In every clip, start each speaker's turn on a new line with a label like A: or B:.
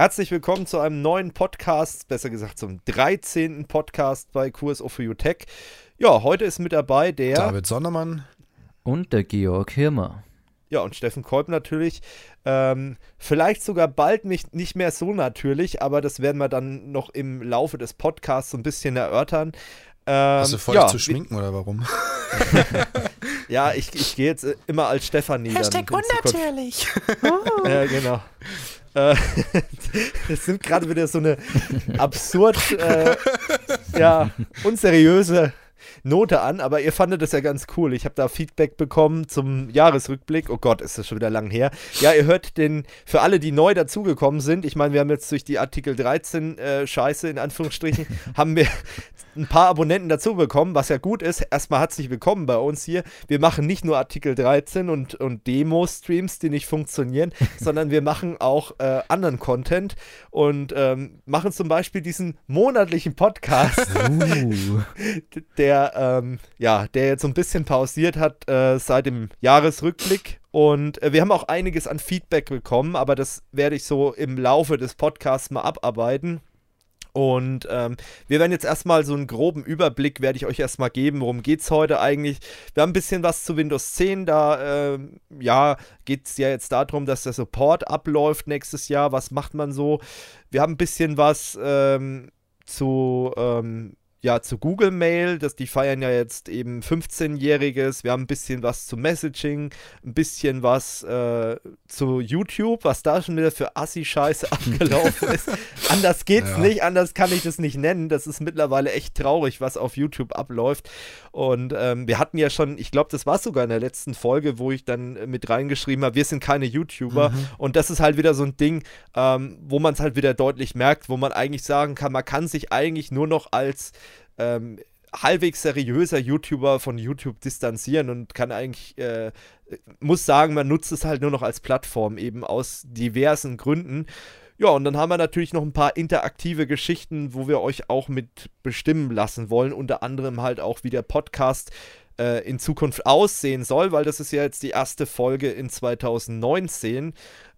A: Herzlich willkommen zu einem neuen Podcast, besser gesagt zum 13. Podcast bei Kurs of You Tech. Ja, heute ist mit dabei der
B: David Sondermann
C: und der Georg Hirmer.
A: Ja, und Steffen Kolb natürlich. Ähm, vielleicht sogar bald nicht, nicht mehr so natürlich, aber das werden wir dann noch im Laufe des Podcasts so ein bisschen erörtern.
B: Ähm, Hast du vor, ja, dich zu schminken oder warum?
A: ja, ich, ich gehe jetzt immer als Stefanie.
D: Hashtag unnatürlich.
A: oh. Ja, genau. Äh, das sind gerade wieder so eine absurd, äh, ja, unseriöse Note an, aber ihr fandet das ja ganz cool. Ich habe da Feedback bekommen zum Jahresrückblick. Oh Gott, ist das schon wieder lang her. Ja, ihr hört den, für alle, die neu dazugekommen sind, ich meine, wir haben jetzt durch die Artikel 13 äh, Scheiße in Anführungsstrichen, haben wir ein paar Abonnenten dazu bekommen, was ja gut ist. Erstmal herzlich willkommen bei uns hier. Wir machen nicht nur Artikel 13 und, und Demo-Streams, die nicht funktionieren, sondern wir machen auch äh, anderen Content und ähm, machen zum Beispiel diesen monatlichen Podcast, uh. der, ähm, ja, der jetzt so ein bisschen pausiert hat äh, seit dem Jahresrückblick. Und äh, wir haben auch einiges an Feedback bekommen, aber das werde ich so im Laufe des Podcasts mal abarbeiten. Und ähm, wir werden jetzt erstmal so einen groben Überblick, werde ich euch erstmal geben, worum geht es heute eigentlich. Wir haben ein bisschen was zu Windows 10, da äh, ja, geht es ja jetzt darum, dass der Support abläuft nächstes Jahr. Was macht man so? Wir haben ein bisschen was ähm, zu ähm, ja, zu Google Mail, dass die feiern ja jetzt eben 15-jähriges. Wir haben ein bisschen was zu Messaging, ein bisschen was äh, zu YouTube, was da schon wieder für Assi-Scheiße abgelaufen ist. anders geht's ja. nicht, anders kann ich das nicht nennen. Das ist mittlerweile echt traurig, was auf YouTube abläuft. Und ähm, wir hatten ja schon, ich glaube, das war sogar in der letzten Folge, wo ich dann mit reingeschrieben habe, wir sind keine YouTuber. Mhm. Und das ist halt wieder so ein Ding, ähm, wo man es halt wieder deutlich merkt, wo man eigentlich sagen kann, man kann sich eigentlich nur noch als ähm, halbwegs seriöser YouTuber von YouTube distanzieren und kann eigentlich, äh, muss sagen, man nutzt es halt nur noch als Plattform, eben aus diversen Gründen. Ja, und dann haben wir natürlich noch ein paar interaktive Geschichten, wo wir euch auch mit bestimmen lassen wollen. Unter anderem halt auch, wie der Podcast äh, in Zukunft aussehen soll, weil das ist ja jetzt die erste Folge in 2019.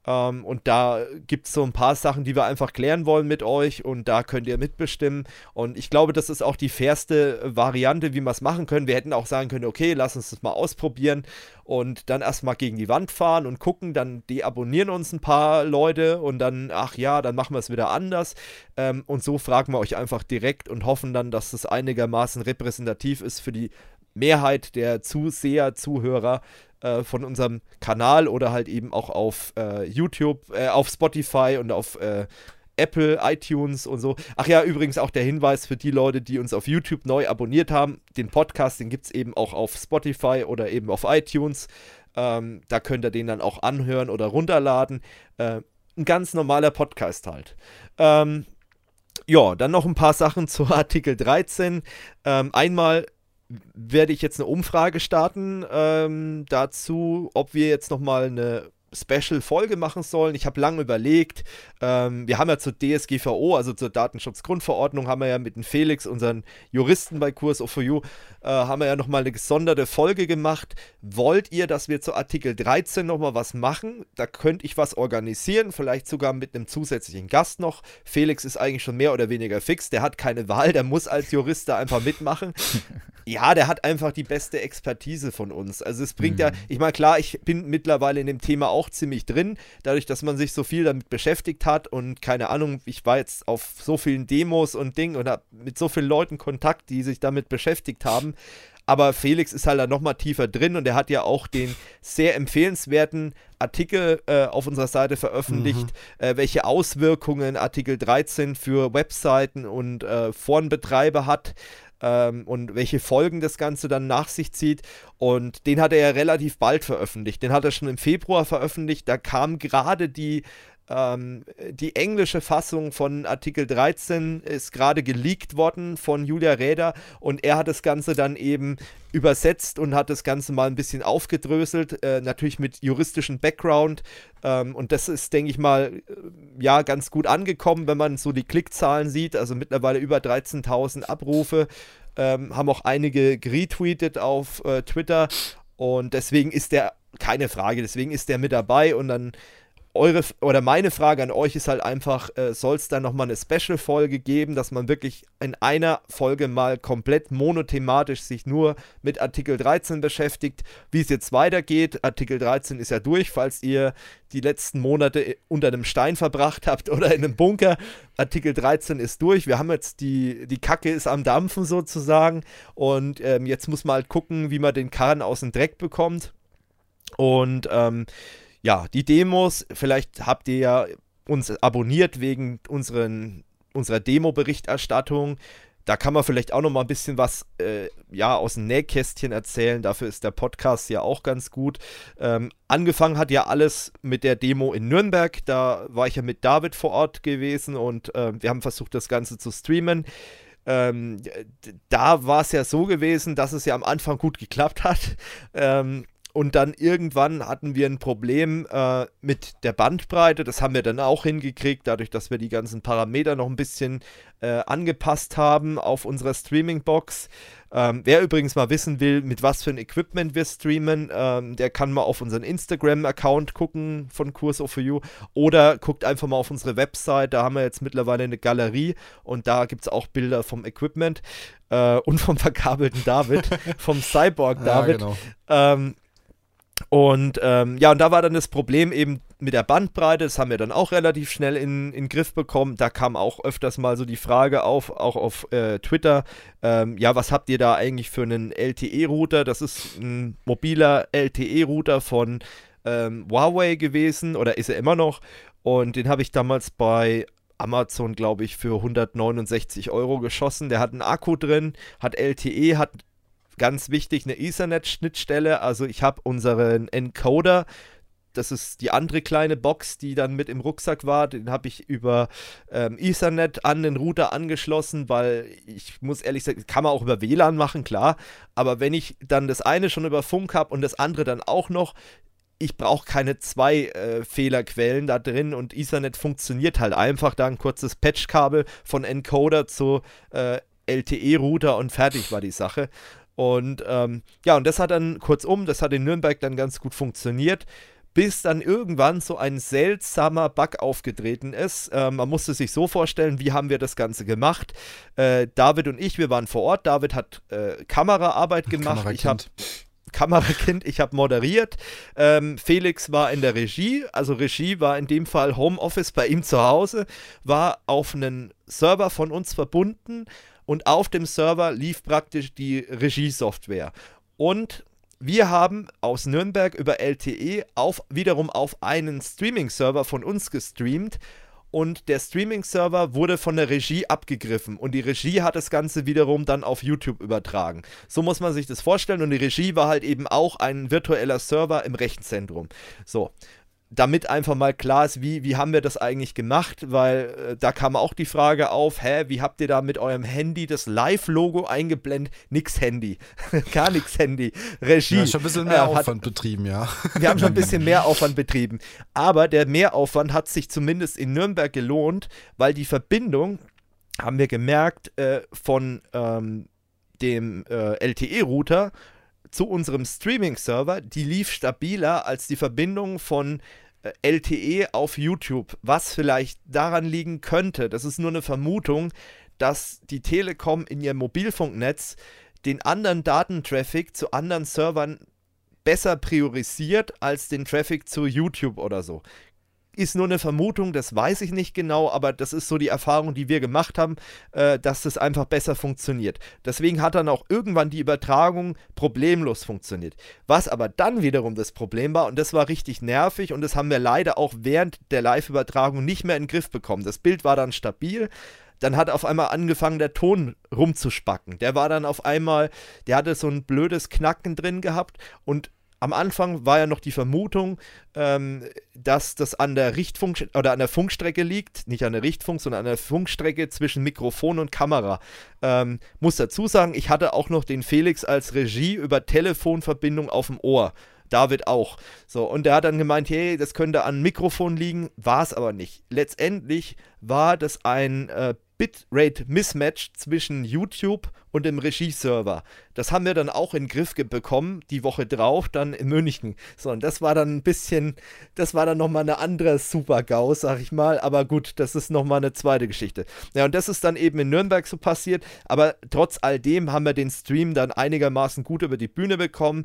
A: Ähm, und da gibt es so ein paar Sachen, die wir einfach klären wollen mit euch und da könnt ihr mitbestimmen. Und ich glaube, das ist auch die fairste Variante, wie wir es machen können. Wir hätten auch sagen können, okay, lass uns das mal ausprobieren und dann erstmal gegen die Wand fahren und gucken, dann deabonnieren uns ein paar Leute und dann, ach ja, dann machen wir es wieder anders. Ähm, und so fragen wir euch einfach direkt und hoffen dann, dass das einigermaßen repräsentativ ist für die Mehrheit der Zuseher, Zuhörer äh, von unserem Kanal oder halt eben auch auf äh, YouTube, äh, auf Spotify und auf äh, Apple, iTunes und so. Ach ja, übrigens auch der Hinweis für die Leute, die uns auf YouTube neu abonniert haben. Den Podcast, den gibt es eben auch auf Spotify oder eben auf iTunes. Ähm, da könnt ihr den dann auch anhören oder runterladen. Äh, ein ganz normaler Podcast halt. Ähm, ja, dann noch ein paar Sachen zu Artikel 13. Ähm, einmal werde ich jetzt eine Umfrage starten ähm, dazu, ob wir jetzt nochmal eine Special-Folge machen sollen. Ich habe lange überlegt. Ähm, wir haben ja zur DSGVO, also zur Datenschutzgrundverordnung, haben wir ja mit dem Felix, unseren Juristen bei Kurs of You, äh, haben wir ja nochmal eine gesonderte Folge gemacht. Wollt ihr, dass wir zu Artikel 13 nochmal was machen? Da könnte ich was organisieren, vielleicht sogar mit einem zusätzlichen Gast noch. Felix ist eigentlich schon mehr oder weniger fix. Der hat keine Wahl, der muss als Jurist da einfach mitmachen. ja, der hat einfach die beste Expertise von uns. Also es bringt mhm. ja, ich meine, klar, ich bin mittlerweile in dem Thema auch ziemlich drin, dadurch, dass man sich so viel damit beschäftigt hat und keine Ahnung, ich war jetzt auf so vielen Demos und Dingen und habe mit so vielen Leuten Kontakt, die sich damit beschäftigt haben. Aber Felix ist halt da nochmal tiefer drin und er hat ja auch den sehr empfehlenswerten Artikel äh, auf unserer Seite veröffentlicht, mhm. äh, welche Auswirkungen Artikel 13 für Webseiten und äh, Forenbetreiber hat ähm, und welche Folgen das Ganze dann nach sich zieht. Und den hat er ja relativ bald veröffentlicht. Den hat er schon im Februar veröffentlicht. Da kam gerade die ähm, die englische Fassung von Artikel 13 ist gerade geleakt worden von Julia Räder und er hat das Ganze dann eben übersetzt und hat das Ganze mal ein bisschen aufgedröselt, äh, natürlich mit juristischem Background. Ähm, und das ist, denke ich mal, äh, ja, ganz gut angekommen, wenn man so die Klickzahlen sieht. Also mittlerweile über 13.000 Abrufe. Ähm, haben auch einige retweetet auf äh, Twitter. Und deswegen ist der, keine Frage, deswegen ist der mit dabei und dann eure oder meine Frage an euch ist halt einfach, äh, soll es da nochmal eine Special-Folge geben, dass man wirklich in einer Folge mal komplett monothematisch sich nur mit Artikel 13 beschäftigt, wie es jetzt weitergeht. Artikel 13 ist ja durch, falls ihr die letzten Monate unter einem Stein verbracht habt oder in einem Bunker. Artikel 13 ist durch. Wir haben jetzt die, die Kacke ist am Dampfen sozusagen und ähm, jetzt muss man halt gucken, wie man den Karren aus dem Dreck bekommt. Und ähm, ja, die Demos, vielleicht habt ihr ja uns abonniert wegen unseren, unserer Demo-Berichterstattung. Da kann man vielleicht auch noch mal ein bisschen was äh, ja, aus dem Nähkästchen erzählen. Dafür ist der Podcast ja auch ganz gut. Ähm, angefangen hat ja alles mit der Demo in Nürnberg. Da war ich ja mit David vor Ort gewesen und äh, wir haben versucht, das Ganze zu streamen. Ähm, da war es ja so gewesen, dass es ja am Anfang gut geklappt hat. Ähm, und dann irgendwann hatten wir ein Problem äh, mit der Bandbreite. Das haben wir dann auch hingekriegt, dadurch, dass wir die ganzen Parameter noch ein bisschen äh, angepasst haben auf unserer Streaming-Box. Ähm, wer übrigens mal wissen will, mit was für ein Equipment wir streamen, ähm, der kann mal auf unseren Instagram-Account gucken von Curso for You oder guckt einfach mal auf unsere Website. Da haben wir jetzt mittlerweile eine Galerie und da gibt es auch Bilder vom Equipment äh, und vom verkabelten David, vom Cyborg David. Ja, genau. ähm, und ähm, ja, und da war dann das Problem eben mit der Bandbreite, das haben wir dann auch relativ schnell in, den Griff bekommen. Da kam auch öfters mal so die Frage auf, auch auf äh, Twitter, ähm, ja, was habt ihr da eigentlich für einen LTE-Router? Das ist ein mobiler LTE-Router von ähm, Huawei gewesen oder ist er immer noch. Und den habe ich damals bei Amazon, glaube ich, für 169 Euro geschossen. Der hat einen Akku drin, hat LTE, hat ganz wichtig, eine Ethernet-Schnittstelle. Also ich habe unseren Encoder, das ist die andere kleine Box, die dann mit im Rucksack war. Den habe ich über ähm, Ethernet an den Router angeschlossen, weil ich muss ehrlich sagen, kann man auch über WLAN machen, klar. Aber wenn ich dann das eine schon über Funk habe und das andere dann auch noch, ich brauche keine zwei äh, Fehlerquellen da drin und Ethernet funktioniert halt einfach. Da ein kurzes Patchkabel von Encoder zu äh, LTE-Router und fertig war die Sache. Und ähm, ja, und das hat dann kurzum, das hat in Nürnberg dann ganz gut funktioniert, bis dann irgendwann so ein seltsamer Bug aufgetreten ist. Äh, man musste sich so vorstellen, wie haben wir das Ganze gemacht. Äh, David und ich, wir waren vor Ort. David hat äh, Kameraarbeit gemacht. Ich habe Kamerakind, ich habe moderiert. Ähm, Felix war in der Regie, also Regie war in dem Fall Homeoffice bei ihm zu Hause, war auf einen Server von uns verbunden und auf dem Server lief praktisch die Regiesoftware. Und wir haben aus Nürnberg über LTE auf, wiederum auf einen Streaming-Server von uns gestreamt und der Streaming-Server wurde von der Regie abgegriffen und die Regie hat das Ganze wiederum dann auf YouTube übertragen. So muss man sich das vorstellen und die Regie war halt eben auch ein virtueller Server im Rechenzentrum. So, damit einfach mal klar ist, wie, wie haben wir das eigentlich gemacht, weil äh, da kam auch die Frage auf, hä, wie habt ihr da mit eurem Handy das Live-Logo eingeblendet? Nix Handy, gar nichts Handy, Regie. Ja,
B: schon ein bisschen mehr äh, Aufwand hat, betrieben, ja.
A: Wir haben schon ein bisschen mehr Aufwand betrieben, aber der Mehraufwand hat sich zumindest in Nürnberg gelohnt, weil die Verbindung, haben wir gemerkt, äh, von ähm, dem äh, LTE-Router zu unserem Streaming-Server, die lief stabiler als die Verbindung von LTE auf YouTube, was vielleicht daran liegen könnte, das ist nur eine Vermutung, dass die Telekom in ihrem Mobilfunknetz den anderen Datentraffic zu anderen Servern besser priorisiert als den Traffic zu YouTube oder so ist nur eine Vermutung, das weiß ich nicht genau, aber das ist so die Erfahrung, die wir gemacht haben, äh, dass das einfach besser funktioniert. Deswegen hat dann auch irgendwann die Übertragung problemlos funktioniert. Was aber dann wiederum das Problem war, und das war richtig nervig, und das haben wir leider auch während der Live-Übertragung nicht mehr in den Griff bekommen. Das Bild war dann stabil, dann hat auf einmal angefangen, der Ton rumzuspacken. Der war dann auf einmal, der hatte so ein blödes Knacken drin gehabt und am Anfang war ja noch die Vermutung, ähm, dass das an der Richtfunk oder an der Funkstrecke liegt, nicht an der Richtfunk, sondern an der Funkstrecke zwischen Mikrofon und Kamera. Ähm, muss dazu sagen, ich hatte auch noch den Felix als Regie über Telefonverbindung auf dem Ohr. David auch. So, und der hat dann gemeint, hey, das könnte an Mikrofon liegen, war es aber nicht. Letztendlich war das ein äh, Bitrate Mismatch zwischen YouTube und dem Regieserver. Das haben wir dann auch in den Griff bekommen, die Woche drauf, dann in München. So, und das war dann ein bisschen, das war dann nochmal eine andere Super-GAU, sag ich mal. Aber gut, das ist nochmal eine zweite Geschichte. Ja, und das ist dann eben in Nürnberg so passiert. Aber trotz all dem haben wir den Stream dann einigermaßen gut über die Bühne bekommen.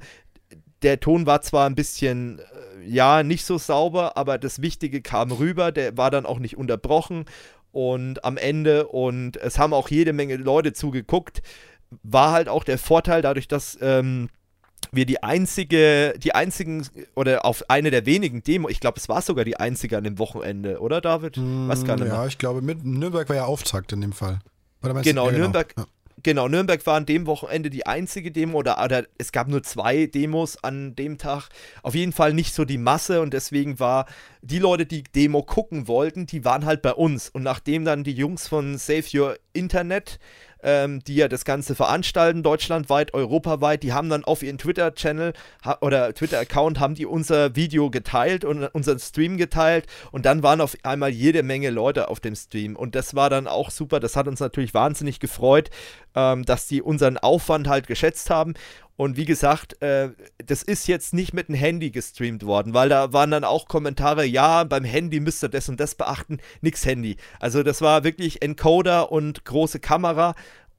A: Der Ton war zwar ein bisschen, äh, ja, nicht so sauber, aber das Wichtige kam rüber. Der war dann auch nicht unterbrochen und am Ende und es haben auch jede Menge Leute zugeguckt, war halt auch der Vorteil dadurch, dass ähm, wir die einzige, die einzigen oder auf eine der wenigen Demo, ich glaube, es war sogar die einzige an dem Wochenende, oder David?
B: Mm, Was nicht Ja, ich glaube, mit Nürnberg war ja Auftakt in dem Fall.
A: Genau, du, Nürnberg, genau. Genau, Nürnberg war an dem Wochenende die einzige Demo oder, oder es gab nur zwei Demos an dem Tag. Auf jeden Fall nicht so die Masse und deswegen war die Leute, die Demo gucken wollten, die waren halt bei uns. Und nachdem dann die Jungs von Save Your Internet ähm, die ja das Ganze veranstalten, deutschlandweit, europaweit, die haben dann auf ihren Twitter-Channel oder Twitter-Account haben die unser Video geteilt und unseren Stream geteilt. Und dann waren auf einmal jede Menge Leute auf dem Stream. Und das war dann auch super, das hat uns natürlich wahnsinnig gefreut, ähm, dass die unseren Aufwand halt geschätzt haben und wie gesagt, äh, das ist jetzt nicht mit dem Handy gestreamt worden, weil da waren dann auch Kommentare, ja, beim Handy müsst ihr das und das beachten, nix Handy. Also das war wirklich Encoder und große Kamera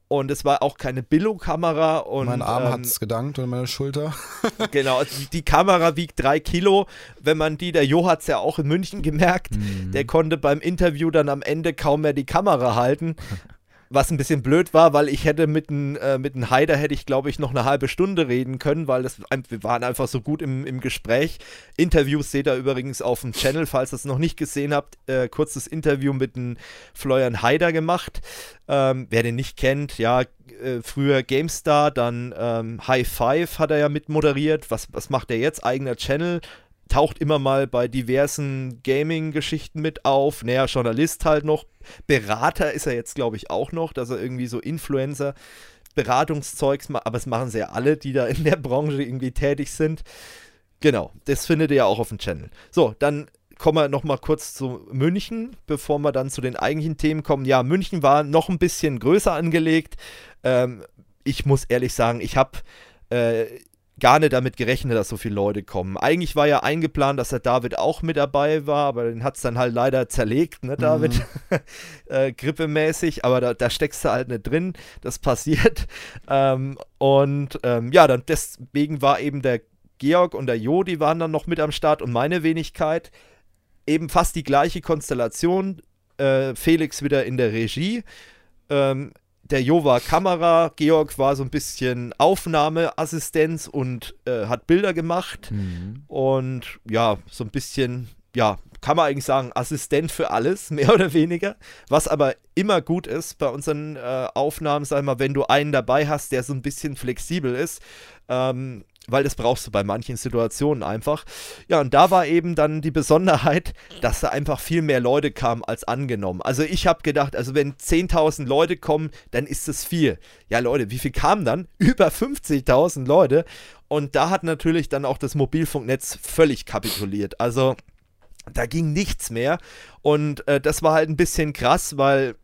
A: und es war auch keine Billo-Kamera.
B: Mein Arm ähm, hat es gedankt und meine Schulter.
A: genau, also die Kamera wiegt drei Kilo. Wenn man die, der Jo hat es ja auch in München gemerkt, mhm. der konnte beim Interview dann am Ende kaum mehr die Kamera halten. Was ein bisschen blöd war, weil ich hätte mit einem äh, mit hätte ich, glaube ich, noch eine halbe Stunde reden können, weil das, wir waren einfach so gut im, im Gespräch. Interviews seht ihr übrigens auf dem Channel, falls ihr es noch nicht gesehen habt. Äh, kurzes Interview mit dem Florian Haider gemacht. Ähm, wer den nicht kennt, ja, äh, früher GameStar, dann ähm, High Five hat er ja mit moderiert. Was, was macht er jetzt? Eigener Channel taucht immer mal bei diversen Gaming-Geschichten mit auf. Naja, Journalist halt noch. Berater ist er jetzt, glaube ich, auch noch, dass er irgendwie so Influencer. Beratungszeugs, aber es machen sie ja alle, die da in der Branche irgendwie tätig sind. Genau, das findet ihr ja auch auf dem Channel. So, dann kommen wir nochmal kurz zu München, bevor wir dann zu den eigentlichen Themen kommen. Ja, München war noch ein bisschen größer angelegt. Ähm, ich muss ehrlich sagen, ich habe äh, gar nicht damit gerechnet, dass so viele Leute kommen. Eigentlich war ja eingeplant, dass der David auch mit dabei war, aber den hat es dann halt leider zerlegt, ne, David? Mhm. äh, grippemäßig, aber da, da, steckst du halt nicht drin. Das passiert. Ähm, und ähm, ja, dann deswegen war eben der Georg und der Jo, die waren dann noch mit am Start und meine Wenigkeit. Eben fast die gleiche Konstellation. Äh, Felix wieder in der Regie. Ähm, der Jo war Kamera, Georg war so ein bisschen Aufnahmeassistenz und äh, hat Bilder gemacht. Mhm. Und ja, so ein bisschen, ja, kann man eigentlich sagen, Assistent für alles, mehr oder weniger. Was aber immer gut ist bei unseren äh, Aufnahmen, sag mal, wenn du einen dabei hast, der so ein bisschen flexibel ist. Ähm, weil das brauchst du bei manchen Situationen einfach. Ja, und da war eben dann die Besonderheit, dass da einfach viel mehr Leute kamen als angenommen. Also ich habe gedacht, also wenn 10.000 Leute kommen, dann ist das viel. Ja, Leute, wie viel kamen dann? Über 50.000 Leute. Und da hat natürlich dann auch das Mobilfunknetz völlig kapituliert. Also da ging nichts mehr. Und äh, das war halt ein bisschen krass, weil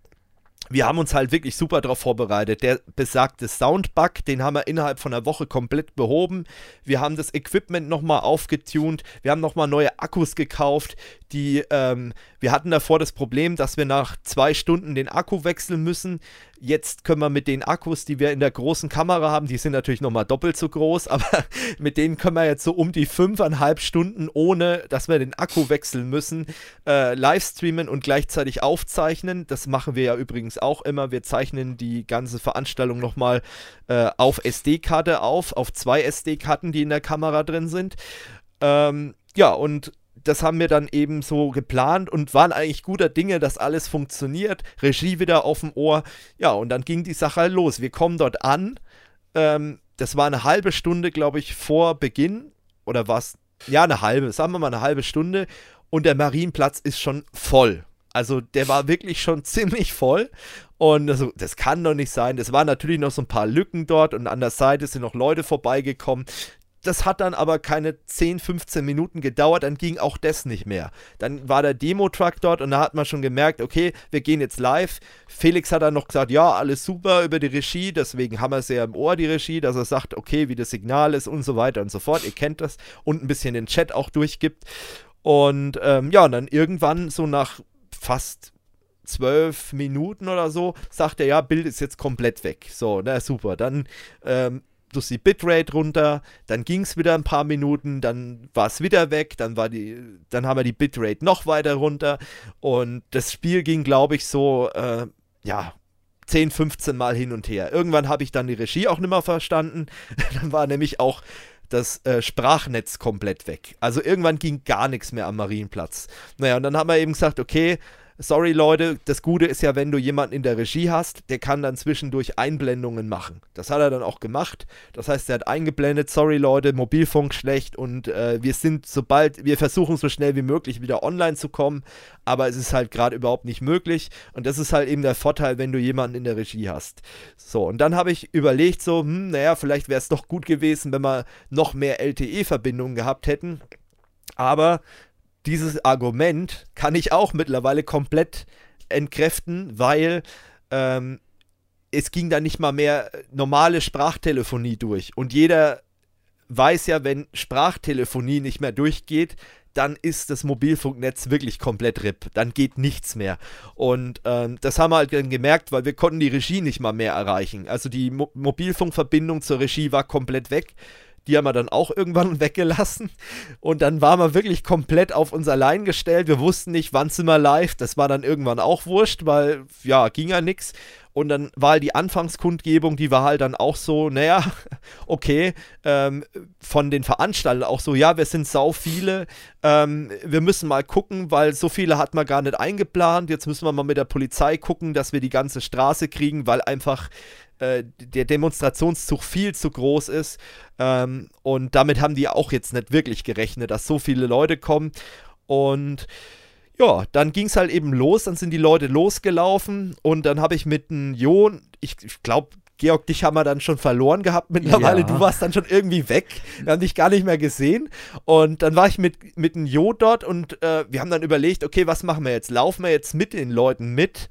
A: wir haben uns halt wirklich super darauf vorbereitet. Der besagte Soundbug, den haben wir innerhalb von einer Woche komplett behoben. Wir haben das Equipment nochmal aufgetunt. Wir haben nochmal neue Akkus gekauft. Die, ähm, wir hatten davor das Problem, dass wir nach zwei Stunden den Akku wechseln müssen. Jetzt können wir mit den Akkus, die wir in der großen Kamera haben, die sind natürlich nochmal doppelt so groß, aber mit denen können wir jetzt so um die fünfeinhalb Stunden, ohne dass wir den Akku wechseln müssen, äh, live streamen und gleichzeitig aufzeichnen. Das machen wir ja übrigens auch immer. Wir zeichnen die ganze Veranstaltung nochmal äh, auf SD-Karte auf, auf zwei SD-Karten, die in der Kamera drin sind. Ähm, ja, und das haben wir dann eben so geplant und waren eigentlich guter Dinge, dass alles funktioniert. Regie wieder auf dem Ohr. Ja, und dann ging die Sache halt los. Wir kommen dort an. Ähm, das war eine halbe Stunde, glaube ich, vor Beginn. Oder was? Ja, eine halbe, sagen wir mal eine halbe Stunde. Und der Marienplatz ist schon voll. Also der war wirklich schon ziemlich voll. Und also, das kann doch nicht sein. Es waren natürlich noch so ein paar Lücken dort und an der Seite sind noch Leute vorbeigekommen das hat dann aber keine 10, 15 Minuten gedauert, dann ging auch das nicht mehr. Dann war der Demo-Truck dort und da hat man schon gemerkt, okay, wir gehen jetzt live. Felix hat dann noch gesagt, ja, alles super über die Regie, deswegen haben wir es ja im Ohr, die Regie, dass er sagt, okay, wie das Signal ist und so weiter und so fort. Ihr kennt das und ein bisschen den Chat auch durchgibt. Und ähm, ja, und dann irgendwann so nach fast zwölf Minuten oder so, sagt er, ja, Bild ist jetzt komplett weg. So, na super. Dann ähm, durch die Bitrate runter, dann ging es wieder ein paar Minuten, dann war es wieder weg, dann war die, dann haben wir die Bitrate noch weiter runter und das Spiel ging, glaube ich, so, äh, ja, 10, 15 Mal hin und her. Irgendwann habe ich dann die Regie auch nicht mehr verstanden. dann war nämlich auch das äh, Sprachnetz komplett weg. Also irgendwann ging gar nichts mehr am Marienplatz. Naja, und dann haben wir eben gesagt, okay, sorry Leute, das Gute ist ja, wenn du jemanden in der Regie hast, der kann dann zwischendurch Einblendungen machen. Das hat er dann auch gemacht. Das heißt, er hat eingeblendet, sorry Leute, Mobilfunk schlecht und äh, wir sind sobald, wir versuchen so schnell wie möglich wieder online zu kommen, aber es ist halt gerade überhaupt nicht möglich und das ist halt eben der Vorteil, wenn du jemanden in der Regie hast. So, und dann habe ich überlegt so, hm, naja, vielleicht wäre es doch gut gewesen, wenn wir noch mehr LTE-Verbindungen gehabt hätten. Aber dieses Argument kann ich auch mittlerweile komplett entkräften, weil ähm, es ging da nicht mal mehr normale Sprachtelefonie durch. Und jeder weiß ja, wenn Sprachtelefonie nicht mehr durchgeht, dann ist das Mobilfunknetz wirklich komplett RIP. Dann geht nichts mehr. Und ähm, das haben wir halt dann gemerkt, weil wir konnten die Regie nicht mal mehr erreichen. Also die Mo Mobilfunkverbindung zur Regie war komplett weg. Die haben wir dann auch irgendwann weggelassen. Und dann waren wir wirklich komplett auf uns allein gestellt. Wir wussten nicht, wann sind wir live. Das war dann irgendwann auch wurscht, weil ja, ging ja nichts. Und dann war halt die Anfangskundgebung, die war halt dann auch so, naja, okay, ähm, von den Veranstaltern auch so, ja, wir sind sau viele, ähm, wir müssen mal gucken, weil so viele hat man gar nicht eingeplant. Jetzt müssen wir mal mit der Polizei gucken, dass wir die ganze Straße kriegen, weil einfach äh, der Demonstrationszug viel zu groß ist. Ähm, und damit haben die auch jetzt nicht wirklich gerechnet, dass so viele Leute kommen. Und ja, dann ging es halt eben los, dann sind die Leute losgelaufen und dann habe ich mit einem Jo, ich, ich glaube, Georg, dich haben wir dann schon verloren gehabt mittlerweile. Ja. Du warst dann schon irgendwie weg. Wir haben dich gar nicht mehr gesehen. Und dann war ich mit, mit einem Jo dort und äh, wir haben dann überlegt, okay, was machen wir jetzt? Laufen wir jetzt mit den Leuten mit?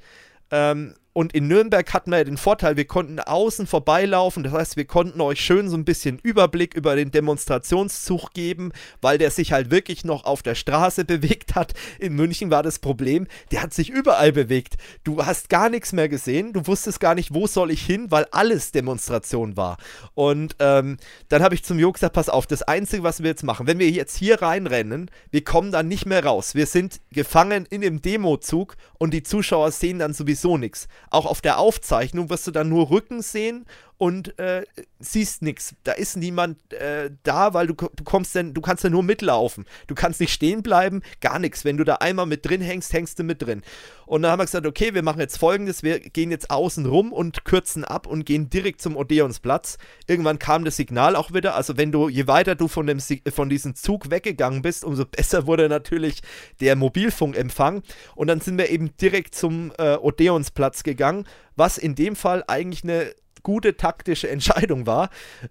A: Ähm, und in Nürnberg hatten wir ja den Vorteil, wir konnten außen vorbeilaufen. Das heißt, wir konnten euch schön so ein bisschen Überblick über den Demonstrationszug geben, weil der sich halt wirklich noch auf der Straße bewegt hat. In München war das Problem, der hat sich überall bewegt. Du hast gar nichts mehr gesehen. Du wusstest gar nicht, wo soll ich hin, weil alles Demonstration war. Und ähm, dann habe ich zum Jo gesagt, pass auf, das Einzige, was wir jetzt machen, wenn wir jetzt hier reinrennen, wir kommen dann nicht mehr raus. Wir sind gefangen in dem Demozug und die Zuschauer sehen dann sowieso nichts auch auf der Aufzeichnung wirst du dann nur Rücken sehen und äh, siehst nichts. Da ist niemand äh, da, weil du, du denn, du kannst ja nur mitlaufen. Du kannst nicht stehen bleiben, gar nichts. Wenn du da einmal mit drin hängst, hängst du mit drin. Und dann haben wir gesagt, okay, wir machen jetzt folgendes, wir gehen jetzt außen rum und kürzen ab und gehen direkt zum Odeonsplatz. Irgendwann kam das Signal auch wieder. Also wenn du, je weiter du von, dem, von diesem Zug weggegangen bist, umso besser wurde natürlich der Mobilfunkempfang. Und dann sind wir eben direkt zum äh, Odeonsplatz gegangen, was in dem Fall eigentlich eine gute taktische Entscheidung war,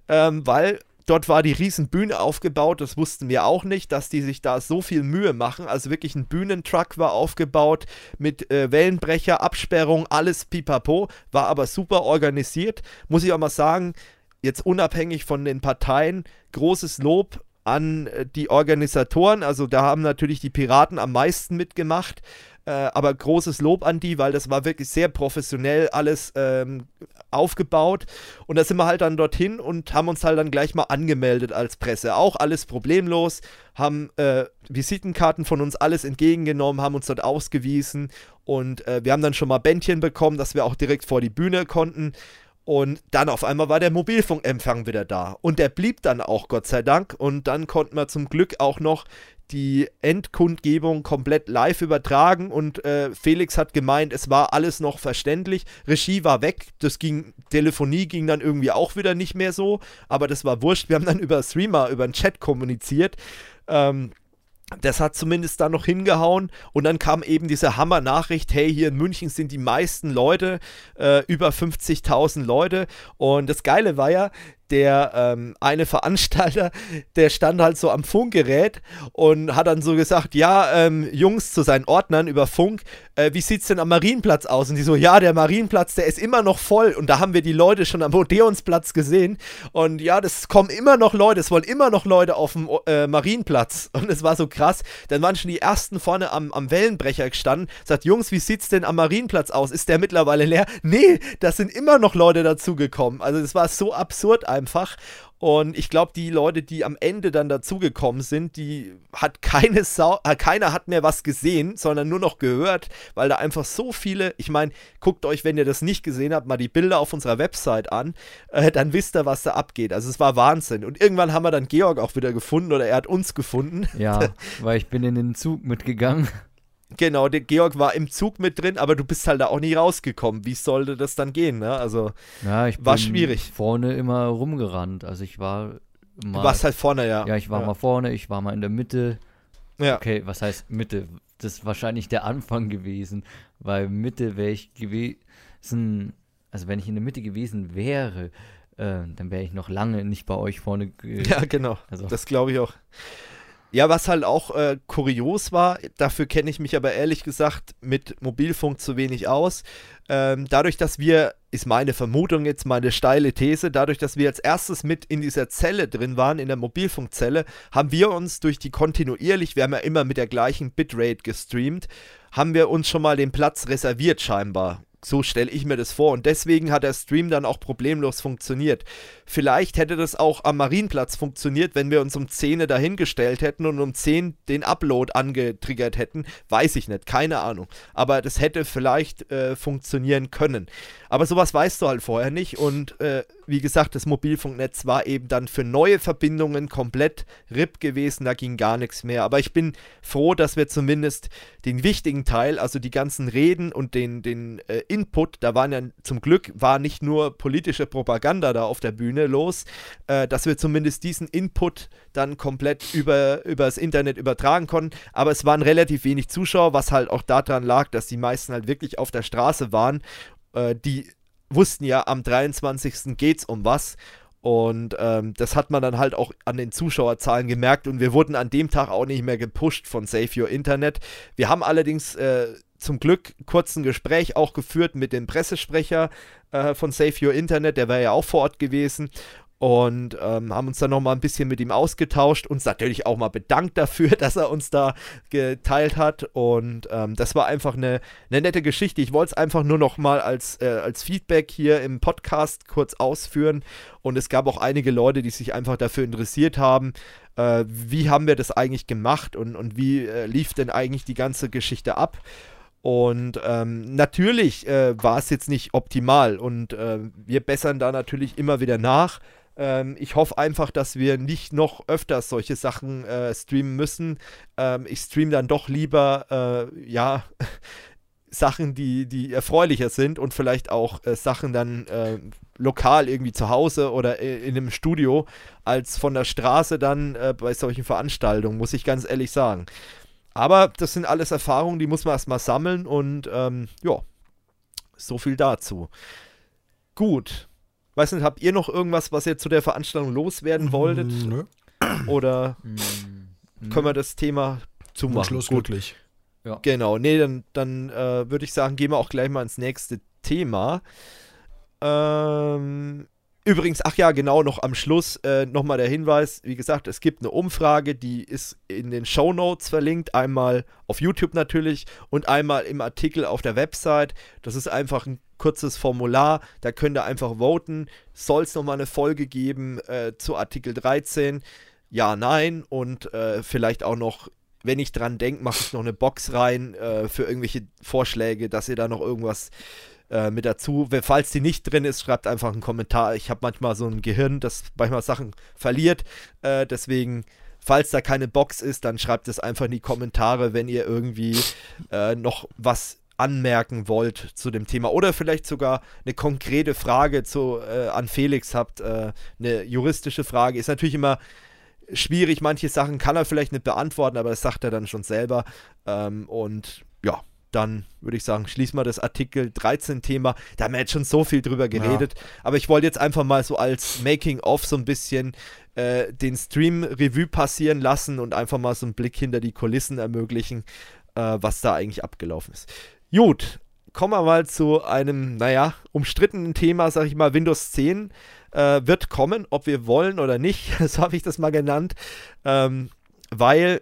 A: ähm, weil dort war die riesen Bühne aufgebaut, das wussten wir auch nicht, dass die sich da so viel Mühe machen. Also wirklich ein Bühnentruck war aufgebaut mit äh, Wellenbrecher, Absperrung, alles pipapo, war aber super organisiert. Muss ich auch mal sagen, jetzt unabhängig von den Parteien, großes Lob an äh, die Organisatoren. Also da haben natürlich die Piraten am meisten mitgemacht. Äh, aber großes Lob an die, weil das war wirklich sehr professionell alles ähm, aufgebaut. Und da sind wir halt dann dorthin und haben uns halt dann gleich mal angemeldet als Presse. Auch alles problemlos, haben äh, Visitenkarten von uns alles entgegengenommen, haben uns dort ausgewiesen und äh, wir haben dann schon mal Bändchen bekommen, dass wir auch direkt vor die Bühne konnten. Und dann auf einmal war der Mobilfunkempfang wieder da. Und der blieb dann auch, Gott sei Dank. Und dann konnten wir zum Glück auch noch die Endkundgebung komplett live übertragen und äh, Felix hat gemeint, es war alles noch verständlich. Regie war weg, das ging, Telefonie ging dann irgendwie auch wieder nicht mehr so, aber das war wurscht. Wir haben dann über Streamer, über den Chat kommuniziert. Ähm, das hat zumindest da noch hingehauen und dann kam eben diese Hammer-Nachricht, hey, hier in München sind die meisten Leute, äh, über 50.000 Leute und das Geile war ja, der ähm, eine Veranstalter, der stand halt so am Funkgerät und hat dann so gesagt, ja, ähm, Jungs zu seinen Ordnern über Funk, äh, wie sieht's denn am Marienplatz aus? Und die so, ja, der Marienplatz, der ist immer noch voll. Und da haben wir die Leute schon am Odeonsplatz gesehen. Und ja, das kommen immer noch Leute, es wollen immer noch Leute auf dem äh, Marienplatz. Und es war so krass. Dann waren schon die ersten vorne am, am Wellenbrecher gestanden. Sagt, Jungs, wie sieht's denn am Marienplatz aus? Ist der mittlerweile leer? Nee, da sind immer noch Leute dazugekommen. Also es war so absurd einfach. Und ich glaube, die Leute, die am Ende dann dazugekommen sind, die hat keine Sau, äh, keiner hat mehr was gesehen, sondern nur noch gehört, weil da einfach so viele, ich meine, guckt euch, wenn ihr das nicht gesehen habt, mal die Bilder auf unserer Website an, äh, dann wisst ihr, was da abgeht. Also es war Wahnsinn. Und irgendwann haben wir dann Georg auch wieder gefunden oder er hat uns gefunden.
C: Ja, weil ich bin in den Zug mitgegangen.
A: Genau, der Georg war im Zug mit drin, aber du bist halt da auch nie rausgekommen. Wie sollte das dann gehen? Ne? Also
C: ja, ich war schwierig. Vorne immer rumgerannt. Also ich war
A: mal. Du warst halt vorne, ja.
C: Ja, ich war
A: ja.
C: mal vorne, ich war mal in der Mitte.
A: Ja.
C: Okay, was heißt Mitte? Das ist wahrscheinlich der Anfang gewesen, weil Mitte wäre ich gewesen. Also wenn ich in der Mitte gewesen wäre, äh, dann wäre ich noch lange nicht bei euch vorne.
A: Ja, genau. Also. Das glaube ich auch. Ja, was halt auch äh, kurios war, dafür kenne ich mich aber ehrlich gesagt mit Mobilfunk zu wenig aus. Ähm, dadurch, dass wir, ist meine Vermutung jetzt meine steile These, dadurch, dass wir als erstes mit in dieser Zelle drin waren, in der Mobilfunkzelle, haben wir uns durch die kontinuierlich, wir haben ja immer mit der gleichen Bitrate gestreamt, haben wir uns schon mal den Platz reserviert scheinbar so stelle ich mir das vor. Und deswegen hat der Stream dann auch problemlos funktioniert. Vielleicht hätte das auch am Marienplatz funktioniert, wenn wir uns um 10 dahingestellt hätten und um 10 den Upload angetriggert hätten. Weiß ich nicht, keine Ahnung. Aber das hätte vielleicht äh, funktionieren können. Aber sowas weißt du halt vorher nicht. Und äh, wie gesagt, das Mobilfunknetz war eben dann für neue Verbindungen komplett RIP gewesen. Da ging gar nichts mehr. Aber ich bin froh, dass wir zumindest den wichtigen Teil, also die ganzen Reden und den, den äh, Input, da waren ja zum Glück, war nicht nur politische Propaganda da auf der Bühne los, äh, dass wir zumindest diesen Input dann komplett über, das Internet übertragen konnten. Aber es waren relativ wenig Zuschauer, was halt auch daran lag, dass die meisten halt wirklich auf der Straße waren. Äh, die wussten ja, am 23. geht's um was. Und ähm, das hat man dann halt auch an den Zuschauerzahlen gemerkt und wir wurden an dem Tag auch nicht mehr gepusht von Save Your Internet. Wir haben allerdings äh, zum Glück kurz ein Gespräch auch geführt mit dem Pressesprecher äh, von Save Your Internet, der wäre ja auch vor Ort gewesen und ähm, haben uns dann nochmal ein bisschen mit ihm ausgetauscht, uns natürlich auch mal bedankt dafür, dass er uns da geteilt hat und ähm, das war einfach eine, eine nette Geschichte. Ich wollte es einfach nur nochmal als, äh, als Feedback hier im Podcast kurz ausführen und es gab auch einige Leute, die sich einfach dafür interessiert haben, äh, wie haben wir das eigentlich gemacht und, und wie äh, lief denn eigentlich die ganze Geschichte ab. Und ähm, natürlich äh, war es jetzt nicht optimal und äh, wir bessern da natürlich immer wieder nach. Ähm, ich hoffe einfach, dass wir nicht noch öfters solche Sachen äh, streamen müssen. Ähm, ich streame dann doch lieber, äh, ja, Sachen, die, die erfreulicher sind und vielleicht auch äh, Sachen dann äh, lokal irgendwie zu Hause oder in einem Studio, als von der Straße dann äh, bei solchen Veranstaltungen, muss ich ganz ehrlich sagen. Aber das sind alles Erfahrungen, die muss man erstmal sammeln und ähm, ja, so viel dazu. Gut, Weiß nicht, habt ihr noch irgendwas, was ihr zu der Veranstaltung loswerden wolltet? Nö. Oder mm, können wir das Thema zumachen?
B: Schluss glücklich.
A: Ja. Genau, nee, dann, dann äh, würde ich sagen, gehen wir auch gleich mal ins nächste Thema. Ähm, Übrigens, ach ja, genau, noch am Schluss äh, nochmal der Hinweis. Wie gesagt, es gibt eine Umfrage, die ist in den Show Notes verlinkt. Einmal auf YouTube natürlich und einmal im Artikel auf der Website. Das ist einfach ein kurzes Formular. Da könnt ihr einfach voten. Soll es nochmal eine Folge geben äh, zu Artikel 13? Ja, nein. Und äh, vielleicht auch noch wenn ich dran denke, mache ich noch eine Box rein äh, für irgendwelche Vorschläge, dass ihr da noch irgendwas äh, mit dazu. Falls die nicht drin ist, schreibt einfach einen Kommentar. Ich habe manchmal so ein Gehirn, das manchmal Sachen verliert. Äh, deswegen, falls da keine Box ist, dann schreibt es einfach in die Kommentare, wenn ihr irgendwie äh, noch was anmerken wollt zu dem Thema oder vielleicht sogar eine konkrete Frage zu, äh, an Felix habt, äh, eine juristische Frage, ist natürlich immer schwierig. Manche Sachen kann er vielleicht nicht beantworten, aber das sagt er dann schon selber. Ähm, und ja, dann würde ich sagen, schließen wir das Artikel 13 Thema. Da haben wir jetzt schon so viel drüber geredet. Ja. Aber ich wollte jetzt einfach mal so als Making-of so ein bisschen äh, den Stream Revue passieren lassen und einfach mal so einen Blick hinter die Kulissen ermöglichen, äh, was da eigentlich abgelaufen ist. Gut, kommen wir mal zu einem, naja, umstrittenen Thema, sag ich mal, Windows 10 äh, wird kommen, ob wir wollen oder nicht, so habe ich das mal genannt, ähm, weil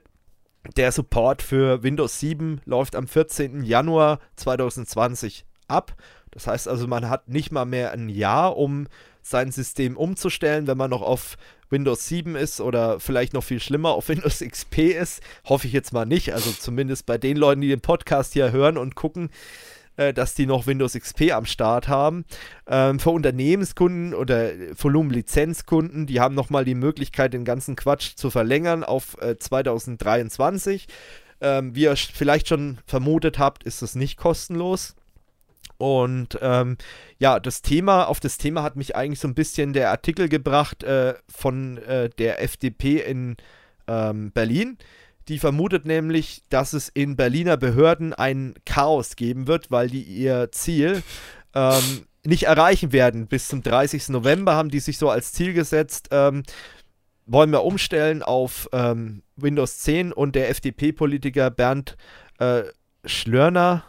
A: der Support für Windows 7 läuft am 14. Januar 2020 ab. Das heißt also, man hat nicht mal mehr ein Jahr, um sein System umzustellen, wenn man noch auf Windows 7 ist oder vielleicht noch viel schlimmer auf Windows XP ist. Hoffe ich jetzt mal nicht. Also zumindest bei den Leuten, die den Podcast hier hören und gucken, äh, dass die noch Windows XP am Start haben. Ähm, für Unternehmenskunden oder Volumenlizenzkunden, die haben nochmal die Möglichkeit, den ganzen Quatsch zu verlängern auf äh, 2023. Ähm, wie ihr vielleicht schon vermutet habt, ist es nicht kostenlos. Und ähm, ja, das Thema, auf das Thema hat mich eigentlich so ein bisschen der Artikel gebracht äh, von äh, der FDP in ähm, Berlin. Die vermutet nämlich, dass es in Berliner Behörden ein Chaos geben wird, weil die ihr Ziel ähm, nicht erreichen werden. Bis zum 30. November haben die sich so als Ziel gesetzt, ähm, wollen wir umstellen auf ähm, Windows 10 und der FDP-Politiker Bernd äh, Schlörner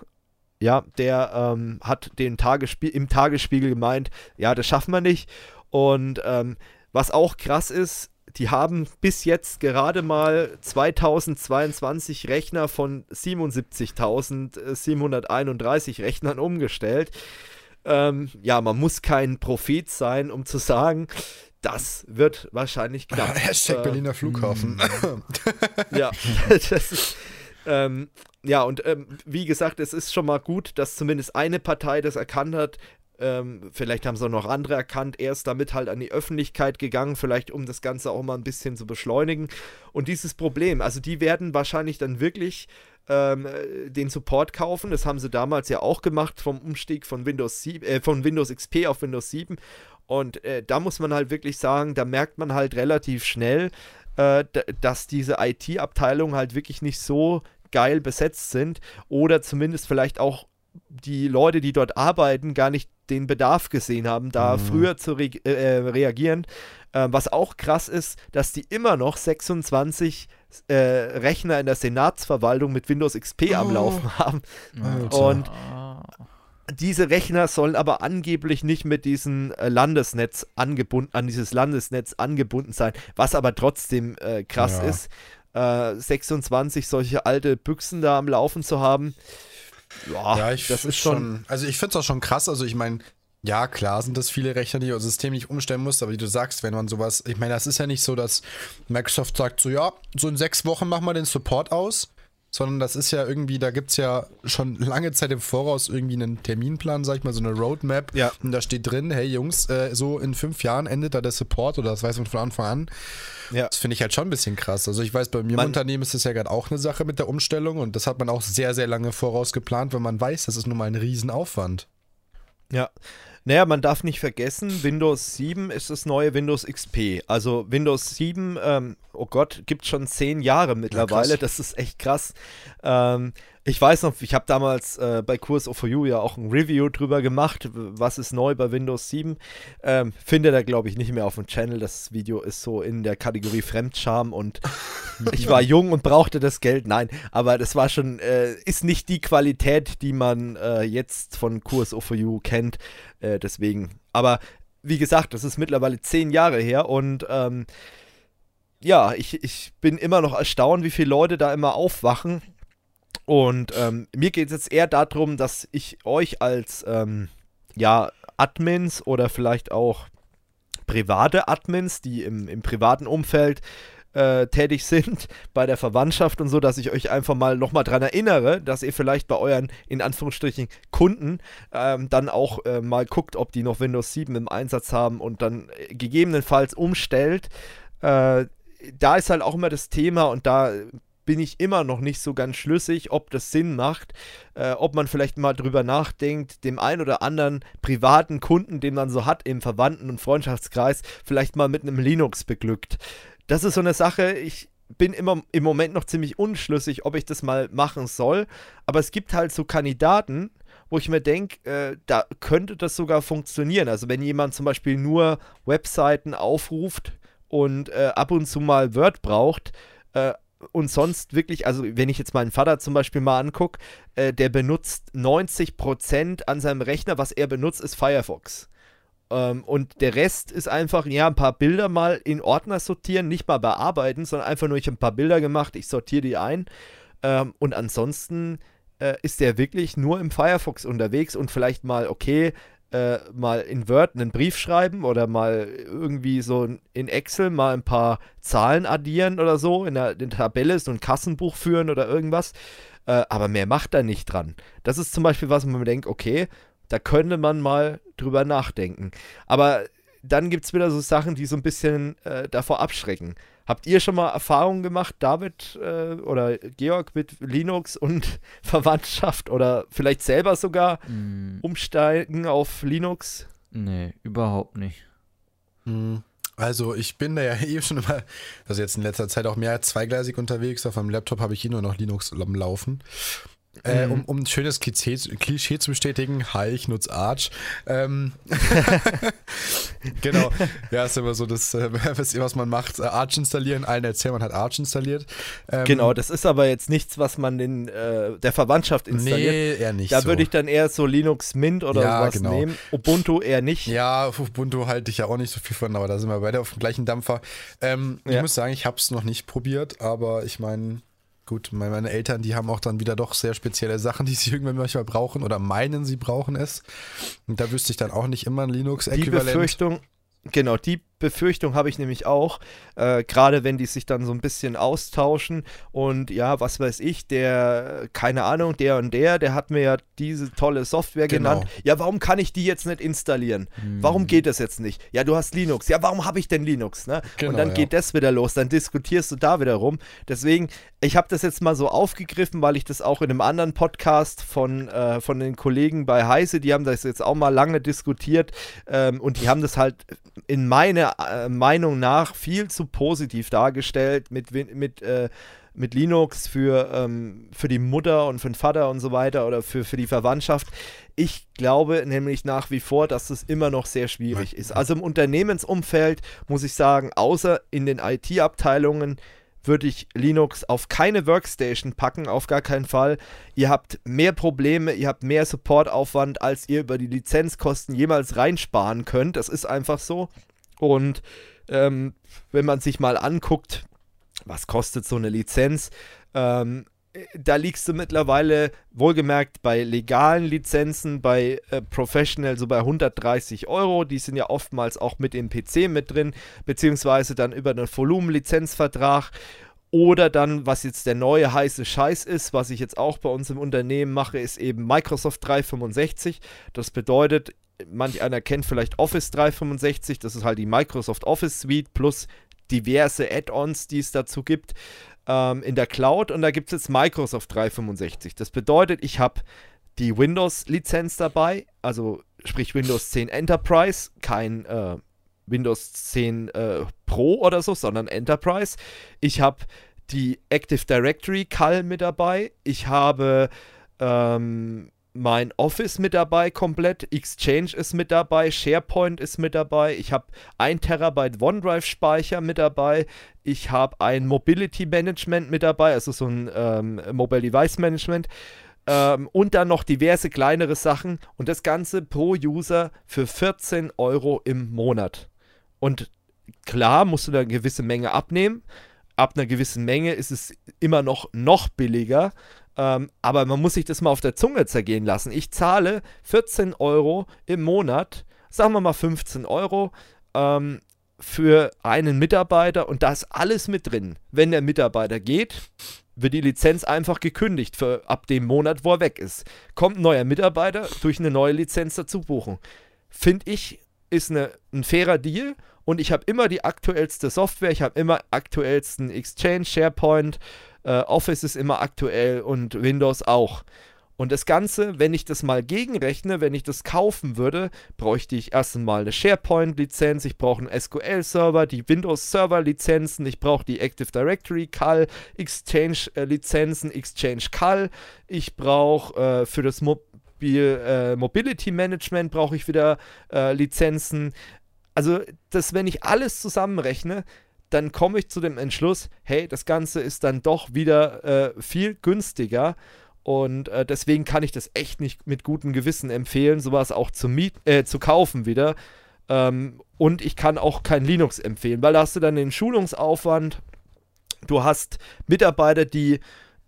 A: ja, der ähm, hat den Tagesspie im Tagesspiegel gemeint, ja, das schaffen wir nicht. Und ähm, was auch krass ist, die haben bis jetzt gerade mal 2022 Rechner von 77.731 Rechnern umgestellt. Ähm, ja, man muss kein Prophet sein, um zu sagen, das wird wahrscheinlich knapp.
B: Hashtag äh, Berliner Flughafen.
A: ja, das ist, ähm, ja, und ähm, wie gesagt, es ist schon mal gut, dass zumindest eine Partei das erkannt hat. Ähm, vielleicht haben es auch noch andere erkannt. Er ist damit halt an die Öffentlichkeit gegangen, vielleicht um das Ganze auch mal ein bisschen zu beschleunigen. Und dieses Problem, also die werden wahrscheinlich dann wirklich ähm, den Support kaufen. Das haben sie damals ja auch gemacht vom Umstieg von Windows 7, äh, von Windows XP auf Windows 7. Und äh, da muss man halt wirklich sagen, da merkt man halt relativ schnell, äh, dass diese IT-Abteilungen halt wirklich nicht so geil besetzt sind oder zumindest vielleicht auch die Leute, die dort arbeiten, gar nicht den Bedarf gesehen haben, da mhm. früher zu re äh, reagieren. Äh, was auch krass ist, dass die immer noch 26 äh, Rechner in der Senatsverwaltung mit Windows XP oh. am Laufen haben. Alter. Und diese Rechner sollen aber angeblich nicht mit diesem äh, Landesnetz angebunden, an dieses Landesnetz angebunden sein, was aber trotzdem äh, krass ja. ist. Äh, 26 solche alte Büchsen da am Laufen zu haben.
B: Ja, ja ich das ist schon, schon. Also ich finde es auch schon krass. Also ich meine, ja, klar sind das viele Rechner, die ihr System nicht umstellen muss, aber wie du sagst, wenn man sowas, ich meine, das ist ja nicht so, dass Microsoft sagt, so ja, so in sechs Wochen machen wir den Support aus sondern das ist ja irgendwie, da gibt es ja schon lange Zeit im Voraus irgendwie einen Terminplan, sag ich mal, so eine Roadmap. Ja. Und da steht drin, hey Jungs, äh, so in fünf Jahren endet da der Support oder das weiß man von Anfang an. Ja. Das finde ich halt schon ein bisschen krass. Also ich weiß, bei mir man, im Unternehmen ist das ja gerade auch eine Sache mit der Umstellung und das hat man auch sehr, sehr lange voraus geplant, wenn man weiß, das ist nun mal ein Riesenaufwand.
A: Ja, naja, man darf nicht vergessen, Windows 7 ist das neue Windows XP. Also Windows 7, ähm, oh Gott, gibt schon zehn Jahre mittlerweile. Ja, das ist echt krass. Ähm, ich weiß noch, ich habe damals äh, bei Kurs of You ja auch ein Review drüber gemacht, was ist neu bei Windows 7. Ähm, findet er, glaube ich, nicht mehr auf dem Channel. Das Video ist so in der Kategorie Fremdscham und ich war jung und brauchte das Geld. Nein, aber das war schon, äh, ist nicht die Qualität, die man äh, jetzt von Kurs of You kennt. Äh, deswegen, aber wie gesagt, das ist mittlerweile zehn Jahre her und ähm, ja, ich, ich bin immer noch erstaunt, wie viele Leute da immer aufwachen und ähm, mir geht es jetzt eher darum, dass ich euch als ähm, ja, Admins oder vielleicht auch private Admins, die im, im privaten Umfeld äh, tätig sind, bei der Verwandtschaft und so, dass ich euch einfach mal nochmal daran erinnere, dass ihr vielleicht bei euren, in Anführungsstrichen, Kunden ähm, dann auch äh, mal guckt, ob die noch Windows 7 im Einsatz haben und dann gegebenenfalls umstellt. Äh, da ist halt auch immer das Thema und da bin ich immer noch nicht so ganz schlüssig, ob das Sinn macht, äh, ob man vielleicht mal drüber nachdenkt, dem einen oder anderen privaten Kunden, den man so hat im Verwandten- und Freundschaftskreis, vielleicht mal mit einem Linux beglückt. Das ist so eine Sache, ich bin immer im Moment noch ziemlich unschlüssig, ob ich das mal machen soll. Aber es gibt halt so Kandidaten, wo ich mir denke, äh, da könnte das sogar funktionieren. Also wenn jemand zum Beispiel nur Webseiten aufruft und äh, ab und zu mal Word braucht, äh, und sonst wirklich, also wenn ich jetzt meinen Vater zum Beispiel mal angucke, äh, der benutzt 90% an seinem Rechner, was er benutzt, ist Firefox. Ähm, und der Rest ist einfach, ja, ein paar Bilder mal in Ordner sortieren, nicht mal bearbeiten, sondern einfach nur, ich habe ein paar Bilder gemacht, ich sortiere die ein. Ähm, und ansonsten äh, ist der wirklich nur im Firefox unterwegs und vielleicht mal, okay, äh, mal in Word einen Brief schreiben oder mal irgendwie so in Excel mal ein paar Zahlen addieren oder so, in der, in der Tabelle so ein Kassenbuch führen oder irgendwas. Äh, aber mehr macht er nicht dran. Das ist zum Beispiel was, wo man denkt, okay, da könnte man mal drüber nachdenken. Aber dann gibt es wieder so Sachen, die so ein bisschen äh, davor abschrecken. Habt ihr schon mal Erfahrungen gemacht, David äh, oder Georg, mit Linux und Verwandtschaft oder vielleicht selber sogar mm. umsteigen auf Linux?
C: Nee, überhaupt nicht.
B: Hm. Also ich bin da ja eh schon immer, also jetzt in letzter Zeit auch mehr zweigleisig unterwegs. Auf meinem Laptop habe ich hier nur noch Linux Laufen. Äh, um, mhm. um ein schönes Klischee, Klischee, zu bestätigen, hi, ich nutze Arch. Ähm, genau, ja, ist immer so das, äh, was man macht, äh, Arch installieren, allen erzählen, man hat Arch installiert.
A: Ähm, genau, das ist aber jetzt nichts, was man in äh, der Verwandtschaft installiert. Nee,
B: eher nicht
A: Da so. würde ich dann eher so Linux Mint oder ja, was genau. nehmen. Ubuntu eher nicht.
B: Ja, auf Ubuntu halte ich ja auch nicht so viel von, aber da sind wir beide auf dem gleichen Dampfer. Ähm, ja. Ich muss sagen, ich habe es noch nicht probiert, aber ich meine Gut, meine Eltern, die haben auch dann wieder doch sehr spezielle Sachen, die sie irgendwann manchmal brauchen oder meinen, sie brauchen es. Und da wüsste ich dann auch nicht immer ein Linux-Äquivalent.
A: Die Befürchtung, genau, die Befürchtung habe ich nämlich auch, äh, gerade wenn die sich dann so ein bisschen austauschen und ja, was weiß ich, der, keine Ahnung, der und der, der hat mir ja diese tolle Software genau. genannt. Ja, warum kann ich die jetzt nicht installieren? Hm. Warum geht das jetzt nicht? Ja, du hast Linux. Ja, warum habe ich denn Linux? Ne? Genau, und dann ja. geht das wieder los, dann diskutierst du da wieder rum. Deswegen, ich habe das jetzt mal so aufgegriffen, weil ich das auch in einem anderen Podcast von, äh, von den Kollegen bei Heise, die haben das jetzt auch mal lange diskutiert ähm, und die haben das halt in meiner äh, Meinung nach viel zu positiv dargestellt mit, mit, äh, mit Linux für, ähm, für die Mutter und für den Vater und so weiter oder für, für die Verwandtschaft. Ich glaube nämlich nach wie vor, dass es immer noch sehr schwierig ist. Also im Unternehmensumfeld muss ich sagen, außer in den IT-Abteilungen, würde ich Linux auf keine Workstation packen, auf gar keinen Fall. Ihr habt mehr Probleme, ihr habt mehr Supportaufwand, als ihr über die Lizenzkosten jemals reinsparen könnt. Das ist einfach so. Und ähm, wenn man sich mal anguckt, was kostet so eine Lizenz, ähm, da liegst du mittlerweile, wohlgemerkt, bei legalen Lizenzen, bei äh, Professional so bei 130 Euro. Die sind ja oftmals auch mit dem PC mit drin, beziehungsweise dann über einen Volumenlizenzvertrag. Oder dann, was jetzt der neue heiße Scheiß ist, was ich jetzt auch bei uns im Unternehmen mache, ist eben Microsoft 365. Das bedeutet, manch einer kennt vielleicht Office 365, das ist halt die Microsoft Office Suite plus diverse Add-ons, die es dazu gibt ähm, in der Cloud und da gibt es jetzt Microsoft 365. Das bedeutet, ich habe die Windows-Lizenz dabei, also sprich Windows 10 Enterprise, kein äh, Windows 10 äh, Pro oder so, sondern Enterprise. Ich habe die Active Directory CAL mit dabei. Ich habe ähm, mein Office mit dabei komplett, Exchange ist mit dabei, SharePoint ist mit dabei, ich habe 1 Terabyte OneDrive Speicher mit dabei, ich habe ein Mobility Management mit dabei, also so ein ähm, Mobile Device Management ähm, und dann noch diverse kleinere Sachen und das Ganze pro User für 14 Euro im Monat. Und klar musst du da eine gewisse Menge abnehmen, ab einer gewissen Menge ist es immer noch noch billiger, ähm, aber man muss sich das mal auf der Zunge zergehen lassen. Ich zahle 14 Euro im Monat, sagen wir mal 15 Euro, ähm, für einen Mitarbeiter und da ist alles mit drin. Wenn der Mitarbeiter geht, wird die Lizenz einfach gekündigt für ab dem Monat, wo er weg ist. Kommt ein neuer Mitarbeiter durch eine neue Lizenz dazu buchen. Finde ich, ist eine, ein fairer Deal und ich habe immer die aktuellste Software, ich habe immer aktuellsten Exchange, SharePoint, äh, Office ist immer aktuell und Windows auch. Und das Ganze, wenn ich das mal gegenrechne, wenn ich das kaufen würde, bräuchte ich erstens mal eine SharePoint-Lizenz, ich brauche einen SQL-Server, die Windows-Server-Lizenzen, ich brauche die Active Directory CAL, Exchange-Lizenzen, Exchange CAL, ich brauche äh, für das Mobil, äh, Mobility Management brauche ich wieder äh, Lizenzen. Also, das, wenn ich alles zusammenrechne, dann komme ich zu dem Entschluss, hey, das Ganze ist dann doch wieder äh, viel günstiger und äh, deswegen kann ich das echt nicht mit gutem Gewissen empfehlen, sowas auch zu, äh, zu kaufen wieder. Ähm, und ich kann auch kein Linux empfehlen, weil da hast du dann den Schulungsaufwand. Du hast Mitarbeiter, die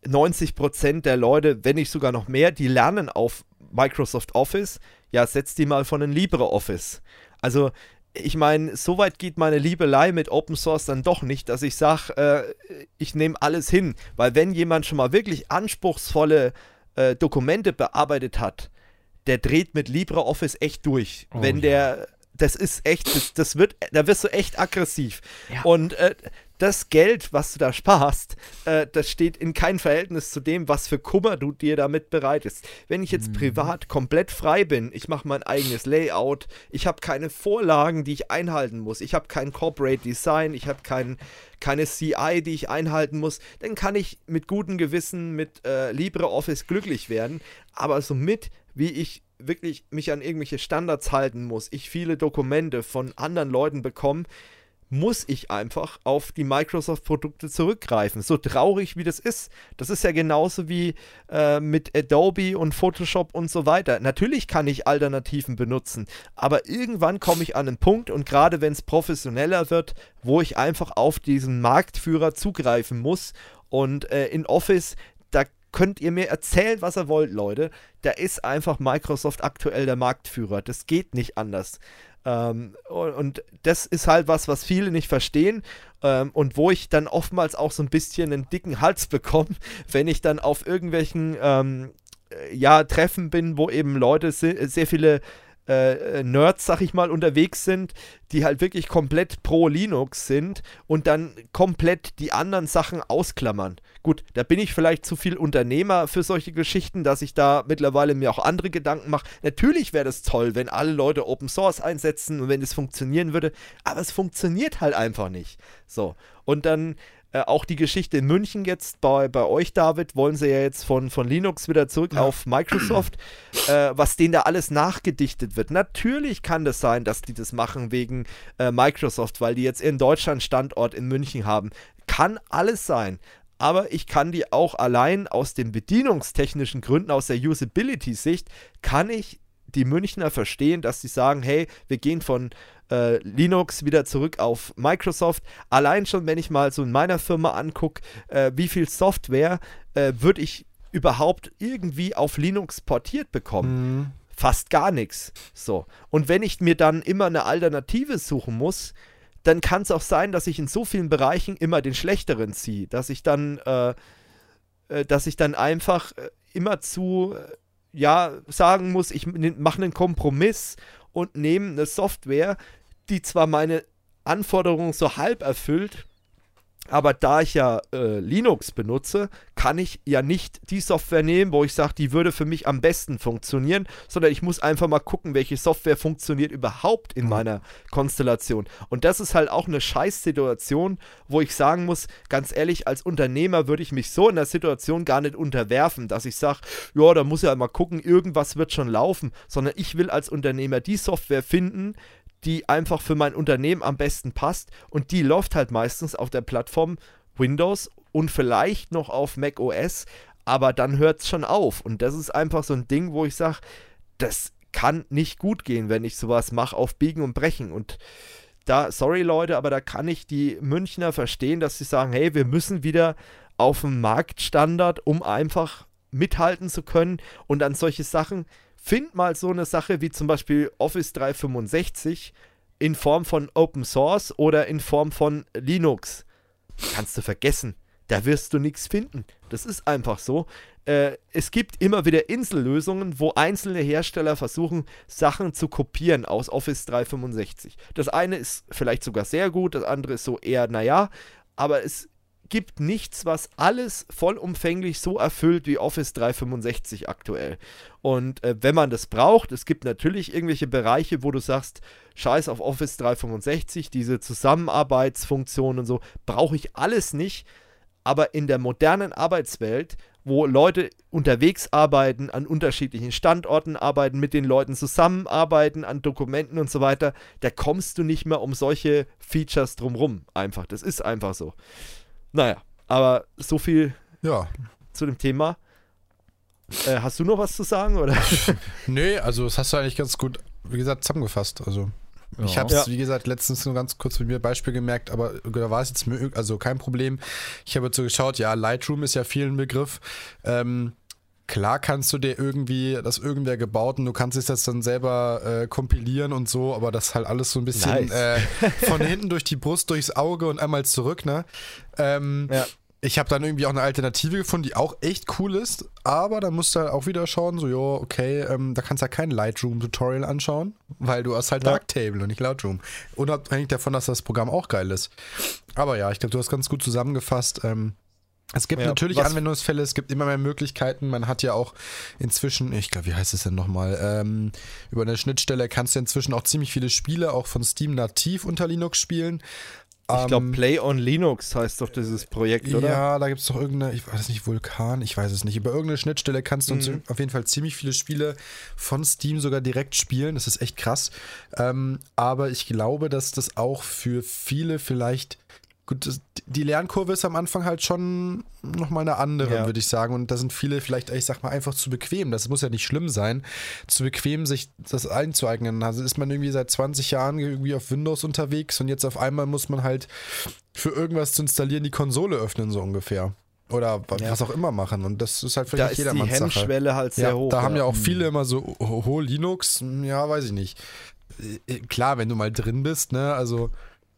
A: 90% der Leute, wenn nicht sogar noch mehr, die lernen auf Microsoft Office. Ja, setz die mal von einem LibreOffice. Also ich meine, so weit geht meine Liebelei mit Open Source dann doch nicht, dass ich sage, äh, ich nehme alles hin. Weil wenn jemand schon mal wirklich anspruchsvolle äh, Dokumente bearbeitet hat, der dreht mit LibreOffice echt durch. Oh, wenn der, das ist echt, das, das, wird, da wirst du echt aggressiv. Ja. Und äh, das Geld, was du da sparst, äh, das steht in keinem Verhältnis zu dem, was für Kummer du dir damit bereitest. Wenn ich jetzt mhm. privat komplett frei bin, ich mache mein eigenes Layout, ich habe keine Vorlagen, die ich einhalten muss, ich habe kein Corporate Design, ich habe kein, keine CI, die ich einhalten muss, dann kann ich mit gutem Gewissen mit äh, LibreOffice glücklich werden. Aber somit, wie ich wirklich mich an irgendwelche Standards halten muss, ich viele Dokumente von anderen Leuten bekomme, muss ich einfach auf die Microsoft-Produkte zurückgreifen. So traurig wie das ist. Das ist ja genauso wie äh, mit Adobe und Photoshop und so weiter. Natürlich kann ich Alternativen benutzen, aber irgendwann komme ich an einen Punkt und gerade wenn es professioneller wird, wo ich einfach auf diesen Marktführer zugreifen muss. Und äh, in Office, da könnt ihr mir erzählen, was ihr wollt, Leute. Da ist einfach Microsoft aktuell der Marktführer. Das geht nicht anders. Ähm, und das ist halt was, was viele nicht verstehen ähm, und wo ich dann oftmals auch so ein bisschen einen dicken Hals bekomme, wenn ich dann auf irgendwelchen ähm, äh, ja, Treffen bin, wo eben Leute se sehr viele äh, Nerds, sag ich mal, unterwegs sind, die halt wirklich komplett pro Linux sind und dann komplett die anderen Sachen ausklammern. Gut, da bin ich vielleicht zu viel Unternehmer für solche Geschichten, dass ich da mittlerweile mir auch andere Gedanken mache. Natürlich wäre das toll, wenn alle Leute Open Source einsetzen und wenn es funktionieren würde, aber es funktioniert halt einfach nicht. So, und dann äh, auch die Geschichte in München jetzt bei, bei euch, David, wollen sie ja jetzt von, von Linux wieder zurück ja. auf Microsoft, äh, was denen da alles nachgedichtet wird. Natürlich kann das sein, dass die das machen wegen äh, Microsoft, weil die jetzt in Deutschland Standort in München haben. Kann alles sein. Aber ich kann die auch allein aus den bedienungstechnischen Gründen, aus der Usability-Sicht, kann ich die Münchner verstehen, dass sie sagen, hey, wir gehen von äh, Linux wieder zurück auf Microsoft. Allein schon, wenn ich mal so in meiner Firma angucke, äh, wie viel Software äh, würde ich überhaupt irgendwie auf Linux portiert bekommen? Mhm. Fast gar nichts. So. Und wenn ich mir dann immer eine Alternative suchen muss, dann kann es auch sein, dass ich in so vielen Bereichen immer den schlechteren ziehe, dass ich dann, äh, äh, dass ich dann einfach äh, immer zu ja sagen muss, ich mache einen Kompromiss und nehme eine Software, die zwar meine Anforderungen so halb erfüllt, aber da ich ja äh, Linux benutze, kann ich ja nicht die Software nehmen, wo ich sage, die würde für mich am besten funktionieren, sondern ich muss einfach mal gucken, welche Software funktioniert überhaupt in mhm. meiner Konstellation. Und das ist halt auch eine Scheißsituation, wo ich sagen muss, ganz ehrlich, als Unternehmer würde ich mich so in der Situation gar nicht unterwerfen, dass ich sage, ja, da muss ja mal gucken, irgendwas wird schon laufen, sondern ich will als Unternehmer die Software finden, die einfach für mein Unternehmen am besten passt. Und die läuft halt meistens auf der Plattform Windows und vielleicht noch auf Mac OS, aber dann hört es schon auf. Und das ist einfach so ein Ding, wo ich sage, das kann nicht gut gehen, wenn ich sowas mache auf Biegen und Brechen. Und da, sorry Leute, aber da kann ich die Münchner verstehen, dass sie sagen, hey, wir müssen wieder auf den Marktstandard, um einfach mithalten zu können. Und an solche Sachen find mal so eine Sache wie zum Beispiel Office 365 in Form von Open Source oder in Form von Linux. Kannst du vergessen. Da wirst du nichts finden. Das ist einfach so. Äh, es gibt immer wieder Insellösungen, wo einzelne Hersteller versuchen, Sachen zu kopieren aus Office 365. Das eine ist vielleicht sogar sehr gut, das andere ist so eher, naja, aber es gibt nichts, was alles vollumfänglich so erfüllt wie Office 365 aktuell. Und äh, wenn man das braucht, es gibt natürlich irgendwelche Bereiche, wo du sagst, scheiß auf Office 365, diese Zusammenarbeitsfunktionen und so, brauche ich alles nicht. Aber in der modernen Arbeitswelt, wo Leute unterwegs arbeiten, an unterschiedlichen Standorten arbeiten, mit den Leuten zusammenarbeiten, an Dokumenten und so weiter, da kommst du nicht mehr um solche Features drumrum. Einfach. Das ist einfach so. Naja, aber so viel
B: ja.
A: zu dem Thema. Äh, hast du noch was zu sagen? Oder?
B: nee, also das hast du eigentlich ganz gut, wie gesagt, zusammengefasst. Also ja. ich habe es, ja. wie gesagt, letztens nur ganz kurz mit mir Beispiel gemerkt, aber da war es jetzt also kein Problem. Ich habe jetzt so geschaut, ja, Lightroom ist ja vielen Begriff. Ähm, Klar kannst du dir irgendwie das irgendwer gebaut und du kannst es jetzt dann selber äh, kompilieren und so, aber das halt alles so ein bisschen nice. äh, von hinten durch die Brust, durchs Auge und einmal zurück, ne? Ähm, ja. Ich habe dann irgendwie auch eine Alternative gefunden, die auch echt cool ist, aber dann musst du halt auch wieder schauen, so, jo, okay, ähm, da kannst du halt kein Lightroom-Tutorial anschauen, weil du hast halt ja. Darktable und nicht Lightroom. Unabhängig davon, dass das Programm auch geil ist. Aber ja, ich glaube, du hast ganz gut zusammengefasst. Ähm, es gibt ja, natürlich Anwendungsfälle, es gibt immer mehr Möglichkeiten. Man hat ja auch inzwischen, ich glaube, wie heißt es denn nochmal? Ähm, über eine Schnittstelle kannst du inzwischen auch ziemlich viele Spiele auch von Steam nativ unter Linux spielen.
A: Ich glaube, ähm, Play on Linux heißt doch dieses Projekt, oder?
B: Ja, da gibt es doch irgendeine, ich weiß nicht, Vulkan, ich weiß es nicht. Über irgendeine Schnittstelle kannst du mhm. auf jeden Fall ziemlich viele Spiele von Steam sogar direkt spielen. Das ist echt krass. Ähm, aber ich glaube, dass das auch für viele vielleicht Gut, die Lernkurve ist am Anfang halt schon nochmal eine andere, ja. würde ich sagen. Und da sind viele vielleicht, ich sag mal, einfach zu bequem. Das muss ja nicht schlimm sein, zu bequem, sich das einzueignen. Also ist man irgendwie seit 20 Jahren irgendwie auf Windows unterwegs und jetzt auf einmal muss man halt für irgendwas zu installieren die Konsole öffnen, so ungefähr. Oder ja. was auch immer machen. Und das ist halt vielleicht da nicht jedermanns Sache.
A: Da ist die Hemmschwelle halt sehr
B: ja,
A: hoch.
B: Da haben ja auch viele immer so, oh, Linux, ja, weiß ich nicht. Äh, klar, wenn du mal drin bist, ne, also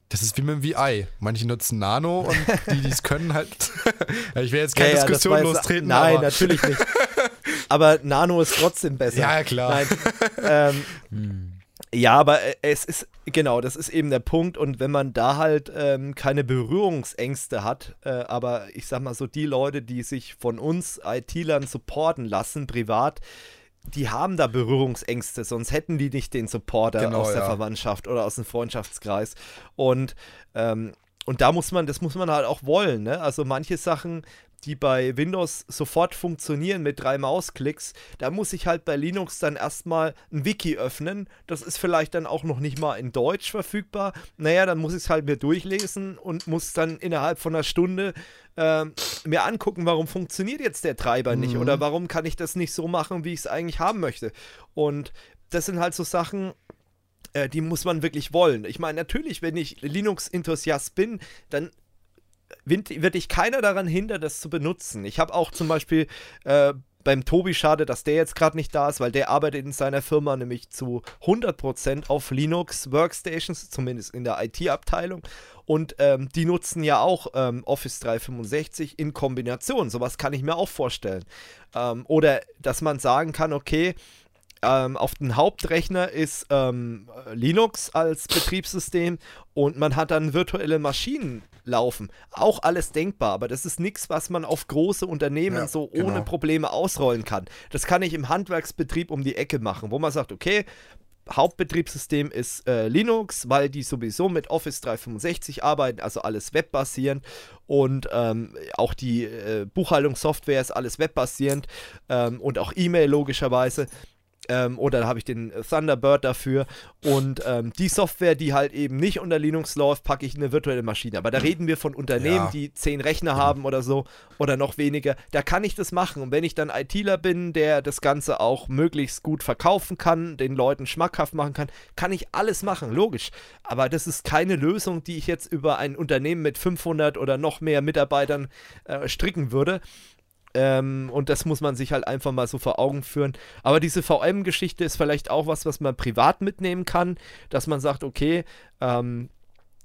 B: das ist wie mit dem VI. Manche nutzen Nano und die, die es können, halt. ich will jetzt keine ja, ja, Diskussion lostreten.
A: Nein, natürlich nicht. Aber Nano ist trotzdem besser.
B: Ja, klar.
A: Ähm, Ja, aber es ist, genau, das ist eben der Punkt. Und wenn man da halt ähm, keine Berührungsängste hat, äh, aber ich sag mal so, die Leute, die sich von uns IT-Lern supporten lassen, privat, die haben da Berührungsängste, sonst hätten die nicht den Supporter genau, aus der ja. Verwandtschaft oder aus dem Freundschaftskreis. Und, ähm, und da muss man, das muss man halt auch wollen. Ne? Also manche Sachen, die bei Windows sofort funktionieren mit drei Mausklicks, da muss ich halt bei Linux dann erstmal ein Wiki öffnen. Das ist vielleicht dann auch noch nicht mal in Deutsch verfügbar. Naja, dann muss ich es halt mir durchlesen und muss dann innerhalb von einer Stunde äh, mir angucken, warum funktioniert jetzt der Treiber mhm. nicht oder warum kann ich das nicht so machen, wie ich es eigentlich haben möchte. Und das sind halt so Sachen, äh, die muss man wirklich wollen. Ich meine, natürlich, wenn ich Linux-Enthusiast bin, dann wird dich keiner daran hindern, das zu benutzen. Ich habe auch zum Beispiel äh, beim Tobi schade, dass der jetzt gerade nicht da ist, weil der arbeitet in seiner Firma nämlich zu 100% auf Linux Workstations, zumindest in der IT-Abteilung. Und ähm, die nutzen ja auch ähm, Office 365 in Kombination. Sowas kann ich mir auch vorstellen. Ähm, oder dass man sagen kann, okay, ähm, auf dem Hauptrechner ist ähm, Linux als Betriebssystem und man hat dann virtuelle Maschinen laufen. Auch alles denkbar, aber das ist nichts, was man auf große Unternehmen ja, so ohne genau. Probleme ausrollen kann. Das kann ich im Handwerksbetrieb um die Ecke machen, wo man sagt, okay, Hauptbetriebssystem ist äh, Linux, weil die sowieso mit Office 365 arbeiten, also alles webbasierend und ähm, auch die äh, Buchhaltungssoftware ist alles webbasierend ähm, und auch E-Mail logischerweise. Ähm, oder da habe ich den Thunderbird dafür. Und ähm, die Software, die halt eben nicht unter Linux läuft, packe ich in eine virtuelle Maschine. Aber da reden wir von Unternehmen, ja. die zehn Rechner mhm. haben oder so oder noch weniger. Da kann ich das machen. Und wenn ich dann ITler bin, der das Ganze auch möglichst gut verkaufen kann, den Leuten schmackhaft machen kann, kann ich alles machen, logisch. Aber das ist keine Lösung, die ich jetzt über ein Unternehmen mit 500 oder noch mehr Mitarbeitern äh, stricken würde. Ähm, und das muss man sich halt einfach mal so vor Augen führen. Aber diese VM-Geschichte ist vielleicht auch was, was man privat mitnehmen kann, dass man sagt, okay, ähm,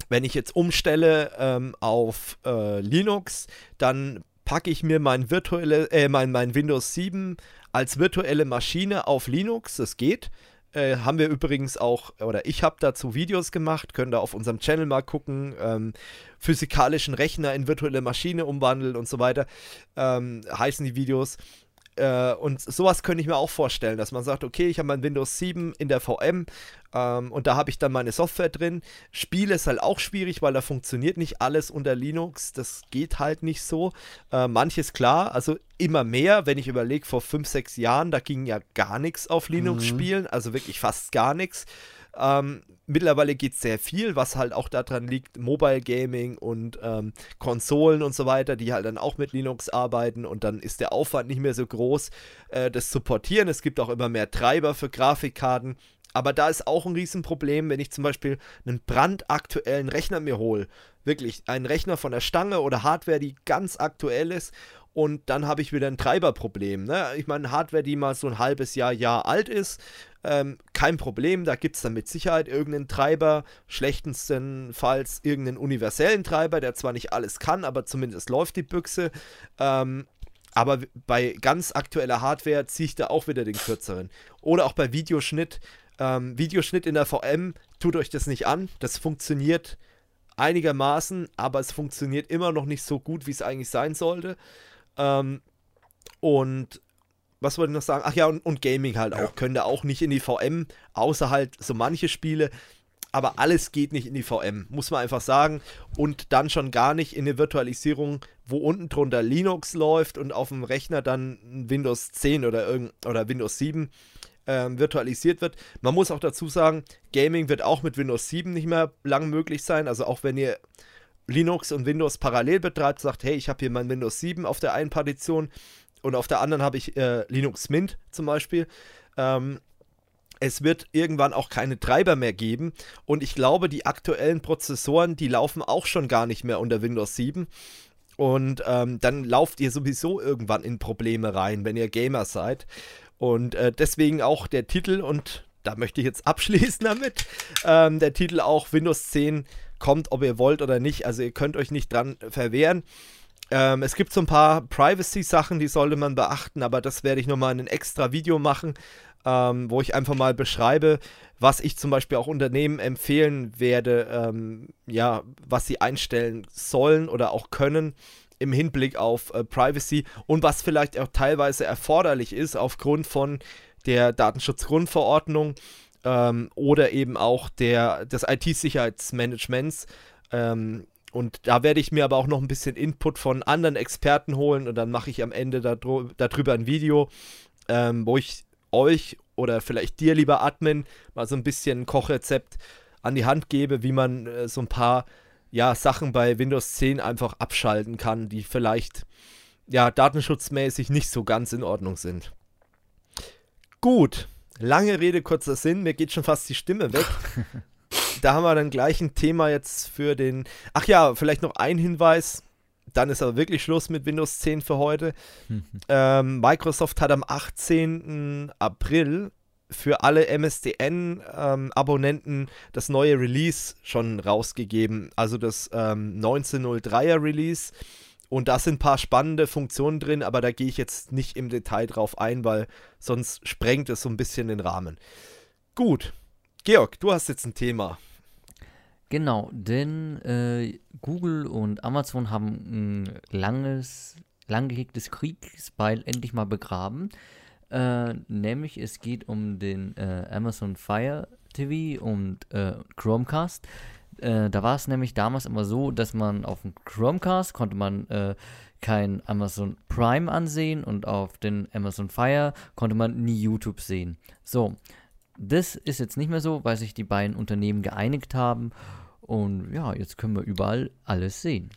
A: wenn ich jetzt umstelle ähm, auf äh, Linux, dann packe ich mir mein, virtuelle, äh, mein, mein Windows 7 als virtuelle Maschine auf Linux. Das geht. Äh, haben wir übrigens auch, oder ich habe dazu Videos gemacht, könnt ihr auf unserem Channel mal gucken. Ähm, physikalischen Rechner in virtuelle Maschine umwandeln und so weiter, ähm, heißen die Videos. Äh, und sowas könnte ich mir auch vorstellen, dass man sagt, okay, ich habe mein Windows 7 in der VM ähm, und da habe ich dann meine Software drin. Spiele ist halt auch schwierig, weil da funktioniert nicht alles unter Linux. Das geht halt nicht so. Äh, manches klar, also immer mehr, wenn ich überlege, vor 5, 6 Jahren, da ging ja gar nichts auf Linux-Spielen, mhm. also wirklich fast gar nichts. Ähm, mittlerweile geht es sehr viel, was halt auch daran liegt, Mobile Gaming und ähm, Konsolen und so weiter, die halt dann auch mit Linux arbeiten und dann ist der Aufwand nicht mehr so groß, äh, das zu portieren. Es gibt auch immer mehr Treiber für Grafikkarten. Aber da ist auch ein Riesenproblem, wenn ich zum Beispiel einen brandaktuellen Rechner mir hole. Wirklich, einen Rechner von der Stange oder Hardware, die ganz aktuell ist und dann habe ich wieder ein Treiberproblem. Ne? Ich meine, Hardware, die mal so ein halbes Jahr, Jahr alt ist, ähm, kein Problem, da gibt es dann mit Sicherheit irgendeinen Treiber, schlechtestenfalls irgendeinen universellen Treiber, der zwar nicht alles kann, aber zumindest läuft die Büchse. Ähm, aber bei ganz aktueller Hardware ziehe ich da auch wieder den kürzeren. Oder auch bei Videoschnitt. Ähm, Videoschnitt in der VM, tut euch das nicht an. Das funktioniert einigermaßen, aber es funktioniert immer noch nicht so gut, wie es eigentlich sein sollte. Ähm, und was wollte ich noch sagen? Ach ja, und, und Gaming halt ja. auch. Könnte auch nicht in die VM, außer halt so manche Spiele. Aber alles geht nicht in die VM, muss man einfach sagen. Und dann schon gar nicht in eine Virtualisierung, wo unten drunter Linux läuft und auf dem Rechner dann Windows 10 oder, irgend, oder Windows 7 ähm, virtualisiert wird. Man muss auch dazu sagen, Gaming wird auch mit Windows 7 nicht mehr lang möglich sein. Also auch wenn ihr Linux und Windows parallel betreibt, sagt, hey, ich habe hier mein Windows 7 auf der einen Partition und auf der anderen habe ich äh, Linux Mint zum Beispiel. Ähm, es wird irgendwann auch keine Treiber mehr geben und ich glaube, die aktuellen Prozessoren, die laufen auch schon gar nicht mehr unter Windows 7. Und ähm, dann lauft ihr sowieso irgendwann in Probleme rein, wenn ihr Gamer seid. Und äh, deswegen auch der Titel, und da möchte ich jetzt abschließen damit, ähm, der Titel auch Windows 10 kommt, ob ihr wollt oder nicht. Also ihr könnt euch nicht dran verwehren. Ähm, es gibt so ein paar Privacy-Sachen, die sollte man beachten, aber das werde ich nochmal in ein extra Video machen, ähm, wo ich einfach mal beschreibe, was ich zum Beispiel auch Unternehmen empfehlen werde, ähm, ja, was sie einstellen sollen oder auch können im Hinblick auf äh, Privacy und was vielleicht auch teilweise erforderlich ist aufgrund von der Datenschutzgrundverordnung ähm, oder eben auch der, des IT-Sicherheitsmanagements. Ähm, und da werde ich mir aber auch noch ein bisschen Input von anderen Experten holen und dann mache ich am Ende darüber ein Video, ähm, wo ich euch oder vielleicht dir, lieber Admin, mal so ein bisschen ein Kochrezept an die Hand gebe, wie man äh, so ein paar ja, Sachen bei Windows 10 einfach abschalten kann, die vielleicht ja datenschutzmäßig nicht so ganz in Ordnung sind. Gut, lange Rede, kurzer Sinn, mir geht schon fast die Stimme weg. da haben wir dann gleich ein Thema jetzt für den. Ach ja, vielleicht noch ein Hinweis. Dann ist aber wirklich Schluss mit Windows 10 für heute. ähm, Microsoft hat am 18. April für alle MSDN-Abonnenten ähm, das neue Release schon rausgegeben. Also das ähm, 1903er Release. Und da sind ein paar spannende Funktionen drin, aber da gehe ich jetzt nicht im Detail drauf ein, weil sonst sprengt es so ein bisschen den Rahmen. Gut. Georg, du hast jetzt ein Thema.
C: Genau, denn äh, Google und Amazon haben ein langes, lang gehegtes Kriegsbeil endlich mal begraben. Äh, nämlich es geht um den äh, Amazon Fire TV und äh, Chromecast. Äh, da war es nämlich damals immer so, dass man auf dem Chromecast konnte man äh, kein Amazon Prime ansehen und auf den Amazon Fire konnte man nie YouTube sehen. So, das ist jetzt nicht mehr so, weil sich die beiden Unternehmen geeinigt haben und ja, jetzt können wir überall alles sehen.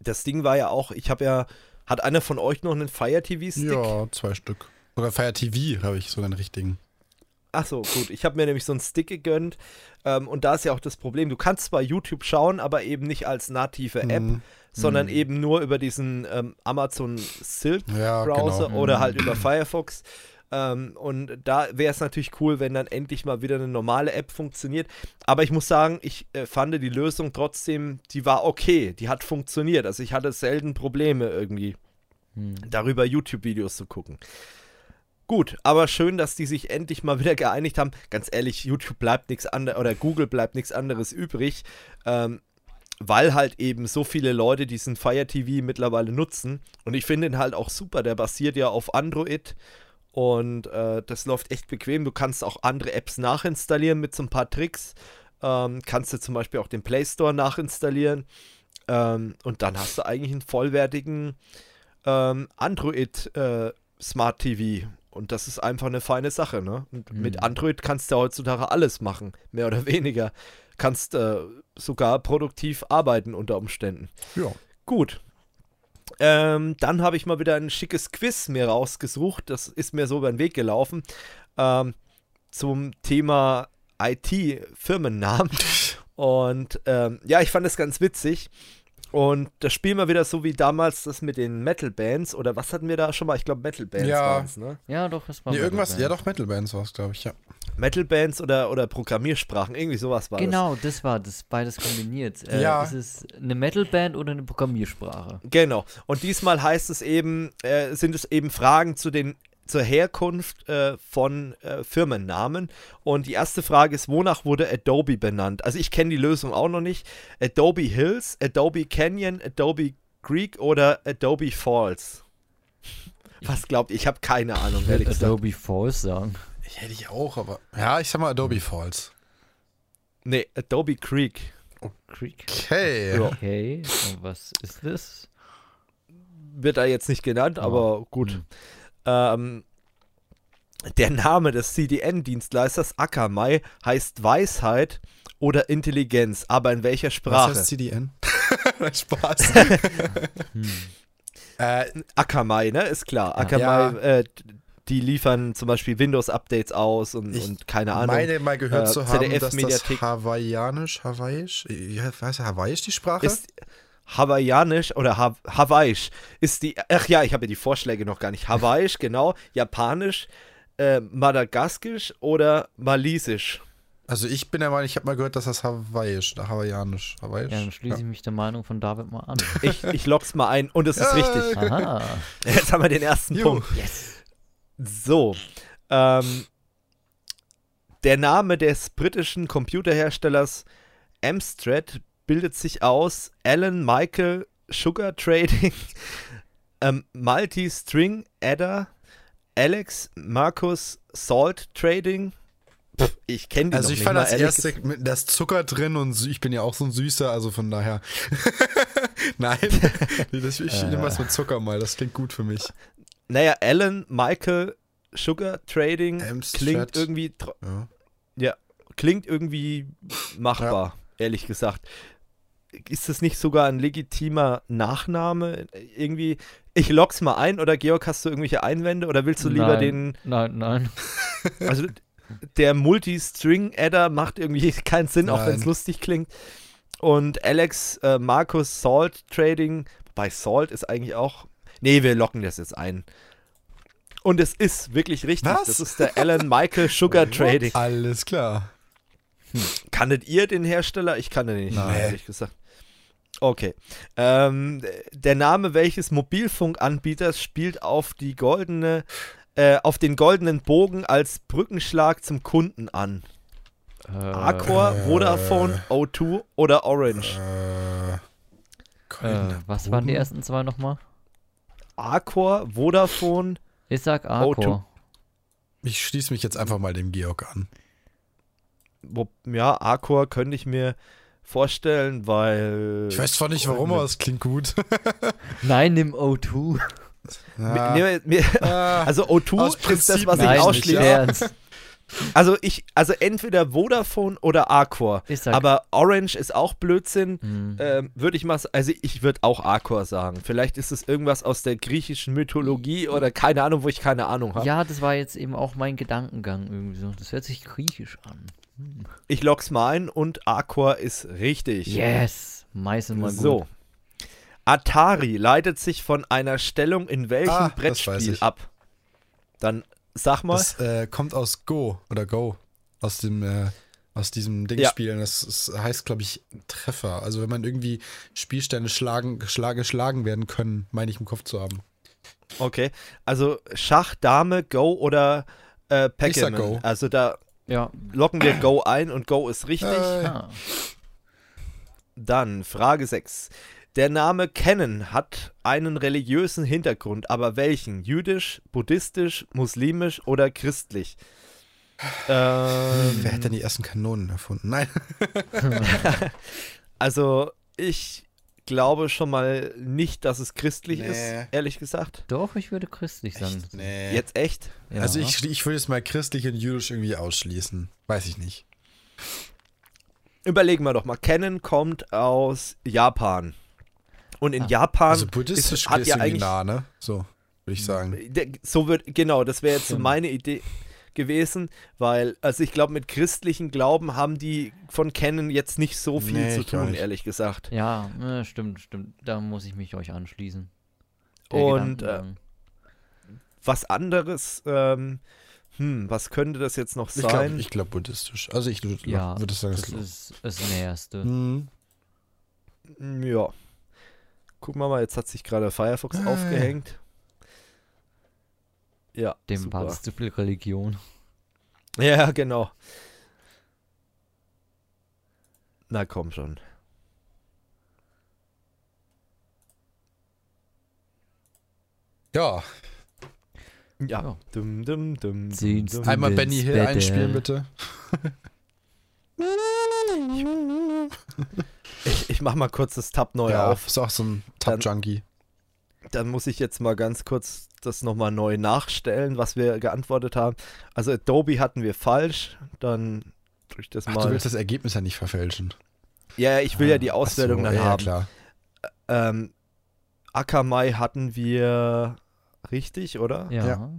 A: Das Ding war ja auch, ich habe ja, hat einer von euch noch einen Fire TV Stick?
B: Ja, zwei Stück. Sogar Fire TV habe ich sogar einen richtigen.
A: Ach so, gut. Ich habe mir nämlich so einen Stick gegönnt. Ähm, und da ist ja auch das Problem, du kannst zwar YouTube schauen, aber eben nicht als native App, mhm. sondern mhm. eben nur über diesen ähm, Amazon Silk ja, Browser genau. oder halt über Firefox. Ähm, und da wäre es natürlich cool, wenn dann endlich mal wieder eine normale App funktioniert. Aber ich muss sagen, ich äh, fand die Lösung trotzdem, die war okay, die hat funktioniert. Also ich hatte selten Probleme irgendwie, mhm. darüber YouTube-Videos zu gucken. Gut, aber schön, dass die sich endlich mal wieder geeinigt haben. Ganz ehrlich, YouTube bleibt nichts anderes oder Google bleibt nichts anderes übrig, ähm, weil halt eben so viele Leute diesen Fire TV mittlerweile nutzen. Und ich finde ihn halt auch super. Der basiert ja auf Android und äh, das läuft echt bequem. Du kannst auch andere Apps nachinstallieren mit so ein paar Tricks. Ähm, kannst du zum Beispiel auch den Play Store nachinstallieren. Ähm, und dann hast du eigentlich einen vollwertigen ähm, Android äh, Smart TV. Und das ist einfach eine feine Sache, ne? Und mhm. mit Android kannst du heutzutage alles machen, mehr oder weniger. Kannst äh, sogar produktiv arbeiten unter Umständen.
B: Ja.
A: Gut. Ähm, dann habe ich mal wieder ein schickes Quiz mir rausgesucht. Das ist mir so über den Weg gelaufen. Ähm, zum Thema IT-Firmennamen. Und ähm, ja, ich fand es ganz witzig. Und das spielen wir wieder so wie damals das mit den Metal-Bands. Oder was hatten wir da schon mal? Ich glaube, Metal-Bands
B: ja.
A: waren es, ne?
C: Ja, doch, das
B: war nee, irgendwas. Ja, doch, Metal-Bands war es, glaube ich, ja.
A: Metal-Bands oder, oder Programmiersprachen, irgendwie sowas war
C: genau, das. Genau, das war das, beides kombiniert. Äh, ja. Ist es eine Metal-Band oder eine Programmiersprache?
A: Genau. Und diesmal heißt es eben, äh, sind es eben Fragen zu den zur Herkunft äh, von äh, Firmennamen. Und die erste Frage ist, wonach wurde Adobe benannt? Also ich kenne die Lösung auch noch nicht. Adobe Hills, Adobe Canyon, Adobe Creek oder Adobe Falls? Was glaubt ihr? Ich habe keine Ahnung,
C: ich gesagt. Adobe Falls sagen.
B: Ich hätte ich auch, aber. Ja, ich sag mal Adobe Falls.
A: Nee, Adobe Creek.
C: Oh, Creek.
B: Okay.
C: Okay, und was ist das?
A: Wird da jetzt nicht genannt, oh. aber gut. Hm. Ähm, der Name des CDN-Dienstleisters Akamai heißt Weisheit oder Intelligenz, aber in welcher Sprache?
B: Was heißt CDN? Spaß.
A: hm. äh, Akamai, ne? Ist klar. Akamai, ja. äh, die liefern zum Beispiel Windows-Updates aus und, und, keine Ahnung.
B: Ich meine mal gehört äh, zu haben, ZDF dass das hawaiianisch, hawaiisch, ja, was, hawaiisch die Sprache?
A: Ist, Hawaiianisch oder ha Hawaiisch ist die. Ach ja, ich habe ja die Vorschläge noch gar nicht. Hawaiisch, genau. Japanisch, äh, Madagaskisch oder Malisisch.
B: Also ich bin der Meinung, ich habe mal gehört, dass das Hawaiisch, Hawaiianisch, Hawaiisch.
C: Ja, dann schließe ja. ich mich der Meinung von David mal an.
A: Ich, ich log's mal ein und es ist richtig. Aha. Jetzt haben wir den ersten Juh. Punkt. Yes. So. Ähm, der Name des britischen Computerherstellers Amstrad bildet sich aus Alan Michael Sugar Trading, ähm, Multi-String Adder, Alex Markus Salt Trading. Pff, ich kenne die
B: Also
A: ich
B: fand das erste mit das Zucker drin und ich bin ja auch so ein Süßer, also von daher. Nein, das, ich nehme was mit Zucker mal, das klingt gut für mich.
A: Naja, Alan Michael Sugar Trading Amstrad. klingt irgendwie. Ja. ja. klingt irgendwie machbar, ja. ehrlich gesagt ist das nicht sogar ein legitimer Nachname? Irgendwie, ich log's mal ein oder Georg, hast du irgendwelche Einwände oder willst du lieber
C: nein,
A: den.
C: Nein, nein.
A: Also der Multi-String-Adder macht irgendwie keinen Sinn, nein. auch wenn es lustig klingt. Und Alex äh, Markus Salt Trading, bei Salt ist eigentlich auch. Nee, wir locken das jetzt ein. Und es ist wirklich richtig. Was? Das ist der Alan Michael Sugar Trading.
B: Alles klar.
A: Hm. Kanntet ihr den Hersteller? Ich kannte den nicht, Nein. ehrlich gesagt. Okay. Ähm, der Name welches Mobilfunkanbieters spielt auf die goldene, äh, auf den goldenen Bogen als Brückenschlag zum Kunden an? Äh, Accor, Vodafone, O2 oder Orange?
C: Äh, äh was waren die ersten zwei nochmal?
A: Accor, Vodafone.
C: Ich sag Accor.
B: Ich schließe mich jetzt einfach mal dem Georg an.
A: Ja, Accor könnte ich mir vorstellen, weil.
B: Ich weiß zwar nicht warum, aber es klingt gut.
C: Nein, nimm O2.
A: Ja. Mir, mir, ah. also O2 ist das, was ich ausschließe. Also ich, also entweder Vodafone oder Arcor. Aber Orange ist auch Blödsinn. Mhm. Ähm, würde ich mal, also ich würde auch Arcor sagen. Vielleicht ist es irgendwas aus der griechischen Mythologie oder keine Ahnung, wo ich keine Ahnung habe.
C: Ja, das war jetzt eben auch mein Gedankengang irgendwie so. Das hört sich griechisch an.
A: Ich log's mal ein und Aqua ist richtig.
C: Yes, meistens mal gut.
A: So. Atari leitet sich von einer Stellung in welchem ah, Brettspiel ab? Dann sag mal.
B: Das äh, kommt aus Go oder Go. Aus dem, äh, aus diesem Ding ja. spielen. Das, das heißt, glaube ich, Treffer. Also wenn man irgendwie Spielstände schlagen, schlage, geschlagen werden können, meine ich im Kopf zu haben.
A: Okay, also Schach, Dame, Go oder äh, Pac-Man. Go. Also da ja. locken wir Go ein und Go ist richtig. Äh. Dann Frage 6. Der Name Kennen hat einen religiösen Hintergrund, aber welchen? Jüdisch, buddhistisch, muslimisch oder christlich?
B: Ähm, Wer hat denn die ersten Kanonen erfunden? Nein.
A: also ich glaube schon mal nicht, dass es christlich nee. ist, ehrlich gesagt.
C: Doch, ich würde christlich sagen.
A: Nee. Jetzt echt?
B: Ja. Also ich, ich würde es mal christlich und jüdisch irgendwie ausschließen. Weiß ich nicht.
A: Überlegen wir doch mal. Kennen kommt aus Japan. Und in ah. Japan
B: also buddhistisch ist, hat ja eigentlich nah, ne? So würde ich sagen.
A: So wird genau, das wäre jetzt so meine Idee gewesen, weil also ich glaube mit christlichen Glauben haben die von Kennen jetzt nicht so viel nee, zu tun, ehrlich gesagt.
C: Ja, ne, stimmt, stimmt. Da muss ich mich euch anschließen.
A: Und äh, was anderes, ähm, hm, was könnte das jetzt noch sein?
B: Ich glaube glaub buddhistisch. Also ich ja, würde sagen,
C: das ist das Näherste. Hm.
A: Ja. Gucken wir mal, jetzt hat sich gerade Firefox äh. aufgehängt. Ja.
C: Dem war es zu viel Religion.
A: Ja, genau. Na komm schon.
B: Ja.
A: Ja. ja. Dum, dum, dum,
B: Einmal Benny Hill einspielen, bitte.
A: Ich, ich mach mal kurz das Tab neu ja, auf.
B: Ist auch so ein Tab-Junkie.
A: Dann, dann, muss ich jetzt mal ganz kurz das nochmal neu nachstellen, was wir geantwortet haben. Also Adobe hatten wir falsch, dann durch das Ach, mal.
B: Du willst das Ergebnis ja nicht verfälschen.
A: Ja, ich will ah, ja die Auswertung so, dann ja, haben.
B: Klar.
A: Ähm, Akamai hatten wir richtig, oder?
C: ja. ja.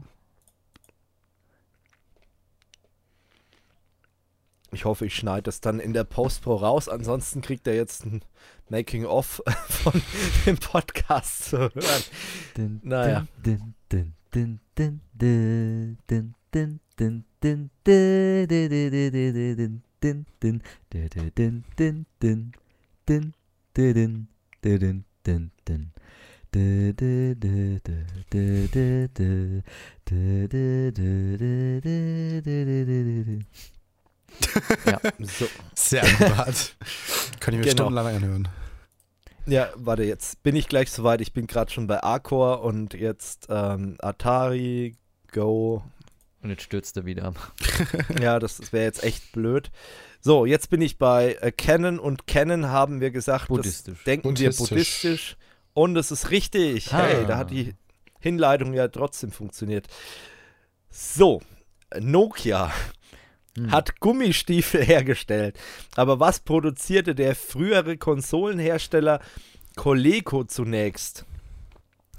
A: Ich hoffe, ich schneide das dann in der Post-Pro raus. Ansonsten kriegt er jetzt ein Making-of von dem Podcast zu hören. Din, naja. Din, din, din, din, din, din, din, din, din,
B: ja, so. Sehr. Kann ich mir genau. stundenlang anhören.
A: Ja, warte, jetzt bin ich gleich soweit. Ich bin gerade schon bei Arcor und jetzt ähm, Atari, Go.
C: Und jetzt stürzt er wieder ab.
A: ja, das, das wäre jetzt echt blöd. So, jetzt bin ich bei äh, Canon und Canon haben wir gesagt, buddhistisch. das denken buddhistisch. wir buddhistisch. Und es ist richtig. Ah. Hey, da hat die Hinleitung ja trotzdem funktioniert. So, Nokia hm. hat Gummistiefel hergestellt. Aber was produzierte der frühere Konsolenhersteller Coleco zunächst?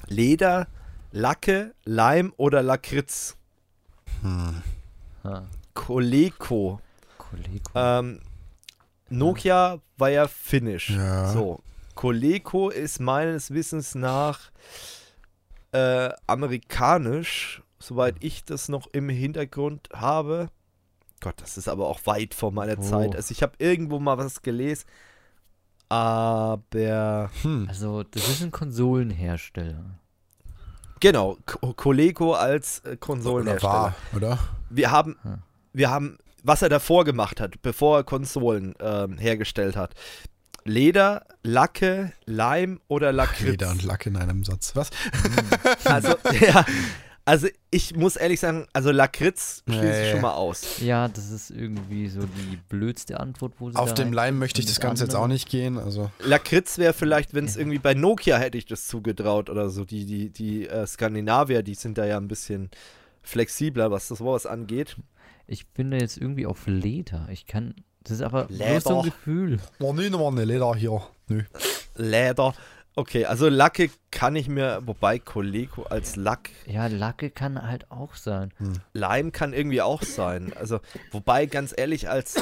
A: Leder, Lacke, Leim oder Lakritz? Hm. Coleco. Coleco. Ähm, Nokia war ja Finnish. Ja. So. Coleco ist meines Wissens nach äh, amerikanisch, soweit ich das noch im Hintergrund habe. Gott, das ist aber auch weit vor meiner oh. Zeit. Also ich habe irgendwo mal was gelesen, aber...
C: Hm. Also das ist ein Konsolenhersteller.
A: Genau, Coleco als äh, Konsolenhersteller. Oder, war,
B: oder?
A: Wir haben, hm. wir haben, was er davor gemacht hat, bevor er Konsolen ähm, hergestellt hat. Leder, Lacke, Leim oder Lakritz?
B: Leder und Lacke in einem Satz. Was?
A: Also, ja, also ich muss ehrlich sagen, also Lakritz schließe ich schon mal aus.
C: Ja, das ist irgendwie so die blödste Antwort, wo sie
B: Auf dem Leim möchte ich das Ganze jetzt auch nicht gehen. Also.
A: Lakritz wäre vielleicht, wenn es ja. irgendwie bei Nokia hätte ich das zugetraut oder so. Die, die, die äh, Skandinavier, die sind da ja ein bisschen flexibler, was das was angeht.
C: Ich bin da jetzt irgendwie auf Leder. Ich kann. Das ist aber Leder. nur so ein Gefühl.
B: Oh, nee, nochmal eine Leder hier. Nö.
A: Leder. Okay, also Lacke kann ich mir, wobei Coleco als Lack.
C: Ja, Lacke kann halt auch sein. Hm.
A: Leim kann irgendwie auch sein. Also, wobei, ganz ehrlich, als.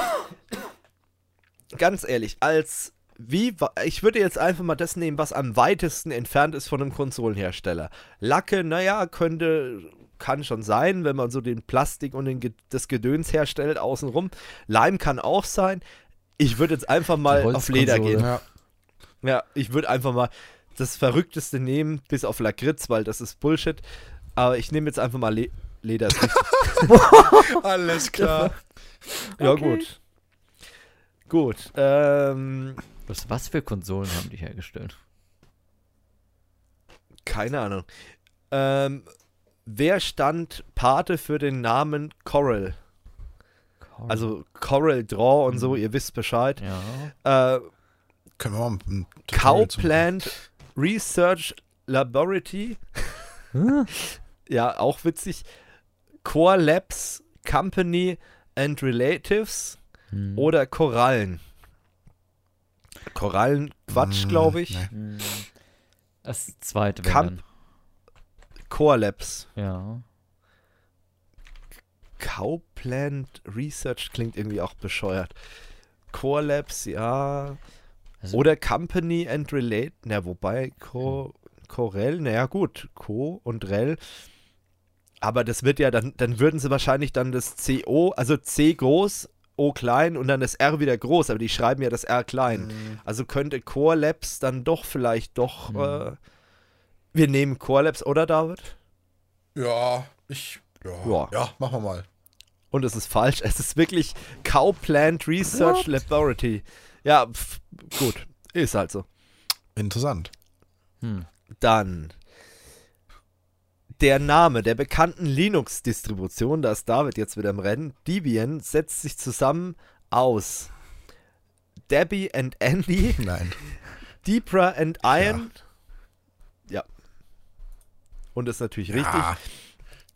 A: ganz ehrlich, als. Wie, ich würde jetzt einfach mal das nehmen, was am weitesten entfernt ist von einem Konsolenhersteller. Lacke, naja, könnte, kann schon sein, wenn man so den Plastik und den, das Gedöns herstellt außenrum. Leim kann auch sein. Ich würde jetzt einfach mal auf Leder gehen. Ja. Ja, ich würde einfach mal. das Verrückteste nehmen, bis auf Lakritz, weil das ist Bullshit. Aber ich nehme jetzt einfach mal Le Leder.
B: Alles klar.
A: ja, okay. gut. Gut. Ähm,
C: was, was für Konsolen haben die hergestellt?
A: Keine Ahnung. Ähm, wer stand Pate für den Namen Coral? Coral. Also Coral Draw und so, mhm. ihr wisst Bescheid.
B: Ja. Äh, Können wir mal
A: ein Cowplant Research Laboratory. Hm? ja, auch witzig. Core Labs Company and Relatives hm. oder Korallen. Korallen, Quatsch, hm, glaube ich. Nee. Hm.
C: Das zweite
A: Camp Core Labs.
C: Ja.
A: Cowplant Research klingt irgendwie auch bescheuert. Core Labs, ja. Also Oder Company and Relate. Na, wobei Co, Corel, naja, gut. Co und Rel. Aber das wird ja, dann, dann würden sie wahrscheinlich dann das CO, also C groß, O klein und dann das R wieder groß, aber die schreiben ja das R klein. Mhm. Also könnte Core Labs dann doch vielleicht doch. Mhm. Äh, wir nehmen Core Labs, oder David?
B: Ja, ich. Ja, ja. ja machen wir mal.
A: Und es ist falsch. Es ist wirklich Cow Plant Research What? Laboratory. Ja, pf, gut. Ist halt so.
B: Interessant.
A: Hm. Dann der Name der bekannten Linux-Distribution, da ist David jetzt wieder im Rennen, Debian, setzt sich zusammen aus Debbie and Andy.
B: Nein.
A: Deepra and Iron. Ja. ja. Und ist natürlich ja. richtig.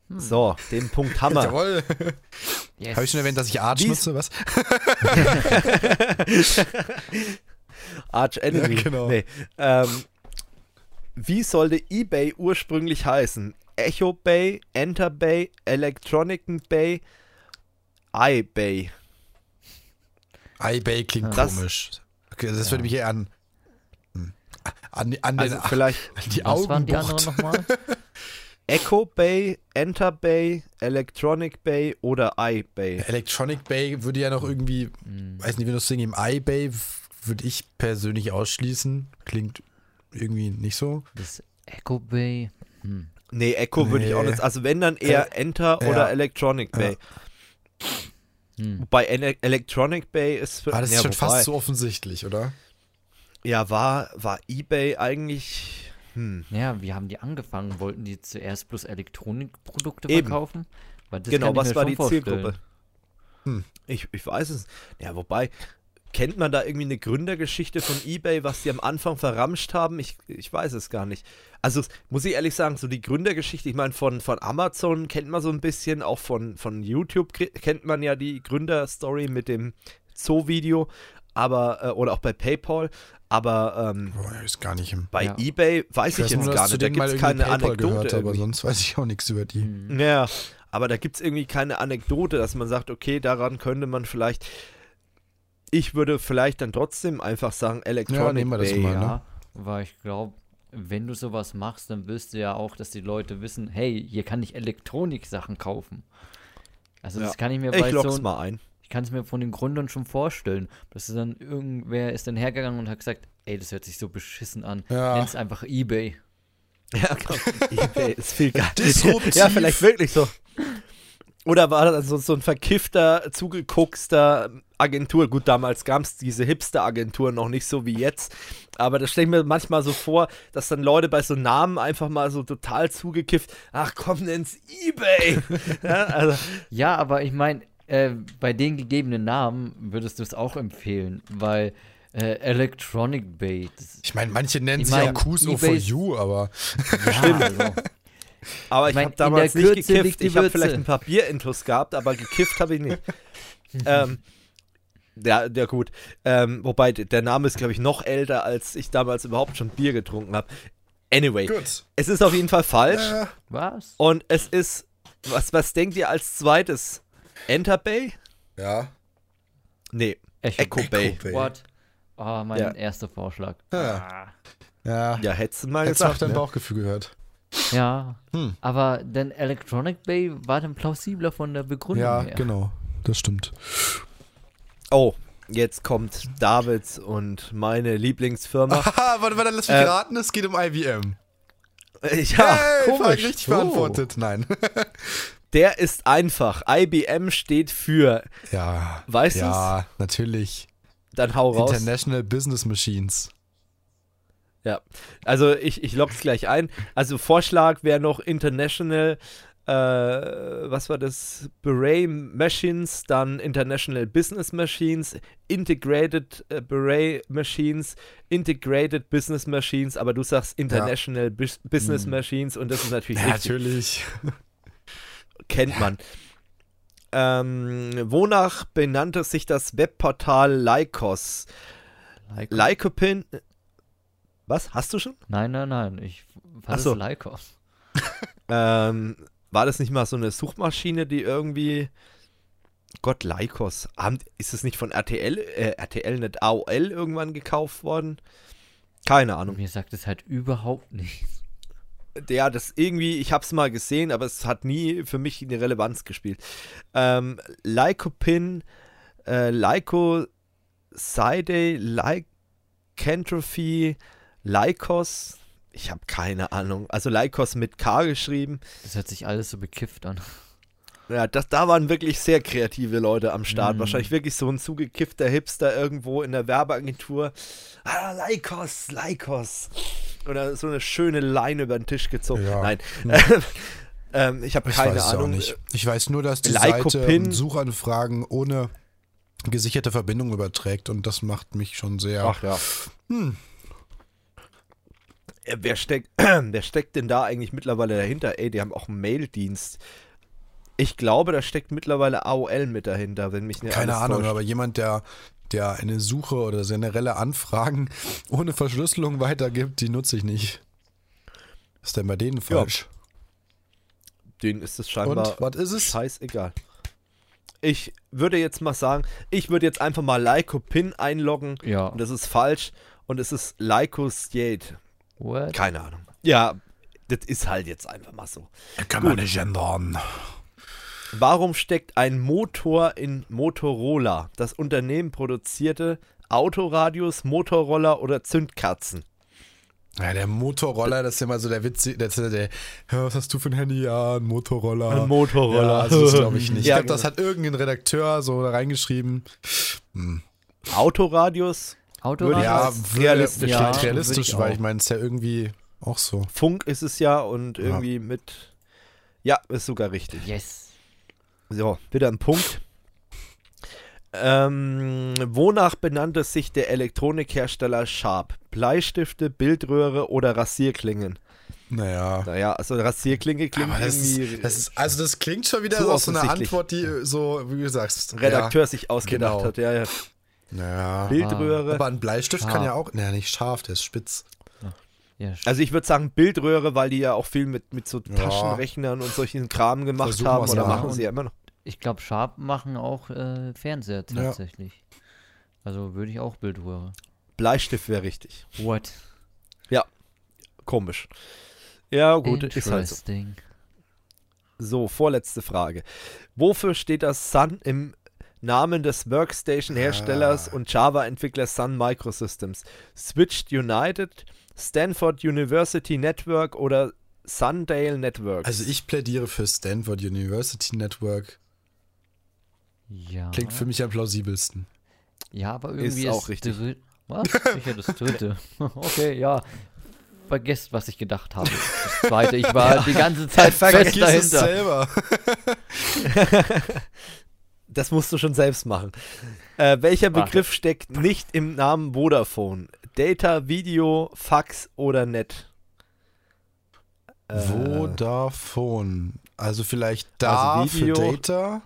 A: Hm. So, den Punkt Hammer.
B: Jawohl. Yes. Habe ich schon erwähnt, dass ich Arch Dies nutze, was?
A: Arch Enemy. Ja, genau. Nee. Ähm, wie sollte eBay ursprünglich heißen? Echo Bay, Enter Bay, Electronic Bay, iBay.
B: iBay klingt das, komisch. Okay, das ja. würde mich eher an, hm, an, an
A: also
B: den,
A: vielleicht
C: die Was Augen waren die anderen nochmal?
A: Echo Bay, Enter Bay, Electronic Bay oder iBay.
B: Electronic Bay würde ja noch irgendwie, hm. weiß nicht, wie du es singen, im iBay würde ich persönlich ausschließen. Klingt irgendwie nicht so.
C: Das Echo Bay. Hm.
A: Nee, Echo nee. würde ich auch nicht. Also wenn dann eher äh, Enter ja. oder Electronic Bay. Ja. Hm. Wobei Electronic Bay ist
B: für. Ah, das ist ja, schon wobei, fast so offensichtlich, oder?
A: Ja, war, war eBay eigentlich hm.
C: Ja, wie haben die angefangen? Wollten die zuerst bloß Elektronikprodukte Eben. verkaufen?
A: genau, was war die vorstellen. Zielgruppe? Hm. Ich, ich weiß es. Ja, wobei, kennt man da irgendwie eine Gründergeschichte von eBay, was die am Anfang verramscht haben? Ich, ich weiß es gar nicht. Also muss ich ehrlich sagen, so die Gründergeschichte, ich meine, von, von Amazon kennt man so ein bisschen, auch von, von YouTube kennt man ja die Gründerstory mit dem Zoo-Video, aber, äh, oder auch bei PayPal, aber ähm,
B: ist gar nicht im
A: bei ja. eBay weiß ich, ich jetzt nur, gar nicht. Da gibt es keine PayPal Anekdote. Gehört,
B: aber sonst weiß ich auch nichts über die.
A: Mhm. Ja, aber da gibt es irgendwie keine Anekdote, dass man sagt, okay, daran könnte man vielleicht. Ich würde vielleicht dann trotzdem einfach sagen, Electronic ja, nehmen wir das Bay. Mal, ne?
C: Ja, weil ich glaube, wenn du sowas machst, dann wirst du ja auch, dass die Leute wissen, hey, hier kann ich Elektronik-Sachen kaufen. Also das kann ich mir
A: bei ich so mal ein
C: ich kann es mir von den Gründern schon vorstellen, dass dann irgendwer ist dann hergegangen und hat gesagt, ey, das hört sich so beschissen an. Ja. Nenn's einfach Ebay.
A: Ja, komm, Ebay ist viel geil. Ja, vielleicht wirklich so. Oder war das so, so ein verkiffter, zugeguckster Agentur? Gut, damals gab es diese Hipster-Agentur noch nicht so wie jetzt. Aber das stelle ich mir manchmal so vor, dass dann Leute bei so Namen einfach mal so total zugekifft, ach komm, nenn's Ebay.
C: ja, also. ja, aber ich meine, äh, bei den gegebenen Namen würdest du es auch empfehlen, weil äh, Electronic Bay.
B: ich meine, manche nennen ich mein, sich auch Kuso for You, aber.
A: Ja, Stimmt. Also. Aber ich, ich habe damals nicht gekifft. Ich habe vielleicht ein paar Bierintus gehabt, aber gekifft habe ich nicht. ähm, ja, ja gut. Ähm, wobei der Name ist, glaube ich, noch älter, als ich damals überhaupt schon Bier getrunken habe. Anyway, gut. es ist auf jeden Fall falsch. Äh,
C: was?
A: Und es ist, was, was denkt ihr als zweites? Enter Bay?
B: Ja.
A: Nee, Echo, Echo Bay.
C: Bay. What? Oh, mein ja. erster Vorschlag.
B: Ja. Ah. Ja,
A: ja hättest du mal
B: hättest gesagt. Hättest dein ne? Bauchgefühl gehört.
C: Ja, hm. aber denn Electronic Bay war dann plausibler von der Begründung
B: ja,
C: her.
B: Ja, genau, das stimmt.
A: Oh, Jetzt kommt Davids und meine Lieblingsfirma.
B: warte, warte, lass mich äh, raten, es geht um IBM.
A: Ja, hey,
B: komisch. richtig oh. beantwortet. Nein.
A: Der ist einfach. IBM steht für.
B: Ja.
A: Weißt du?
B: Ja, natürlich.
A: Dann hau raus.
B: International Business Machines.
A: Ja, also ich, ich log's gleich ein. Also Vorschlag wäre noch International äh, was war das? Beret Machines, dann International Business Machines, Integrated äh, Beret Machines, Integrated Business Machines, aber du sagst International ja. Business hm. Machines und das ist natürlich
B: ja, Natürlich.
A: Kennt man. Ähm, wonach benannte sich das Webportal Lycos? Lycopin. Was? Hast du schon?
C: Nein, nein, nein. Ich
A: fand so. Lycos. ähm, war das nicht mal so eine Suchmaschine, die irgendwie. Gott, Lycos. Ist es nicht von RTL, äh, RTL nicht AOL irgendwann gekauft worden? Keine Ahnung.
C: Mir sagt es halt überhaupt nichts.
A: Ja, das irgendwie, ich hab's mal gesehen, aber es hat nie für mich eine Relevanz gespielt. Ähm, Lycopin, äh, Lycoside, Lycanthropy, Lycos, ich habe keine Ahnung. Also Lycos mit K geschrieben.
C: Das hört sich alles so bekifft an.
A: Ja, das, da waren wirklich sehr kreative Leute am Start. Mm. Wahrscheinlich wirklich so ein zugekiffter Hipster irgendwo in der Werbeagentur. Ah, Lycos, Lycos. Oder so eine schöne Leine über den Tisch gezogen. Ja. Nein. Hm. ähm, ich habe keine Ahnung.
B: Ich weiß nur, dass die Lycopin. Seite Suchanfragen ohne gesicherte Verbindung überträgt und das macht mich schon sehr.
A: Ach ja. Hm, äh, wer steckt, wer steckt denn da eigentlich mittlerweile dahinter? Ey, die haben auch einen Maildienst. Ich glaube, da steckt mittlerweile AOL mit dahinter, wenn mich nicht
B: Keine Ahnung, täuscht. aber jemand, der, der eine Suche oder generelle Anfragen ohne Verschlüsselung weitergibt, die nutze ich nicht. ist denn bei denen falsch? Ja.
A: Denen ist es scheinbar
B: Und, was ist es?
A: scheißegal. Ich würde jetzt mal sagen, ich würde jetzt einfach mal Lycopin einloggen.
C: Ja.
A: Und das ist falsch. Und es ist Lycostate.
C: What?
A: Keine Ahnung. Ja, das ist halt jetzt einfach mal so.
B: Kann man nicht ändern.
A: Warum steckt ein Motor in Motorola? Das Unternehmen produzierte Autoradios, Motorroller oder Zündkerzen.
B: Ja, der Motorroller, das ist immer so der Witz, der, der, der was hast du für ein Handy? Ja, ein Motorroller.
A: Ein Motorroller. Ja,
B: also das glaube ich nicht. Ja, ich glaube, das genau. hat irgendein Redakteur so reingeschrieben.
A: Hm. Autoradios,
C: Autoradio?
B: Ja, realistisch, ja, realistisch, weil ich meine, es ist ja irgendwie auch so.
A: Funk ist es ja und irgendwie ja. mit. Ja, ist sogar richtig.
C: Yes.
A: So, wieder ein Punkt. Ähm, wonach benannte sich der Elektronikhersteller Sharp? Bleistifte, Bildröhre oder Rasierklingen?
B: Naja.
A: Naja, also Rasierklinge klingt
B: das irgendwie. Ist, das ist, also, das klingt schon wieder so, so eine Antwort, die so, wie du sagst.
A: Redakteur ja, sich ausgedacht genau. hat, ja, ja.
B: Ja.
A: Bildröhre.
B: Aber ein Bleistift scharf. kann ja auch. Naja, nicht scharf, der ist spitz.
A: Ja, also ich würde sagen Bildröhre, weil die ja auch viel mit, mit so Taschenrechnern und solchen Kram gemacht Versuchen haben oder machen sie ja immer noch.
C: Ich glaube, Sharp machen auch äh, Fernseher tatsächlich. Ja. Also würde ich auch Bildröhre.
A: Bleistift wäre richtig.
C: What?
A: Ja, komisch. Ja, gut, ist halt so. So, vorletzte Frage. Wofür steht das Sun im Namen des Workstation-Herstellers ah. und Java-Entwicklers Sun Microsystems. Switched United, Stanford University Network oder Sundale Network.
B: Also ich plädiere für Stanford University Network.
C: Ja.
B: Klingt für mich am plausibelsten.
C: Ja, aber irgendwie
A: ist auch richtig.
C: Was? Ich hätte das dritte. okay, ja. Vergesst, was ich gedacht habe. Das zweite, ich war ja. die ganze Zeit fest dahinter. Es selber.
A: Das musst du schon selbst machen. Äh, welcher Begriff steckt nicht im Namen Vodafone? Data, Video, Fax oder Net?
B: Äh, Vodafone. Also vielleicht da also Video, für Data.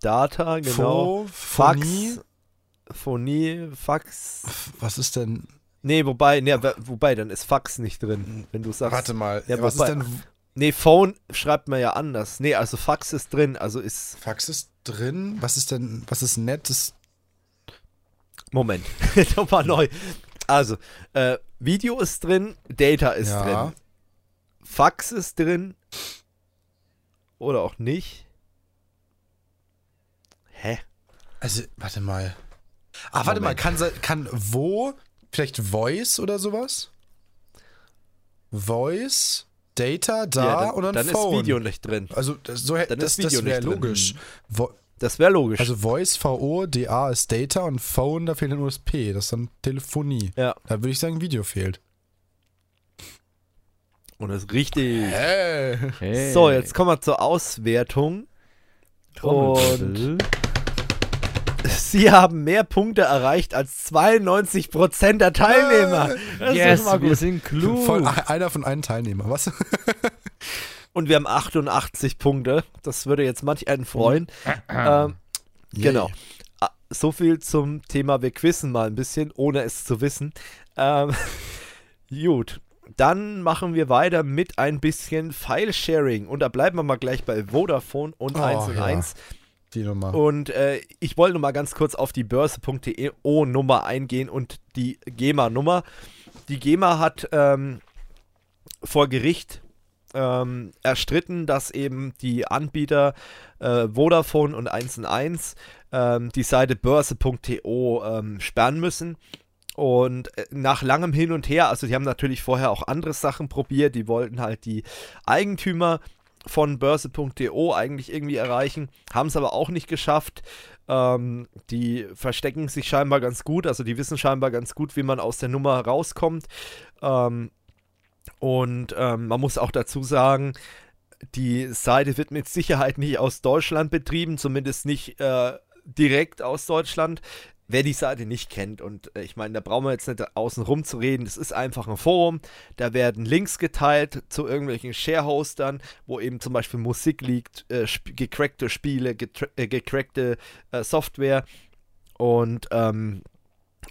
A: Data, genau.
B: Phonie.
A: Fax. Phonie, Fax.
B: Was ist denn?
A: Nee, wobei, nee, wobei, dann ist Fax nicht drin, wenn du sagst.
B: Warte mal,
A: ja, was wobei, ist denn. Nee, Phone schreibt man ja anders. Nee, also Fax ist drin, also ist.
B: Fax ist drin? Was ist denn, was ist nettes?
A: Moment, nochmal neu. Also, äh, Video ist drin, Data ist ja. drin. Fax ist drin. Oder auch nicht. Hä?
B: Also, warte mal. Ah, warte mal, kann, kann wo, vielleicht Voice oder sowas? Voice, Data, da ja, dann, oder ein
A: dann
B: Phone?
A: Dann ist Video nicht drin.
B: Also so, dann das, das wäre logisch.
A: Vo das wäre logisch.
B: Also Voice, VO, DA ist Data und Phone, da fehlt ein USP. Das ist dann Telefonie.
A: Ja.
B: Da würde ich sagen, Video fehlt.
A: Und das ist richtig. Hey. Hey. So, jetzt kommen wir zur Auswertung. Und Sie haben mehr Punkte erreicht als 92% der Teilnehmer.
C: Das yes, ist wir sind klug.
B: Von, einer von einem Teilnehmer, was?
A: Und wir haben 88 Punkte. Das würde jetzt manch einen freuen. ähm, genau. Ah, so viel zum Thema, wir quissen mal ein bisschen, ohne es zu wissen. Ähm, gut. Dann machen wir weiter mit ein bisschen File-Sharing. Und da bleiben wir mal gleich bei Vodafone und oh, 1 und ja. 1.
B: Die Nummer.
A: Und äh, ich wollte nur mal ganz kurz auf die Börse.de Nummer eingehen und die GEMA-Nummer. Die GEMA hat ähm, vor Gericht ähm, erstritten, dass eben die Anbieter äh, Vodafone und 1&1 ähm, die Seite börse.to ähm, sperren müssen. Und äh, nach langem Hin und Her, also die haben natürlich vorher auch andere Sachen probiert, die wollten halt die Eigentümer von börse.to eigentlich irgendwie erreichen, haben es aber auch nicht geschafft. Ähm, die verstecken sich scheinbar ganz gut, also die wissen scheinbar ganz gut, wie man aus der Nummer rauskommt. Ähm, und ähm, man muss auch dazu sagen, die Seite wird mit Sicherheit nicht aus Deutschland betrieben, zumindest nicht äh, direkt aus Deutschland. Wer die Seite nicht kennt, und äh, ich meine, da brauchen wir jetzt nicht außen rum zu reden, das ist einfach ein Forum, da werden Links geteilt zu irgendwelchen Sharehostern, wo eben zum Beispiel Musik liegt, äh, sp gecrackte Spiele, äh, gecrackte äh, Software. Und ähm,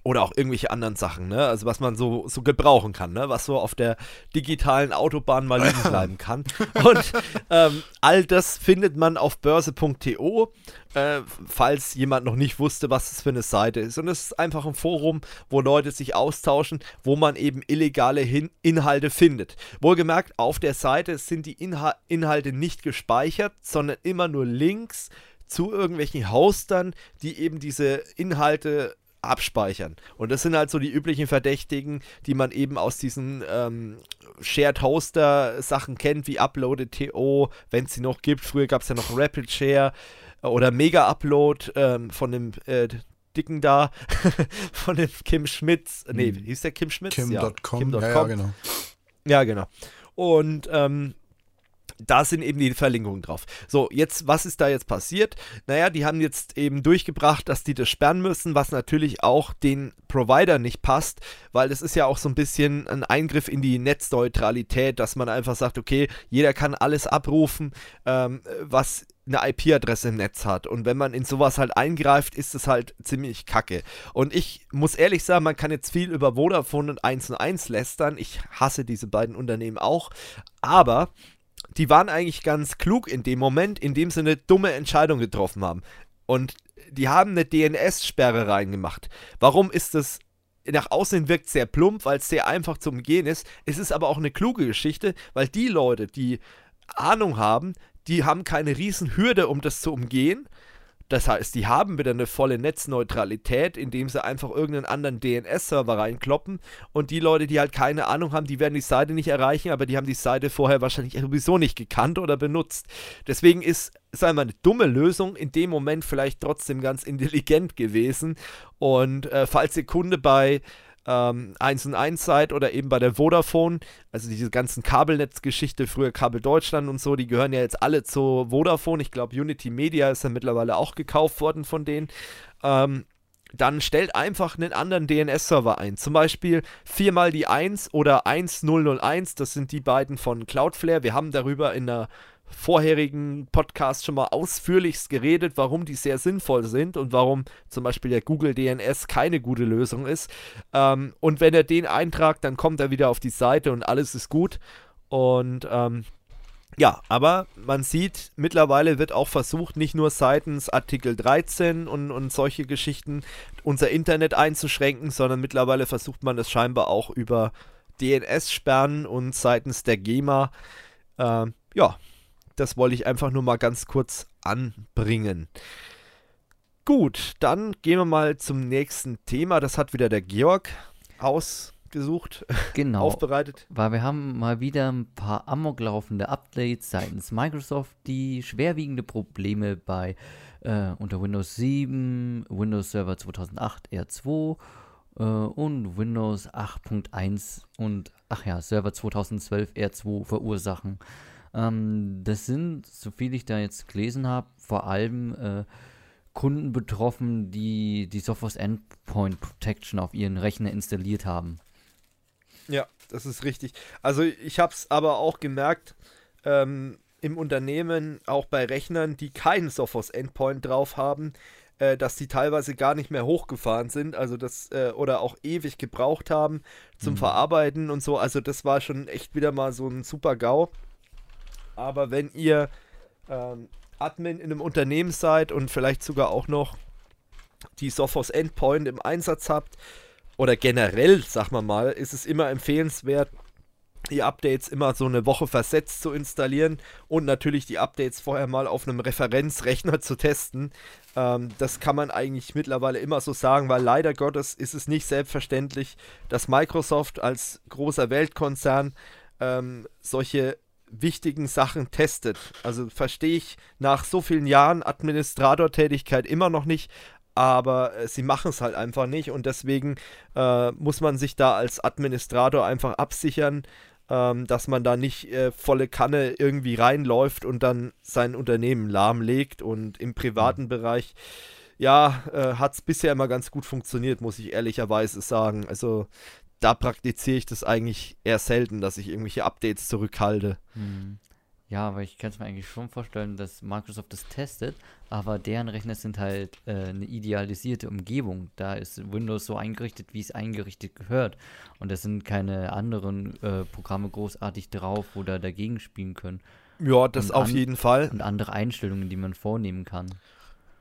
A: oder auch irgendwelche anderen Sachen, ne? Also was man so, so gebrauchen kann, ne? Was so auf der digitalen Autobahn mal liegen bleiben kann. Und ähm, all das findet man auf börse.to, äh, falls jemand noch nicht wusste, was das für eine Seite ist. Und es ist einfach ein Forum, wo Leute sich austauschen, wo man eben illegale Hin Inhalte findet. Wohlgemerkt, auf der Seite sind die Inha Inhalte nicht gespeichert, sondern immer nur Links zu irgendwelchen Hostern, die eben diese Inhalte abspeichern. Und das sind halt so die üblichen Verdächtigen, die man eben aus diesen ähm, Shared Hoster Sachen kennt, wie Uploaded.to, wenn es sie noch gibt. Früher gab es ja noch Rapid Share äh, oder Mega Upload ähm, von dem äh, Dicken da, von dem Kim Schmitz. Nee, hm. hieß der Kim Schmitz?
B: Kim.com. Ja,
A: Kim. Ja, ja, genau. Ja, genau. Und ähm, da sind eben die Verlinkungen drauf. So, jetzt, was ist da jetzt passiert? Naja, die haben jetzt eben durchgebracht, dass die das sperren müssen, was natürlich auch den Provider nicht passt, weil das ist ja auch so ein bisschen ein Eingriff in die Netzneutralität, dass man einfach sagt, okay, jeder kann alles abrufen, ähm, was eine IP-Adresse im Netz hat. Und wenn man in sowas halt eingreift, ist es halt ziemlich kacke. Und ich muss ehrlich sagen, man kann jetzt viel über Vodafone und 1 und 1 lästern. Ich hasse diese beiden Unternehmen auch. Aber die waren eigentlich ganz klug in dem Moment, in dem sie eine dumme Entscheidung getroffen haben. Und die haben eine DNS-Sperre reingemacht. Warum ist das nach außen wirkt sehr plump, weil es sehr einfach zu umgehen ist. Es ist aber auch eine kluge Geschichte, weil die Leute, die Ahnung haben, die haben keine riesen Hürde, um das zu umgehen. Das heißt, die haben wieder eine volle Netzneutralität, indem sie einfach irgendeinen anderen DNS-Server reinkloppen. Und die Leute, die halt keine Ahnung haben, die werden die Seite nicht erreichen, aber die haben die Seite vorher wahrscheinlich sowieso nicht gekannt oder benutzt. Deswegen ist, sagen wir mal, eine dumme Lösung in dem Moment vielleicht trotzdem ganz intelligent gewesen. Und äh, falls ihr Kunde bei ähm, 1 und 1 seid oder eben bei der Vodafone, also diese ganzen Kabelnetzgeschichte, früher Kabel Deutschland und so, die gehören ja jetzt alle zu Vodafone. Ich glaube, Unity Media ist ja mittlerweile auch gekauft worden von denen. Ähm, dann stellt einfach einen anderen DNS-Server ein. Zum Beispiel viermal die 1 oder 1001. Das sind die beiden von Cloudflare. Wir haben darüber in der vorherigen Podcast schon mal ausführlichst geredet, warum die sehr sinnvoll sind und warum zum Beispiel der Google DNS keine gute Lösung ist. Ähm, und wenn er den eintragt, dann kommt er wieder auf die Seite und alles ist gut. Und ähm, ja, aber man sieht, mittlerweile wird auch versucht, nicht nur seitens Artikel 13 und, und solche Geschichten unser Internet einzuschränken, sondern mittlerweile versucht man es scheinbar auch über DNS-Sperren und seitens der GEMA. Äh, ja, das wollte ich einfach nur mal ganz kurz anbringen. Gut, dann gehen wir mal zum nächsten Thema. Das hat wieder der Georg ausgesucht,
C: genau,
A: aufbereitet.
C: Weil wir haben mal wieder ein paar amoklaufende Updates seitens Microsoft, die schwerwiegende Probleme bei äh, unter Windows 7, Windows Server 2008 R2 äh, und Windows 8.1 und ach ja, Server 2012 R2 verursachen. Ähm, das sind, soviel ich da jetzt gelesen habe, vor allem äh, Kunden betroffen, die die Sophos Endpoint Protection auf ihren Rechner installiert haben.
A: Ja, das ist richtig. Also ich habe es aber auch gemerkt ähm, im Unternehmen, auch bei Rechnern, die keinen Sophos Endpoint drauf haben, äh, dass die teilweise gar nicht mehr hochgefahren sind, also das äh, oder auch ewig gebraucht haben zum mhm. Verarbeiten und so. Also das war schon echt wieder mal so ein super GAU. Aber wenn ihr ähm, Admin in einem Unternehmen seid und vielleicht sogar auch noch die Sophos Endpoint im Einsatz habt, oder generell, sag mal mal, ist es immer empfehlenswert, die Updates immer so eine Woche versetzt zu installieren und natürlich die Updates vorher mal auf einem Referenzrechner zu testen. Ähm, das kann man eigentlich mittlerweile immer so sagen, weil leider Gottes ist es nicht selbstverständlich, dass Microsoft als großer Weltkonzern ähm, solche wichtigen Sachen testet. Also verstehe ich nach so vielen Jahren Administratortätigkeit immer noch nicht, aber äh, sie machen es halt einfach nicht und deswegen äh, muss man sich da als Administrator einfach absichern, ähm, dass man da nicht äh, volle Kanne irgendwie reinläuft und dann sein Unternehmen lahmlegt und im privaten mhm. Bereich ja, äh, hat es bisher immer ganz gut funktioniert, muss ich ehrlicherweise sagen. Also da praktiziere ich das eigentlich eher selten, dass ich irgendwelche Updates zurückhalte.
C: Hm. Ja, aber ich kann es mir eigentlich schon vorstellen, dass Microsoft das testet, aber deren Rechner sind halt äh, eine idealisierte Umgebung. Da ist Windows so eingerichtet, wie es eingerichtet gehört. Und da sind keine anderen äh, Programme großartig drauf oder dagegen spielen können.
A: Ja, das auf jeden Fall.
C: Und andere Einstellungen, die man vornehmen kann.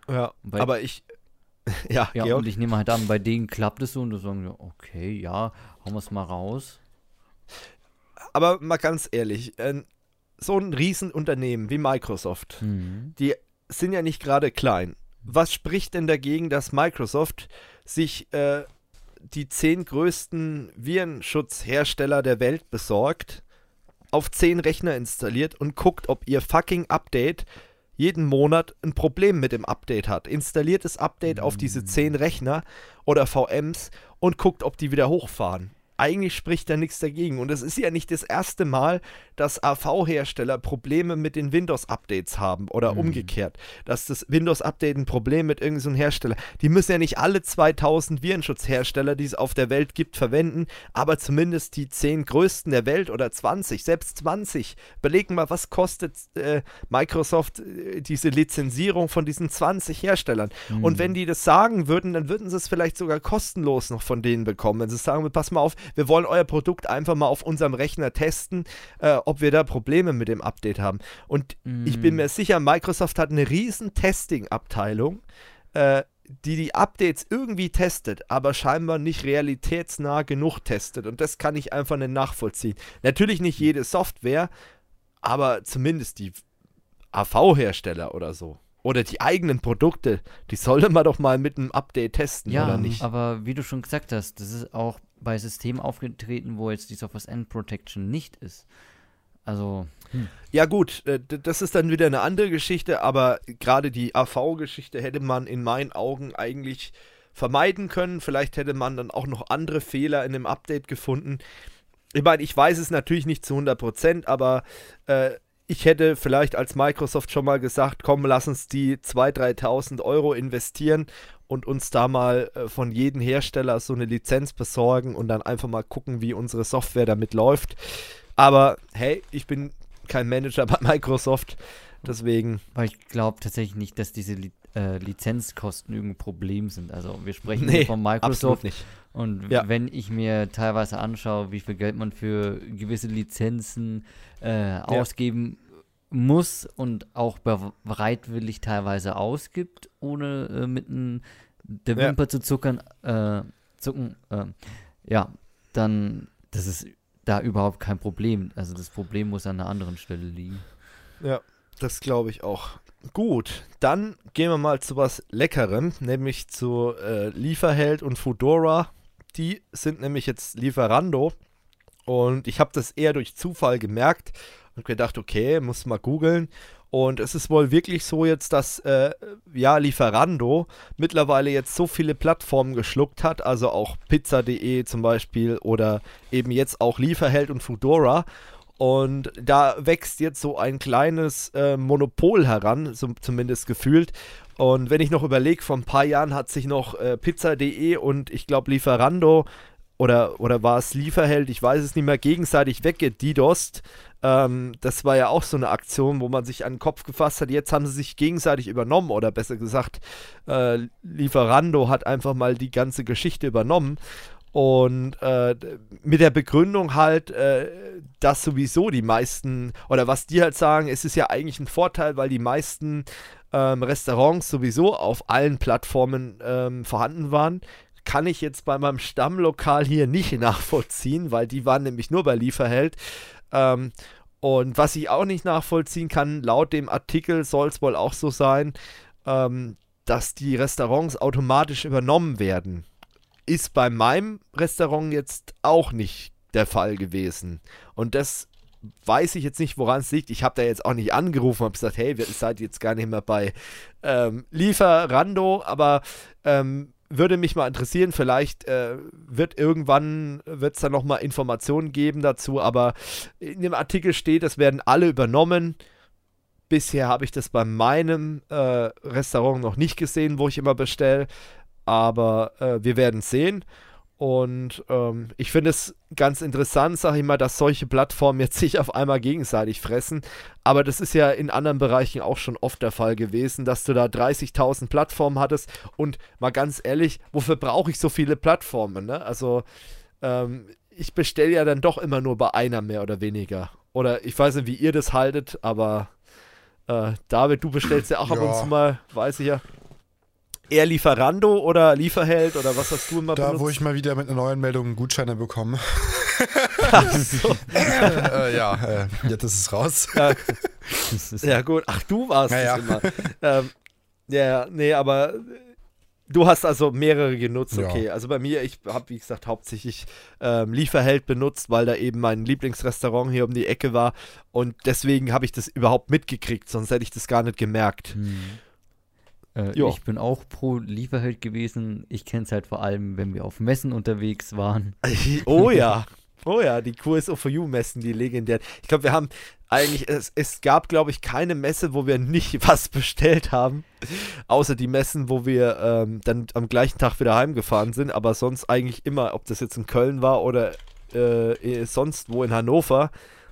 A: Ja, aber ich,
C: ja, ja und ich nehme halt an, bei denen klappt es so und da sagen wir, okay, ja, hauen wir es mal raus.
A: Aber mal ganz ehrlich, äh, so ein Riesenunternehmen wie Microsoft, mhm. die sind ja nicht gerade klein. Was spricht denn dagegen, dass Microsoft sich äh, die zehn größten Virenschutzhersteller der Welt besorgt, auf zehn Rechner installiert und guckt, ob ihr fucking Update jeden Monat ein Problem mit dem Update hat. Installiert das Update auf diese 10 Rechner oder VMs und guckt, ob die wieder hochfahren eigentlich spricht da nichts dagegen. Und es ist ja nicht das erste Mal, dass AV-Hersteller Probleme mit den Windows-Updates haben oder mhm. umgekehrt, dass das Windows-Update ein Problem mit irgendeinem so Hersteller. Die müssen ja nicht alle 2000 Virenschutzhersteller, die es auf der Welt gibt, verwenden, aber zumindest die 10 größten der Welt oder 20, selbst 20. Überlegen mal, was kostet äh, Microsoft äh, diese Lizenzierung von diesen 20 Herstellern? Mhm. Und wenn die das sagen würden, dann würden sie es vielleicht sogar kostenlos noch von denen bekommen. Wenn sie sagen, pass mal auf, wir wollen euer Produkt einfach mal auf unserem Rechner testen, äh, ob wir da Probleme mit dem Update haben. Und mm. ich bin mir sicher, Microsoft hat eine riesen Testing-Abteilung, äh, die die Updates irgendwie testet, aber scheinbar nicht realitätsnah genug testet. Und das kann ich einfach nicht nachvollziehen. Natürlich nicht jede Software, aber zumindest die AV-Hersteller oder so oder die eigenen Produkte, die sollte man doch mal mit einem Update testen,
C: ja,
A: oder nicht?
C: aber wie du schon gesagt hast, das ist auch bei Systemen aufgetreten, wo jetzt die Software End Protection nicht ist. Also.
A: Hm. Ja, gut, äh, das ist dann wieder eine andere Geschichte, aber gerade die AV-Geschichte hätte man in meinen Augen eigentlich vermeiden können. Vielleicht hätte man dann auch noch andere Fehler in dem Update gefunden. Ich meine, ich weiß es natürlich nicht zu 100%, aber äh, ich hätte vielleicht als Microsoft schon mal gesagt, komm, lass uns die 2.000, 3.000 Euro investieren und uns da mal äh, von jedem Hersteller so eine Lizenz besorgen und dann einfach mal gucken, wie unsere Software damit läuft. Aber hey, ich bin kein Manager bei Microsoft, deswegen.
C: Weil ich glaube tatsächlich nicht, dass diese Li äh, Lizenzkosten irgendein Problem sind. Also wir sprechen nee, von Microsoft
A: nicht.
C: Und ja. wenn ich mir teilweise anschaue, wie viel Geld man für gewisse Lizenzen äh, ja. Muss und auch bereitwillig teilweise ausgibt, ohne äh, mit der Wimper ja. zu zuckern, äh, zucken, äh, ja, dann das ist da überhaupt kein Problem. Also das Problem muss an einer anderen Stelle liegen.
A: Ja, das glaube ich auch. Gut, dann gehen wir mal zu was Leckerem, nämlich zu äh, Lieferheld und Foodora. Die sind nämlich jetzt Lieferando und ich habe das eher durch Zufall gemerkt und gedacht, okay, muss mal googeln. Und es ist wohl wirklich so jetzt, dass äh, ja Lieferando mittlerweile jetzt so viele Plattformen geschluckt hat, also auch Pizza.de zum Beispiel oder eben jetzt auch Lieferheld und Foodora. Und da wächst jetzt so ein kleines äh, Monopol heran, so zumindest gefühlt. Und wenn ich noch überlege, vor ein paar Jahren hat sich noch äh, Pizza.de und ich glaube Lieferando oder, oder war es Lieferheld, ich weiß es nicht mehr, gegenseitig weggedidost. Ähm, das war ja auch so eine Aktion, wo man sich an den Kopf gefasst hat. Jetzt haben sie sich gegenseitig übernommen oder besser gesagt, äh, Lieferando hat einfach mal die ganze Geschichte übernommen. Und äh, mit der Begründung halt, äh, dass sowieso die meisten, oder was die halt sagen, ist es ja eigentlich ein Vorteil, weil die meisten ähm, Restaurants sowieso auf allen Plattformen ähm, vorhanden waren. Kann ich jetzt bei meinem Stammlokal hier nicht nachvollziehen, weil die waren nämlich nur bei Lieferheld. Ähm, und was ich auch nicht nachvollziehen kann, laut dem Artikel soll es wohl auch so sein, ähm, dass die Restaurants automatisch übernommen werden ist bei meinem Restaurant jetzt auch nicht der Fall gewesen. Und das weiß ich jetzt nicht, woran es liegt. Ich habe da jetzt auch nicht angerufen und gesagt, hey, ihr seid jetzt gar nicht mehr bei ähm, Lieferando, aber ähm, würde mich mal interessieren, vielleicht äh, wird irgendwann, wird es da nochmal Informationen geben dazu, aber in dem Artikel steht, es werden alle übernommen. Bisher habe ich das bei meinem äh, Restaurant noch nicht gesehen, wo ich immer bestelle. Aber äh, wir werden sehen. Und ähm, ich finde es ganz interessant, sage ich mal, dass solche Plattformen jetzt sich auf einmal gegenseitig fressen. Aber das ist ja in anderen Bereichen auch schon oft der Fall gewesen, dass du da 30.000 Plattformen hattest. Und mal ganz ehrlich, wofür brauche ich so viele Plattformen? Ne? Also ähm, ich bestelle ja dann doch immer nur bei einer mehr oder weniger. Oder ich weiß nicht, wie ihr das haltet, aber äh, David, du bestellst ja auch ja. ab und zu mal, weiß ich ja eher Lieferando oder Lieferheld oder was hast du immer
B: Da, benutzt? wo ich mal wieder mit einer neuen Meldung Gutscheine bekomme. So. äh, ja, äh, jetzt ist es raus.
A: Ja, ja gut. Ach, du warst ja, es immer. Ähm, ja, nee, aber du hast also mehrere genutzt, okay. Ja. Also bei mir, ich habe, wie gesagt, hauptsächlich ähm, Lieferheld benutzt, weil da eben mein Lieblingsrestaurant hier um die Ecke war. Und deswegen habe ich das überhaupt mitgekriegt, sonst hätte ich das gar nicht gemerkt. Hm.
C: Äh, ich bin auch pro Lieferheld gewesen. Ich kenne es halt vor allem, wenn wir auf Messen unterwegs waren.
A: oh ja. Oh ja, die QSO for You Messen, die legendären. Ich glaube, wir haben eigentlich, es, es gab, glaube ich, keine Messe, wo wir nicht was bestellt haben. Außer die Messen, wo wir ähm, dann am gleichen Tag wieder heimgefahren sind. Aber sonst eigentlich immer, ob das jetzt in Köln war oder äh, eh, sonst wo in Hannover,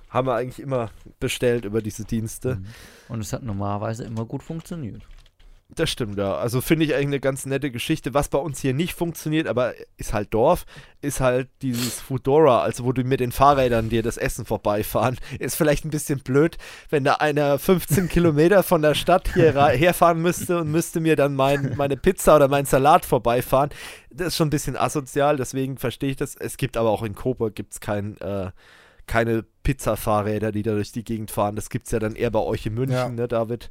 A: haben wir eigentlich immer bestellt über diese Dienste. Mhm.
C: Und es hat normalerweise immer gut funktioniert.
A: Das stimmt, ja. Also finde ich eigentlich eine ganz nette Geschichte. Was bei uns hier nicht funktioniert, aber ist halt Dorf, ist halt dieses Foodora, also wo du mit den Fahrrädern dir das Essen vorbeifahren. Ist vielleicht ein bisschen blöd, wenn da einer 15 Kilometer von der Stadt hier herfahren müsste und müsste mir dann mein, meine Pizza oder mein Salat vorbeifahren. Das ist schon ein bisschen asozial, deswegen verstehe ich das. Es gibt aber auch in Coburg gibt's kein, äh, keine Pizza-Fahrräder, die da durch die Gegend fahren. Das gibt es ja dann eher bei euch in München, ja. ne, David?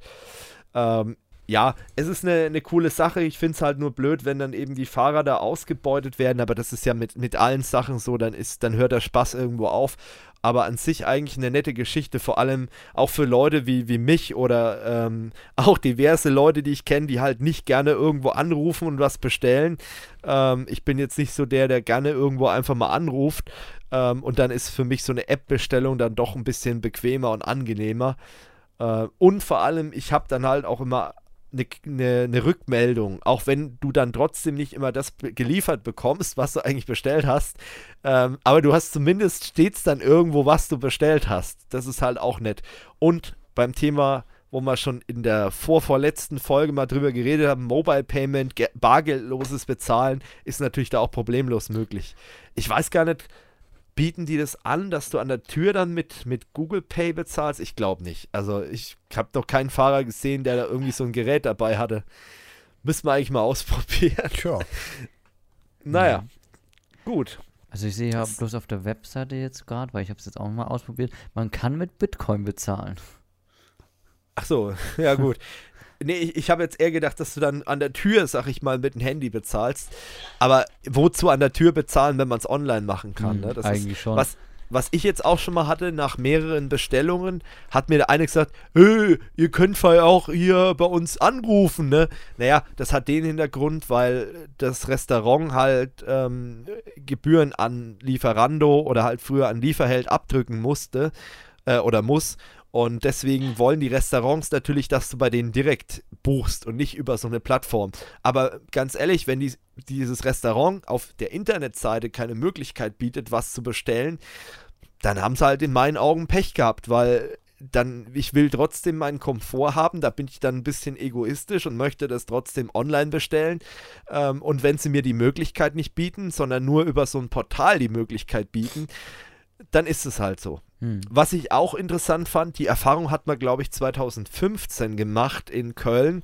A: Ähm, ja, es ist eine, eine coole Sache. Ich finde es halt nur blöd, wenn dann eben die Fahrer da ausgebeutet werden, aber das ist ja mit, mit allen Sachen so, dann ist, dann hört der Spaß irgendwo auf. Aber an sich eigentlich eine nette Geschichte, vor allem auch für Leute wie, wie mich oder ähm, auch diverse Leute, die ich kenne, die halt nicht gerne irgendwo anrufen und was bestellen. Ähm, ich bin jetzt nicht so der, der gerne irgendwo einfach mal anruft. Ähm, und dann ist für mich so eine App-Bestellung dann doch ein bisschen bequemer und angenehmer. Äh, und vor allem, ich habe dann halt auch immer eine, eine, eine, Rückmeldung, auch wenn du dann trotzdem nicht immer das geliefert bekommst, was du eigentlich bestellt hast. Ähm, aber du hast zumindest stets dann irgendwo, was du bestellt hast. Das ist halt auch nett. Und beim Thema, wo wir schon in der vorvorletzten Folge mal drüber geredet haben, Mobile Payment, bargeldloses Bezahlen, ist natürlich da auch problemlos möglich. Ich weiß gar nicht, bieten die das an, dass du an der Tür dann mit, mit Google Pay bezahlst? Ich glaube nicht. Also ich habe noch keinen Fahrer gesehen, der da irgendwie so ein Gerät dabei hatte. Müssen wir eigentlich mal ausprobieren.
B: Tja.
A: naja, mhm. gut.
C: Also ich sehe ja bloß auf der Webseite jetzt gerade, weil ich habe es jetzt auch mal ausprobiert, man kann mit Bitcoin bezahlen.
A: Ach so, ja gut. Nee, ich, ich habe jetzt eher gedacht, dass du dann an der Tür, sag ich mal, mit dem Handy bezahlst. Aber wozu an der Tür bezahlen, wenn man es online machen kann?
C: Hm,
A: ne? Das
C: eigentlich
A: ist,
C: schon.
A: Was, was ich jetzt auch schon mal hatte, nach mehreren Bestellungen, hat mir der eine gesagt, hey, ihr könnt ja auch hier bei uns anrufen, ne? Naja, das hat den Hintergrund, weil das Restaurant halt ähm, Gebühren an Lieferando oder halt früher an Lieferheld abdrücken musste äh, oder muss. Und deswegen wollen die Restaurants natürlich, dass du bei denen direkt buchst und nicht über so eine Plattform. Aber ganz ehrlich, wenn die, dieses Restaurant auf der Internetseite keine Möglichkeit bietet, was zu bestellen, dann haben sie halt in meinen Augen Pech gehabt, weil dann, ich will trotzdem meinen Komfort haben, da bin ich dann ein bisschen egoistisch und möchte das trotzdem online bestellen. Ähm, und wenn sie mir die Möglichkeit nicht bieten, sondern nur über so ein Portal die Möglichkeit bieten, dann ist es halt so. Hm. Was ich auch interessant fand, die Erfahrung hat man, glaube ich, 2015 gemacht in Köln,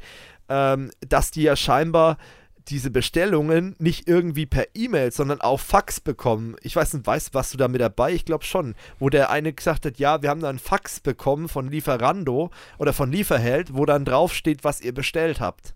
A: ähm, dass die ja scheinbar diese Bestellungen nicht irgendwie per E-Mail, sondern auf Fax bekommen. Ich weiß nicht, weißt was du da mit dabei? Ich glaube schon. Wo der eine gesagt hat, ja, wir haben da einen Fax bekommen von Lieferando oder von Lieferheld, wo dann draufsteht, was ihr bestellt habt.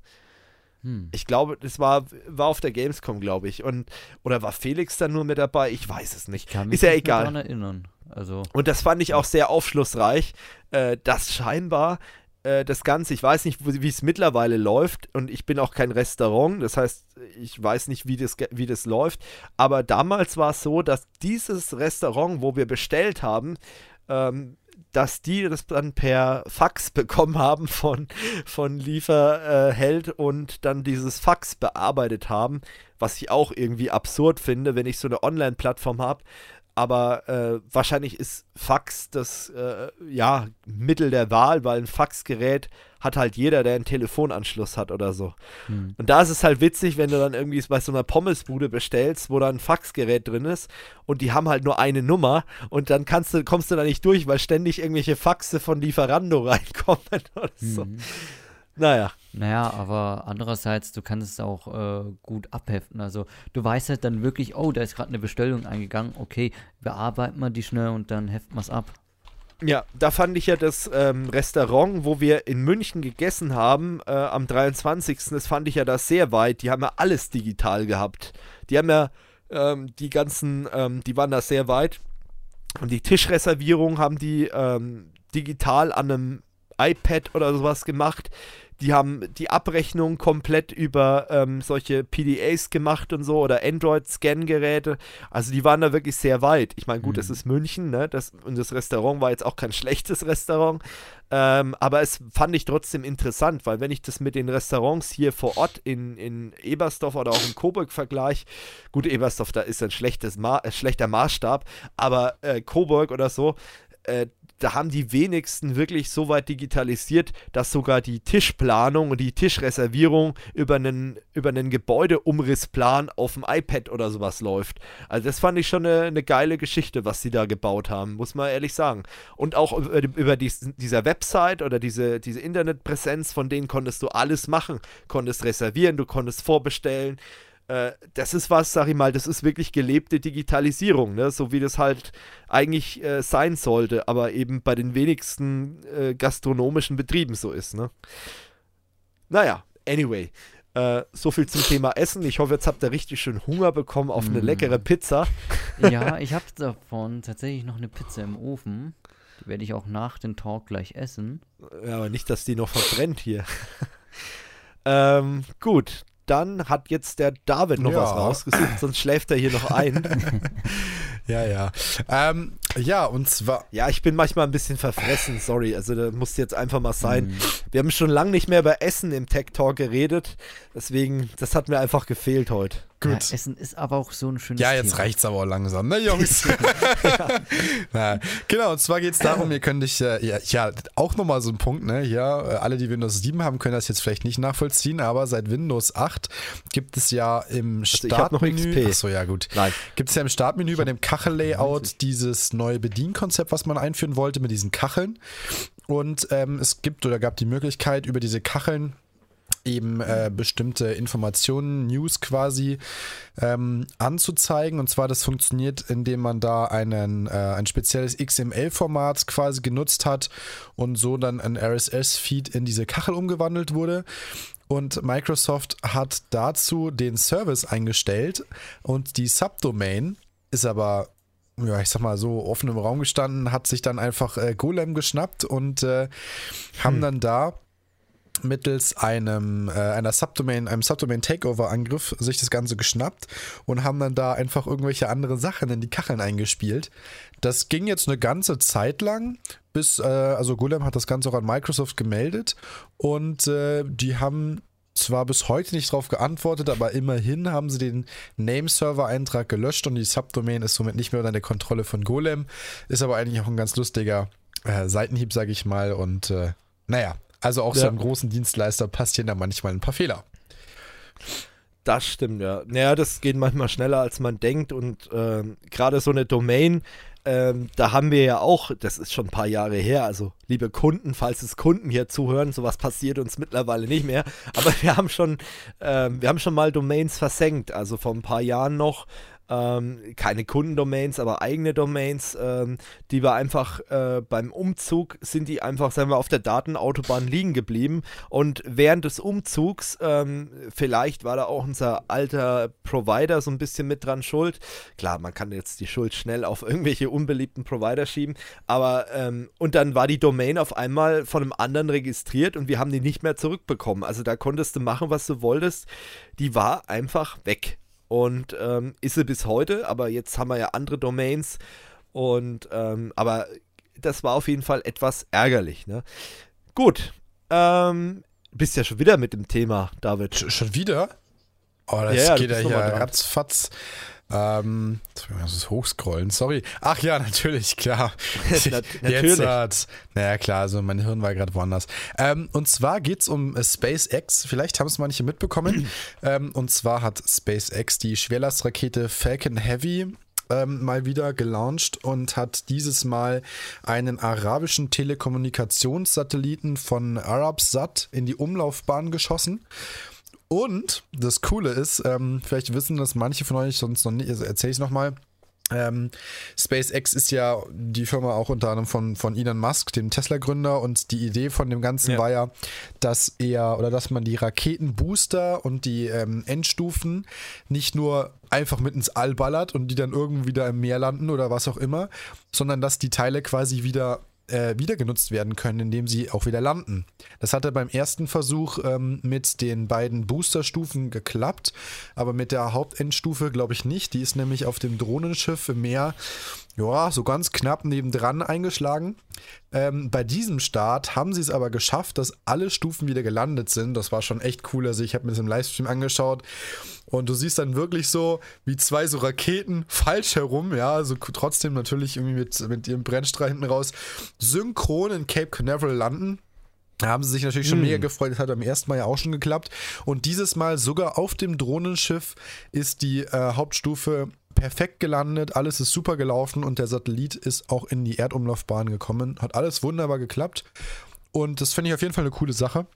A: Hm. Ich glaube, das war, war auf der Gamescom, glaube ich. Und, oder war Felix dann nur mit dabei? Ich weiß es nicht. Ist ja egal. Daran
C: erinnern. Also.
A: Und das fand ich auch sehr aufschlussreich, äh, dass scheinbar äh, das Ganze, ich weiß nicht, wie es mittlerweile läuft und ich bin auch kein Restaurant, das heißt, ich weiß nicht, wie das, wie das läuft, aber damals war es so, dass dieses Restaurant, wo wir bestellt haben, ähm, dass die das dann per Fax bekommen haben von, von Lieferheld und dann dieses Fax bearbeitet haben, was ich auch irgendwie absurd finde, wenn ich so eine Online-Plattform habe, aber äh, wahrscheinlich ist Fax das äh, ja, Mittel der Wahl, weil ein Faxgerät hat halt jeder, der einen Telefonanschluss hat oder so. Hm. Und da ist es halt witzig, wenn du dann irgendwie bei so einer Pommesbude bestellst, wo da ein Faxgerät drin ist und die haben halt nur eine Nummer und dann kannst du, kommst du da nicht durch, weil ständig irgendwelche Faxe von Lieferando reinkommen oder so. Hm. Naja.
C: Naja, aber andererseits, du kannst es auch äh, gut abheften. Also du weißt halt dann wirklich, oh, da ist gerade eine Bestellung eingegangen, okay, bearbeiten wir die schnell und dann heften wir es ab.
A: Ja, da fand ich ja das ähm, Restaurant, wo wir in München gegessen haben, äh, am 23. Das fand ich ja da sehr weit. Die haben ja alles digital gehabt. Die haben ja ähm, die ganzen, ähm, die waren da sehr weit. Und die Tischreservierung haben die ähm, digital an einem iPad oder sowas gemacht. Die haben die Abrechnung komplett über ähm, solche PDAs gemacht und so oder Android-Scan-Geräte. Also die waren da wirklich sehr weit. Ich meine, gut, mhm. das ist München, ne? Das, und das Restaurant war jetzt auch kein schlechtes Restaurant. Ähm, aber es fand ich trotzdem interessant, weil wenn ich das mit den Restaurants hier vor Ort in, in Ebersdorf oder auch in Coburg vergleiche, gut, Ebersdorf, da ist ein schlechtes Ma äh, schlechter Maßstab, aber äh, Coburg oder so, äh, da haben die wenigsten wirklich so weit digitalisiert, dass sogar die Tischplanung und die Tischreservierung über einen, über einen Gebäudeumrissplan auf dem iPad oder sowas läuft. Also das fand ich schon eine, eine geile Geschichte, was sie da gebaut haben, muss man ehrlich sagen. Und auch über, über dies, dieser Website oder diese, diese Internetpräsenz, von denen konntest du alles machen. Konntest reservieren, du konntest vorbestellen, äh, das ist was, sag ich mal, das ist wirklich gelebte Digitalisierung, ne? so wie das halt eigentlich äh, sein sollte, aber eben bei den wenigsten äh, gastronomischen Betrieben so ist. Ne? Naja, anyway. Äh, so viel zum Thema Essen. Ich hoffe, jetzt habt ihr richtig schön Hunger bekommen auf eine mm. leckere Pizza.
C: Ja, ich habe davon tatsächlich noch eine Pizza im Ofen. Die werde ich auch nach dem Talk gleich essen.
A: Ja, aber nicht, dass die noch verbrennt hier. ähm, gut, dann hat jetzt der David noch ja. was rausgesucht, sonst schläft er hier noch ein.
B: ja, ja. Ähm, ja, und zwar.
A: Ja, ich bin manchmal ein bisschen verfressen, sorry. Also, da muss jetzt einfach mal sein. Mhm. Wir haben schon lange nicht mehr über Essen im Tech Talk geredet. Deswegen, das hat mir einfach gefehlt heute.
C: Gut. Ja, Essen ist aber auch so ein schönes
B: Ja, jetzt Thema. reicht's aber auch langsam, ne, Jungs? ja. Na, genau, und zwar geht es darum, ihr könnt dich, äh, ja, ja, auch nochmal so ein Punkt, ne, ja, äh, alle, die Windows 7 haben, können das jetzt vielleicht nicht nachvollziehen, aber seit Windows 8 gibt es ja im also Startmenü, achso, ja gut, Nein. gibt es ja im Startmenü bei dem Kachellayout dieses neue Bedienkonzept, was man einführen wollte mit diesen Kacheln und ähm, es gibt oder gab die Möglichkeit, über diese Kacheln eben äh, bestimmte Informationen, News quasi ähm, anzuzeigen. Und zwar das funktioniert, indem man da einen, äh, ein spezielles XML-Format quasi genutzt hat und so dann ein RSS-Feed in diese Kachel umgewandelt wurde. Und Microsoft hat dazu den Service eingestellt und die Subdomain ist aber ja, ich sag mal so, offen im Raum gestanden, hat sich dann einfach äh, Golem geschnappt und äh, haben hm. dann da mittels einem, äh, einer Subdomain, einem Subdomain-Takeover-Angriff sich das Ganze geschnappt und haben dann da einfach irgendwelche andere Sachen in die Kacheln eingespielt. Das ging jetzt eine ganze Zeit lang, bis, äh, also Golem hat das Ganze auch an Microsoft gemeldet und äh, die haben zwar bis heute nicht darauf geantwortet, aber immerhin haben sie den Name-Server-Eintrag gelöscht und die Subdomain ist somit nicht mehr unter der Kontrolle von Golem. Ist aber eigentlich auch ein ganz lustiger äh, Seitenhieb, sage ich mal. Und äh, naja, also auch ja. so einem großen Dienstleister passieren da manchmal ein paar Fehler.
A: Das stimmt, ja. Naja, das geht manchmal schneller, als man denkt. Und äh, gerade so eine Domain, ähm, da haben wir ja auch, das ist schon ein paar Jahre her, also liebe Kunden, falls es Kunden hier zuhören, sowas passiert uns mittlerweile nicht mehr, aber wir haben schon, ähm, wir haben schon mal Domains versenkt, also vor ein paar Jahren noch ähm, keine Kundendomains, aber eigene Domains, ähm, die wir einfach äh, beim Umzug sind die einfach, sagen wir, auf der Datenautobahn liegen geblieben und während des Umzugs, ähm, vielleicht war da auch unser alter Provider so ein bisschen mit dran schuld. Klar, man kann jetzt die Schuld schnell auf irgendwelche unbeliebten Provider schieben, aber ähm, und dann war die Domain auf einmal von einem anderen registriert und wir haben die nicht mehr zurückbekommen. Also da konntest du machen, was du wolltest. Die war einfach weg. Und ähm, ist sie bis heute, aber jetzt haben wir ja andere Domains. Und ähm, aber das war auf jeden Fall etwas ärgerlich. Ne? Gut. Ähm, bist ja schon wieder mit dem Thema, David.
B: Sch schon wieder? Oh, das ja, geht ja hier ratzfatz. Ähm, jetzt muss ich hochscrollen, sorry. Ach ja, natürlich, klar. Na, natürlich. Jetzt naja, klar, also mein Hirn war gerade woanders. Ähm, und zwar geht es um äh, SpaceX. Vielleicht haben es manche mitbekommen. ähm, und zwar hat SpaceX die Schwerlastrakete Falcon Heavy ähm, mal wieder gelauncht und hat dieses Mal einen arabischen Telekommunikationssatelliten von Arabsat in die Umlaufbahn geschossen. Und das Coole ist, ähm, vielleicht wissen das manche von euch sonst noch nicht, also erzähle ich es nochmal. Ähm, SpaceX ist ja die Firma auch unter anderem von, von Elon Musk, dem Tesla-Gründer, und die Idee von dem Ganzen ja. war ja, dass er oder dass man die Raketenbooster und die ähm, Endstufen nicht nur einfach mit ins All ballert und die dann irgendwie wieder im Meer landen oder was auch immer, sondern dass die Teile quasi wieder äh, wieder genutzt werden können, indem sie auch wieder landen. Das hatte beim ersten Versuch ähm, mit den beiden Boosterstufen geklappt, aber mit der Hauptendstufe glaube ich nicht. Die ist nämlich auf dem Drohnenschiff im Meer ja, so ganz knapp nebendran eingeschlagen. Ähm, bei diesem Start haben sie es aber geschafft, dass alle Stufen wieder gelandet sind. Das war schon echt cool. Also ich habe mir das im Livestream angeschaut und du siehst dann wirklich so, wie zwei so Raketen falsch herum, ja, also trotzdem natürlich irgendwie mit, mit ihrem Brennstrahl hinten raus, synchron in Cape Canaveral landen. Da haben sie sich natürlich schon mm. mega gefreut. Das hat beim ersten Mal ja auch schon geklappt. Und dieses Mal sogar auf dem Drohnenschiff ist die äh, Hauptstufe perfekt gelandet, alles ist super gelaufen und der Satellit ist auch in die Erdumlaufbahn gekommen. Hat alles wunderbar geklappt. Und das finde ich auf jeden Fall eine coole Sache.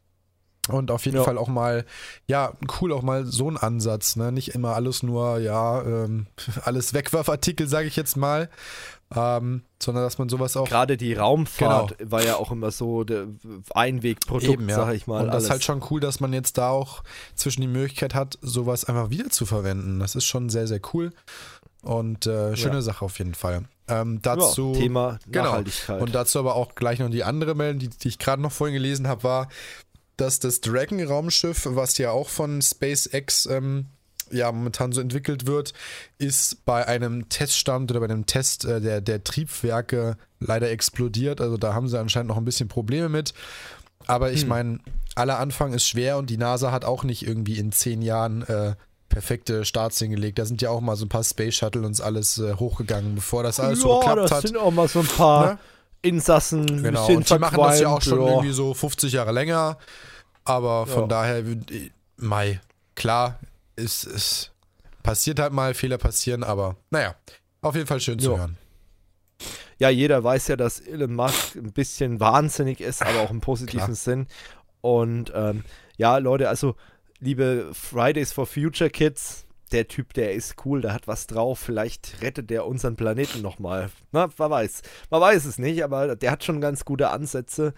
B: Und auf jeden ja. Fall auch mal, ja, cool auch mal so ein Ansatz, ne? Nicht immer alles nur, ja, ähm, alles Wegwerfartikel, sage ich jetzt mal. Ähm, sondern dass man sowas auch.
A: Gerade die Raumfahrt genau. war ja auch immer so der Einwegprodukt, Eben, ja. sag ich mal.
B: Und das alles. ist halt schon cool, dass man jetzt da auch zwischen die Möglichkeit hat, sowas einfach wieder zu verwenden. Das ist schon sehr, sehr cool. Und äh, schöne ja. Sache auf jeden Fall. Ähm, dazu
A: ja, Thema
B: genau. Nachhaltigkeit. Genau. Und dazu aber auch gleich noch die andere Meldung, die, die ich gerade noch vorhin gelesen habe, war, dass das Dragon-Raumschiff, was ja auch von SpaceX ähm, ja momentan so entwickelt wird, ist bei einem Teststand oder bei einem Test äh, der, der Triebwerke leider explodiert. Also da haben sie anscheinend noch ein bisschen Probleme mit. Aber ich hm. meine, aller Anfang ist schwer und die NASA hat auch nicht irgendwie in zehn Jahren äh, perfekte Starts hingelegt. Da sind ja auch mal so ein paar Space Shuttle und alles äh, hochgegangen, bevor das alles ja, so geklappt das hat.
A: sind auch mal so ein paar ne? Insassen.
B: Genau, und die machen das ja auch schon ja. irgendwie so 50 Jahre länger. Aber von ja. daher, Mai, klar, es, es passiert halt mal, Fehler passieren, aber naja, auf jeden Fall schön zu hören.
A: Ja, jeder weiß ja, dass Elon Musk ein bisschen wahnsinnig ist, aber auch im positiven Klar. Sinn. Und ähm, ja, Leute, also liebe Fridays for Future Kids, der Typ, der ist cool, der hat was drauf, vielleicht rettet der unseren Planeten nochmal. Na, man weiß. Man weiß es nicht, aber der hat schon ganz gute Ansätze.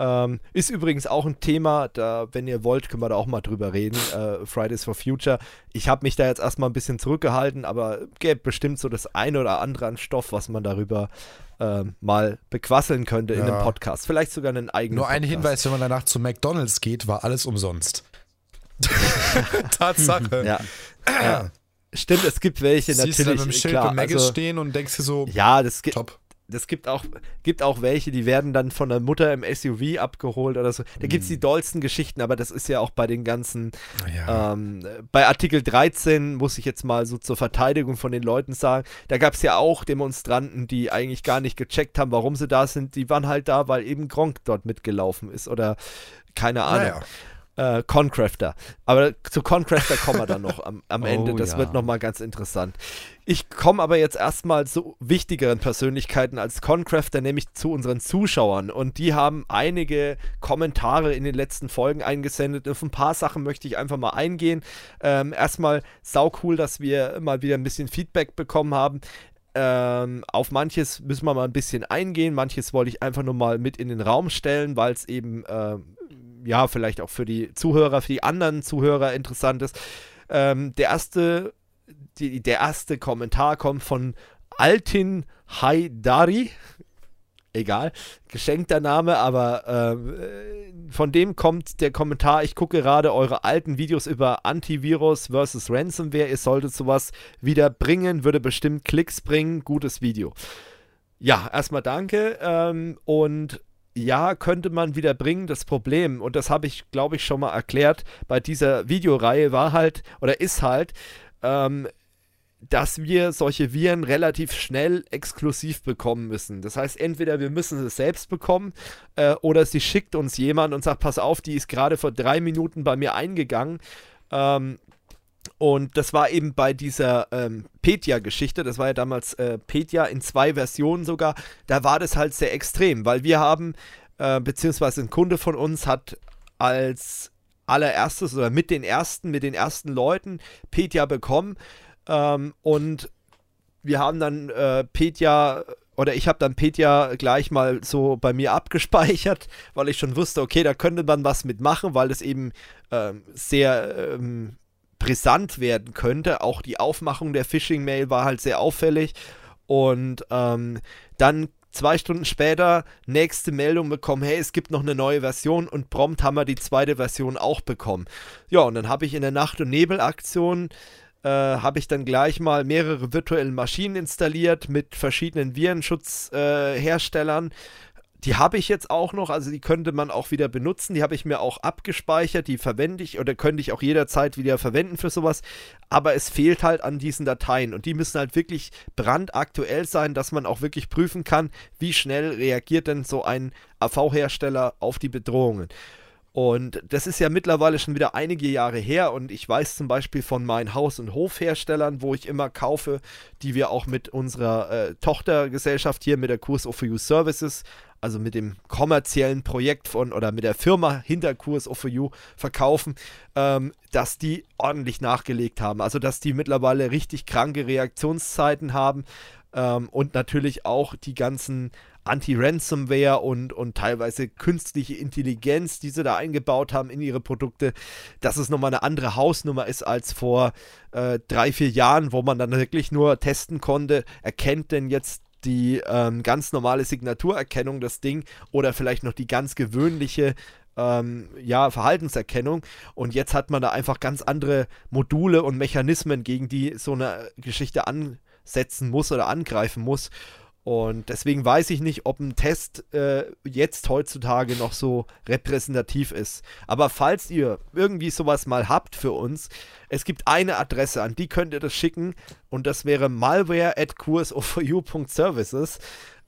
A: Ähm, ist übrigens auch ein Thema, da, wenn ihr wollt, können wir da auch mal drüber reden. Äh, Fridays for Future. Ich habe mich da jetzt erstmal ein bisschen zurückgehalten, aber gäbe bestimmt so das eine oder andere an Stoff, was man darüber äh, mal bequasseln könnte ja. in einem Podcast. Vielleicht sogar einen eigenen.
B: Nur ein Hinweis, wenn man danach zu McDonalds geht, war alles umsonst. Tatsache.
A: Ja. ja. Stimmt, es gibt welche
B: Siehst natürlich. Du mit dem Schild klar, also, stehen und denkst dir so,
A: ja, das top das gibt auch, gibt auch welche, die werden dann von der Mutter im SUV abgeholt oder so. Da gibt es die mhm. dollsten Geschichten, aber das ist ja auch bei den ganzen, ja. ähm, bei Artikel 13 muss ich jetzt mal so zur Verteidigung von den Leuten sagen, da gab es ja auch Demonstranten, die eigentlich gar nicht gecheckt haben, warum sie da sind. Die waren halt da, weil eben Gronk dort mitgelaufen ist oder keine Ahnung. Naja äh, Concrafter. Aber zu Concrafter kommen wir dann noch am, am Ende. Oh, das ja. wird nochmal ganz interessant. Ich komme aber jetzt erstmal zu wichtigeren Persönlichkeiten als Concrafter, nämlich zu unseren Zuschauern. Und die haben einige Kommentare in den letzten Folgen eingesendet. Auf ein paar Sachen möchte ich einfach mal eingehen. Ähm, erstmal sau cool, dass wir mal wieder ein bisschen Feedback bekommen haben. Ähm, auf manches müssen wir mal ein bisschen eingehen, manches wollte ich einfach nur mal mit in den Raum stellen, weil es eben äh, ja, vielleicht auch für die Zuhörer, für die anderen Zuhörer interessant ist. Ähm, der erste, die, der erste Kommentar kommt von Altin Haidari. Egal, geschenkter Name, aber äh, von dem kommt der Kommentar, ich gucke gerade eure alten Videos über Antivirus versus Ransomware, ihr solltet sowas wieder bringen, würde bestimmt Klicks bringen, gutes Video. Ja, erstmal danke ähm, und ja, könnte man wieder bringen. Das Problem, und das habe ich, glaube ich, schon mal erklärt, bei dieser Videoreihe war halt oder ist halt, ähm, dass wir solche Viren relativ schnell exklusiv bekommen müssen. Das heißt, entweder wir müssen es selbst bekommen äh, oder sie schickt uns jemand und sagt, pass auf, die ist gerade vor drei Minuten bei mir eingegangen. Ähm, und das war eben bei dieser ähm, Petya-Geschichte, das war ja damals äh, Petya in zwei Versionen sogar, da war das halt sehr extrem, weil wir haben, äh, beziehungsweise ein Kunde von uns hat als allererstes oder mit den ersten, mit den ersten Leuten Petya bekommen. Ähm, und wir haben dann äh, Petya oder ich habe dann Petya gleich mal so bei mir abgespeichert, weil ich schon wusste, okay, da könnte man was mitmachen, weil das eben ähm, sehr ähm, brisant werden könnte. Auch die Aufmachung der Phishing-Mail war halt sehr auffällig. Und ähm, dann zwei Stunden später nächste Meldung bekommen, hey, es gibt noch eine neue Version und prompt haben wir die zweite Version auch bekommen. Ja, und dann habe ich in der Nacht- und Nebel-Aktion äh, habe ich dann gleich mal mehrere virtuelle Maschinen installiert mit verschiedenen Virenschutzherstellern. Äh, die habe ich jetzt auch noch, also die könnte man auch wieder benutzen. Die habe ich mir auch abgespeichert, die verwende ich oder könnte ich auch jederzeit wieder verwenden für sowas. Aber es fehlt halt an diesen Dateien und die müssen halt wirklich brandaktuell sein, dass man auch wirklich prüfen kann, wie schnell reagiert denn so ein AV-Hersteller auf die Bedrohungen. Und das ist ja mittlerweile schon wieder einige Jahre her und ich weiß zum Beispiel von meinen Haus- und Hofherstellern, wo ich immer kaufe, die wir auch mit unserer äh, Tochtergesellschaft hier mit der Kurs of You Services also mit dem kommerziellen Projekt von oder mit der Firma hinter Kurs of You verkaufen, ähm, dass die ordentlich nachgelegt haben. Also dass die mittlerweile richtig kranke Reaktionszeiten haben ähm, und natürlich auch die ganzen Anti-Ransomware und, und teilweise künstliche Intelligenz, die sie da eingebaut haben in ihre Produkte, dass es nochmal eine andere Hausnummer ist als vor äh, drei, vier Jahren, wo man dann wirklich nur testen konnte, erkennt denn jetzt die ähm, ganz normale Signaturerkennung das Ding oder vielleicht noch die ganz gewöhnliche ähm, ja, Verhaltenserkennung. Und jetzt hat man da einfach ganz andere Module und Mechanismen, gegen die so eine Geschichte ansetzen muss oder angreifen muss. Und deswegen weiß ich nicht, ob ein Test äh, jetzt heutzutage noch so repräsentativ ist. Aber falls ihr irgendwie sowas mal habt für uns, es gibt eine Adresse, an die könnt ihr das schicken und das wäre malware at courseoforyou.services.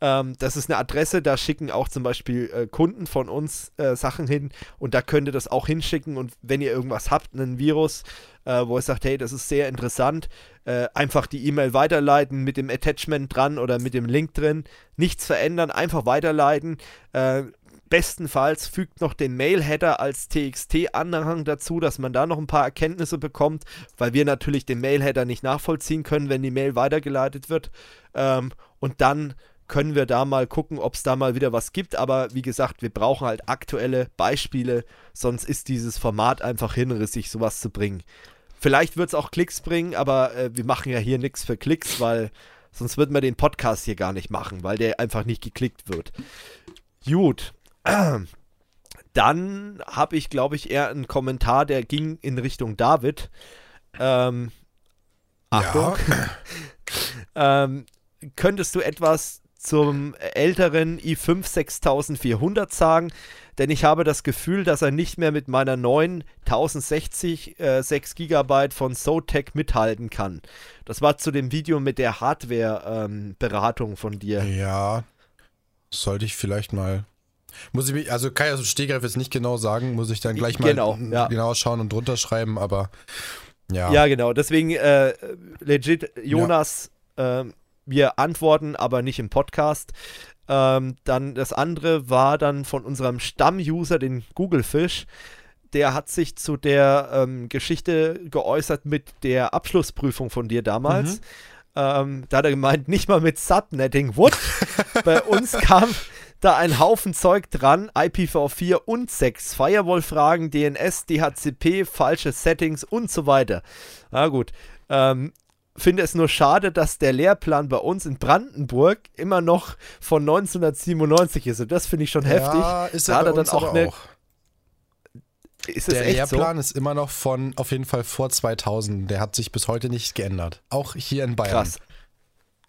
A: Ähm, das ist eine Adresse, da schicken auch zum Beispiel äh, Kunden von uns äh, Sachen hin und da könnt ihr das auch hinschicken und wenn ihr irgendwas habt, einen Virus, äh, wo ihr sagt, hey, das ist sehr interessant, äh, einfach die E-Mail weiterleiten mit dem Attachment dran oder mit dem Link drin, nichts verändern, einfach weiterleiten. Äh, Bestenfalls fügt noch den Mail-Header als TXT-Anhang dazu, dass man da noch ein paar Erkenntnisse bekommt, weil wir natürlich den Mail-Header nicht nachvollziehen können, wenn die Mail weitergeleitet wird. Ähm, und dann können wir da mal gucken, ob es da mal wieder was gibt. Aber wie gesagt, wir brauchen halt aktuelle Beispiele, sonst ist dieses Format einfach hinrissig, sowas zu bringen. Vielleicht wird es auch Klicks bringen, aber äh, wir machen ja hier nichts für Klicks, weil sonst würden wir den Podcast hier gar nicht machen, weil der einfach nicht geklickt wird. Gut. Dann habe ich, glaube ich, eher einen Kommentar, der ging in Richtung David. Ähm, Achtung. Ja. ähm, könntest du etwas zum älteren i5 6400 sagen? Denn ich habe das Gefühl, dass er nicht mehr mit meiner neuen 1060 äh, 6 GB von Zotac mithalten kann. Das war zu dem Video mit der Hardware-Beratung ähm, von dir.
B: Ja, sollte ich vielleicht mal muss ich mich, also kann ich aus dem Stegreif jetzt nicht genau sagen, muss ich dann gleich mal
A: genau, ja.
B: genau schauen und drunter schreiben, aber ja.
A: Ja, genau. Deswegen äh, legit, Jonas, ja. äh, wir antworten, aber nicht im Podcast. Ähm, dann das andere war dann von unserem Stammuser, den Google Fish. Der hat sich zu der ähm, Geschichte geäußert mit der Abschlussprüfung von dir damals. Mhm. Ähm, da hat er gemeint, nicht mal mit Subnetting. What? Bei uns kam da ein Haufen Zeug dran, IPv4 und 6, Firewall-Fragen, DNS, DHCP, falsche Settings und so weiter. Na gut. Ähm, finde es nur schade, dass der Lehrplan bei uns in Brandenburg immer noch von 1997 ist. Und das finde ich schon heftig.
B: Ja, ist er da
A: dann auch, eine, auch.
B: Ist der Lehrplan so? ist immer noch von auf jeden Fall vor 2000. Der hat sich bis heute nicht geändert. Auch hier in Bayern. Krass.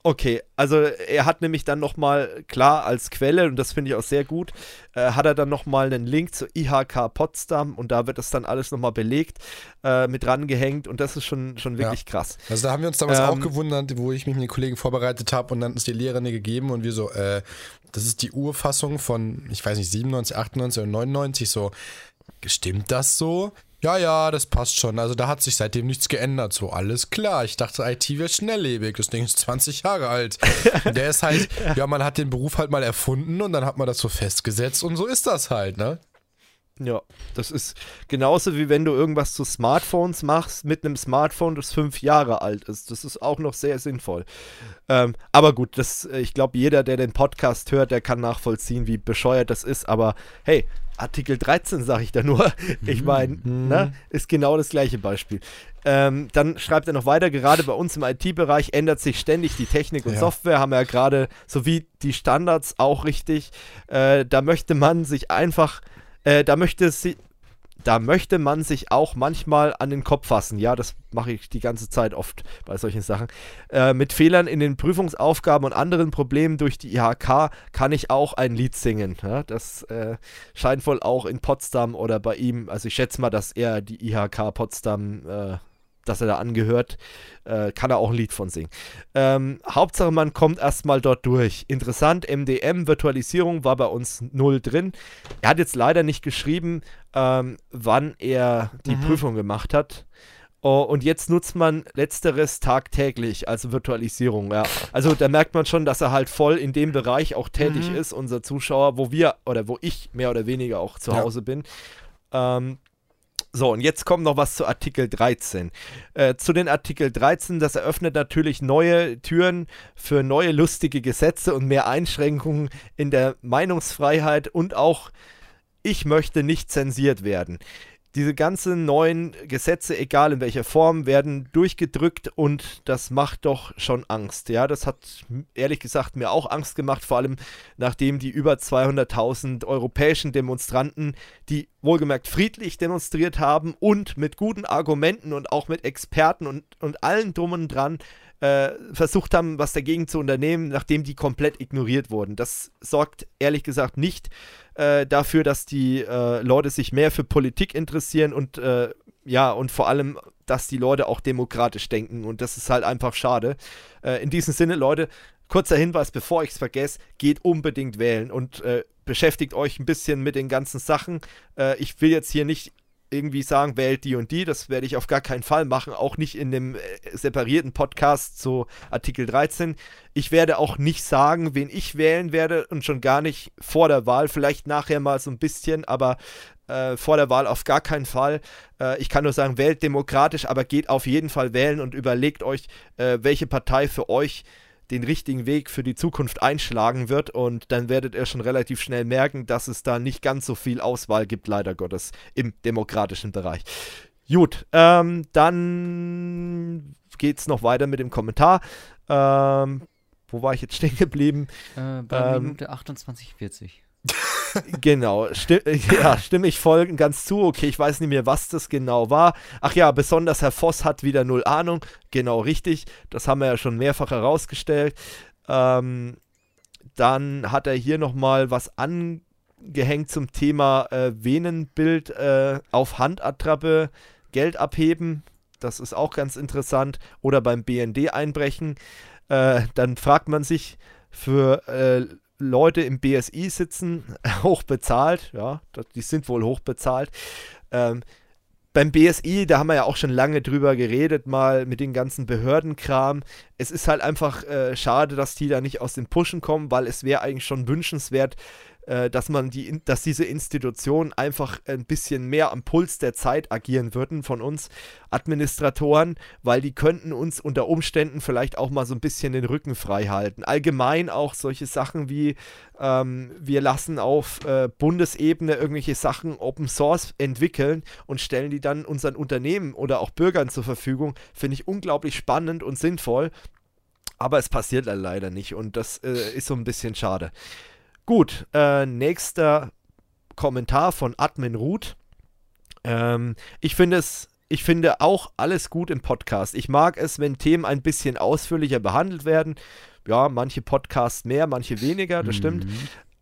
A: Okay, also er hat nämlich dann nochmal, klar, als Quelle, und das finde ich auch sehr gut, äh, hat er dann nochmal einen Link zu IHK Potsdam und da wird das dann alles nochmal belegt, äh, mit rangehängt und das ist schon, schon wirklich ja. krass.
B: Also da haben wir uns damals ähm, auch gewundert, wo ich mich mit den Kollegen vorbereitet habe und dann ist die Lehrerin gegeben und wir so, äh, das ist die Urfassung von, ich weiß nicht, 97, 98 oder 99, so, stimmt das so? Ja, ja, das passt schon. Also da hat sich seitdem nichts geändert. So, alles klar. Ich dachte, IT wird schnelllebig. Das Ding ist 20 Jahre alt. Der ist halt, ja, man hat den Beruf halt mal erfunden und dann hat man das so festgesetzt und so ist das halt, ne?
A: Ja, das ist genauso wie wenn du irgendwas zu Smartphones machst mit einem Smartphone, das fünf Jahre alt ist. Das ist auch noch sehr sinnvoll. Ähm, aber gut, das, ich glaube, jeder, der den Podcast hört, der kann nachvollziehen, wie bescheuert das ist. Aber hey, Artikel 13 sage ich da nur. Ich meine, mhm. ne, ist genau das gleiche Beispiel. Ähm, dann schreibt er noch weiter, gerade bei uns im IT-Bereich ändert sich ständig die Technik und ja. Software, haben wir ja gerade, sowie die Standards auch richtig. Äh, da möchte man sich einfach, äh, da möchte sie, da möchte man sich auch manchmal an den Kopf fassen. Ja, das mache ich die ganze Zeit oft bei solchen Sachen. Äh, mit Fehlern in den Prüfungsaufgaben und anderen Problemen durch die IHK kann ich auch ein Lied singen. Ja, das äh, scheint wohl auch in Potsdam oder bei ihm, also ich schätze mal, dass er die IHK Potsdam äh, dass er da angehört, äh, kann er auch ein Lied von singen. Ähm, Hauptsache, man kommt erstmal dort durch. Interessant, MDM, Virtualisierung war bei uns null drin. Er hat jetzt leider nicht geschrieben, ähm, wann er die mhm. Prüfung gemacht hat. Oh, und jetzt nutzt man letzteres tagtäglich, also Virtualisierung, ja. Also da merkt man schon, dass er halt voll in dem Bereich auch tätig mhm. ist, unser Zuschauer, wo wir oder wo ich mehr oder weniger auch zu ja. Hause bin. Ähm, so, und jetzt kommt noch was zu Artikel 13. Äh, zu den Artikel 13, das eröffnet natürlich neue Türen für neue lustige Gesetze und mehr Einschränkungen in der Meinungsfreiheit und auch ich möchte nicht zensiert werden diese ganzen neuen Gesetze, egal in welcher Form, werden durchgedrückt und das macht doch schon Angst. Ja, das hat ehrlich gesagt mir auch Angst gemacht, vor allem nachdem die über 200.000 europäischen Demonstranten, die wohlgemerkt friedlich demonstriert haben und mit guten Argumenten und auch mit Experten und, und allen drum und dran äh, versucht haben, was dagegen zu unternehmen, nachdem die komplett ignoriert wurden. Das sorgt ehrlich gesagt nicht äh, dafür, dass die äh, Leute sich mehr für Politik interessieren und äh, ja, und vor allem, dass die Leute auch demokratisch denken und das ist halt einfach schade. Äh, in diesem Sinne, Leute, kurzer Hinweis, bevor ich es vergesse, geht unbedingt wählen und äh, beschäftigt euch ein bisschen mit den ganzen Sachen. ich will jetzt hier nicht irgendwie sagen, wählt die und die. Das werde ich auf gar keinen Fall machen, auch nicht in dem äh, separierten Podcast zu Artikel 13. Ich werde auch nicht sagen, wen ich wählen werde und schon gar nicht vor der Wahl, vielleicht nachher mal so ein bisschen, aber äh, vor der Wahl auf gar keinen Fall. Äh, ich kann nur sagen, wählt demokratisch, aber geht auf jeden Fall wählen und überlegt euch, äh, welche Partei für euch den richtigen Weg für die Zukunft einschlagen wird und dann werdet ihr schon relativ schnell merken, dass es da nicht ganz so viel Auswahl gibt, leider Gottes, im demokratischen Bereich. Gut, ähm, dann geht es noch weiter mit dem Kommentar. Ähm, wo war ich jetzt stehen geblieben?
C: Äh, bei ähm, Minute 28,40
A: genau, stimm, ja, stimme ich voll ganz zu. Okay, ich weiß nicht mehr, was das genau war. Ach ja, besonders Herr Voss hat wieder null Ahnung. Genau richtig. Das haben wir ja schon mehrfach herausgestellt. Ähm, dann hat er hier nochmal was angehängt zum Thema äh, Venenbild äh, auf Handattrappe, Geld abheben. Das ist auch ganz interessant. Oder beim BND einbrechen. Äh, dann fragt man sich, für äh, Leute im BSI sitzen, hoch bezahlt, ja, die sind wohl hoch bezahlt. Ähm, beim BSI, da haben wir ja auch schon lange drüber geredet, mal mit den ganzen Behördenkram. Es ist halt einfach äh, schade, dass die da nicht aus den Pushen kommen, weil es wäre eigentlich schon wünschenswert, äh, dass man die, dass diese Institutionen einfach ein bisschen mehr am Puls der Zeit agieren würden von uns Administratoren, weil die könnten uns unter Umständen vielleicht auch mal so ein bisschen den Rücken frei halten. Allgemein auch solche Sachen wie ähm, wir lassen auf äh, Bundesebene irgendwelche Sachen Open Source entwickeln und stellen die dann unseren Unternehmen oder auch Bürgern zur Verfügung, finde ich unglaublich spannend und sinnvoll. Aber es passiert leider nicht und das äh, ist so ein bisschen schade. Gut, äh, nächster Kommentar von Admin Ruth. Ähm, ich finde es, ich finde auch alles gut im Podcast. Ich mag es, wenn Themen ein bisschen ausführlicher behandelt werden. Ja, manche Podcasts mehr, manche weniger, das mhm. stimmt.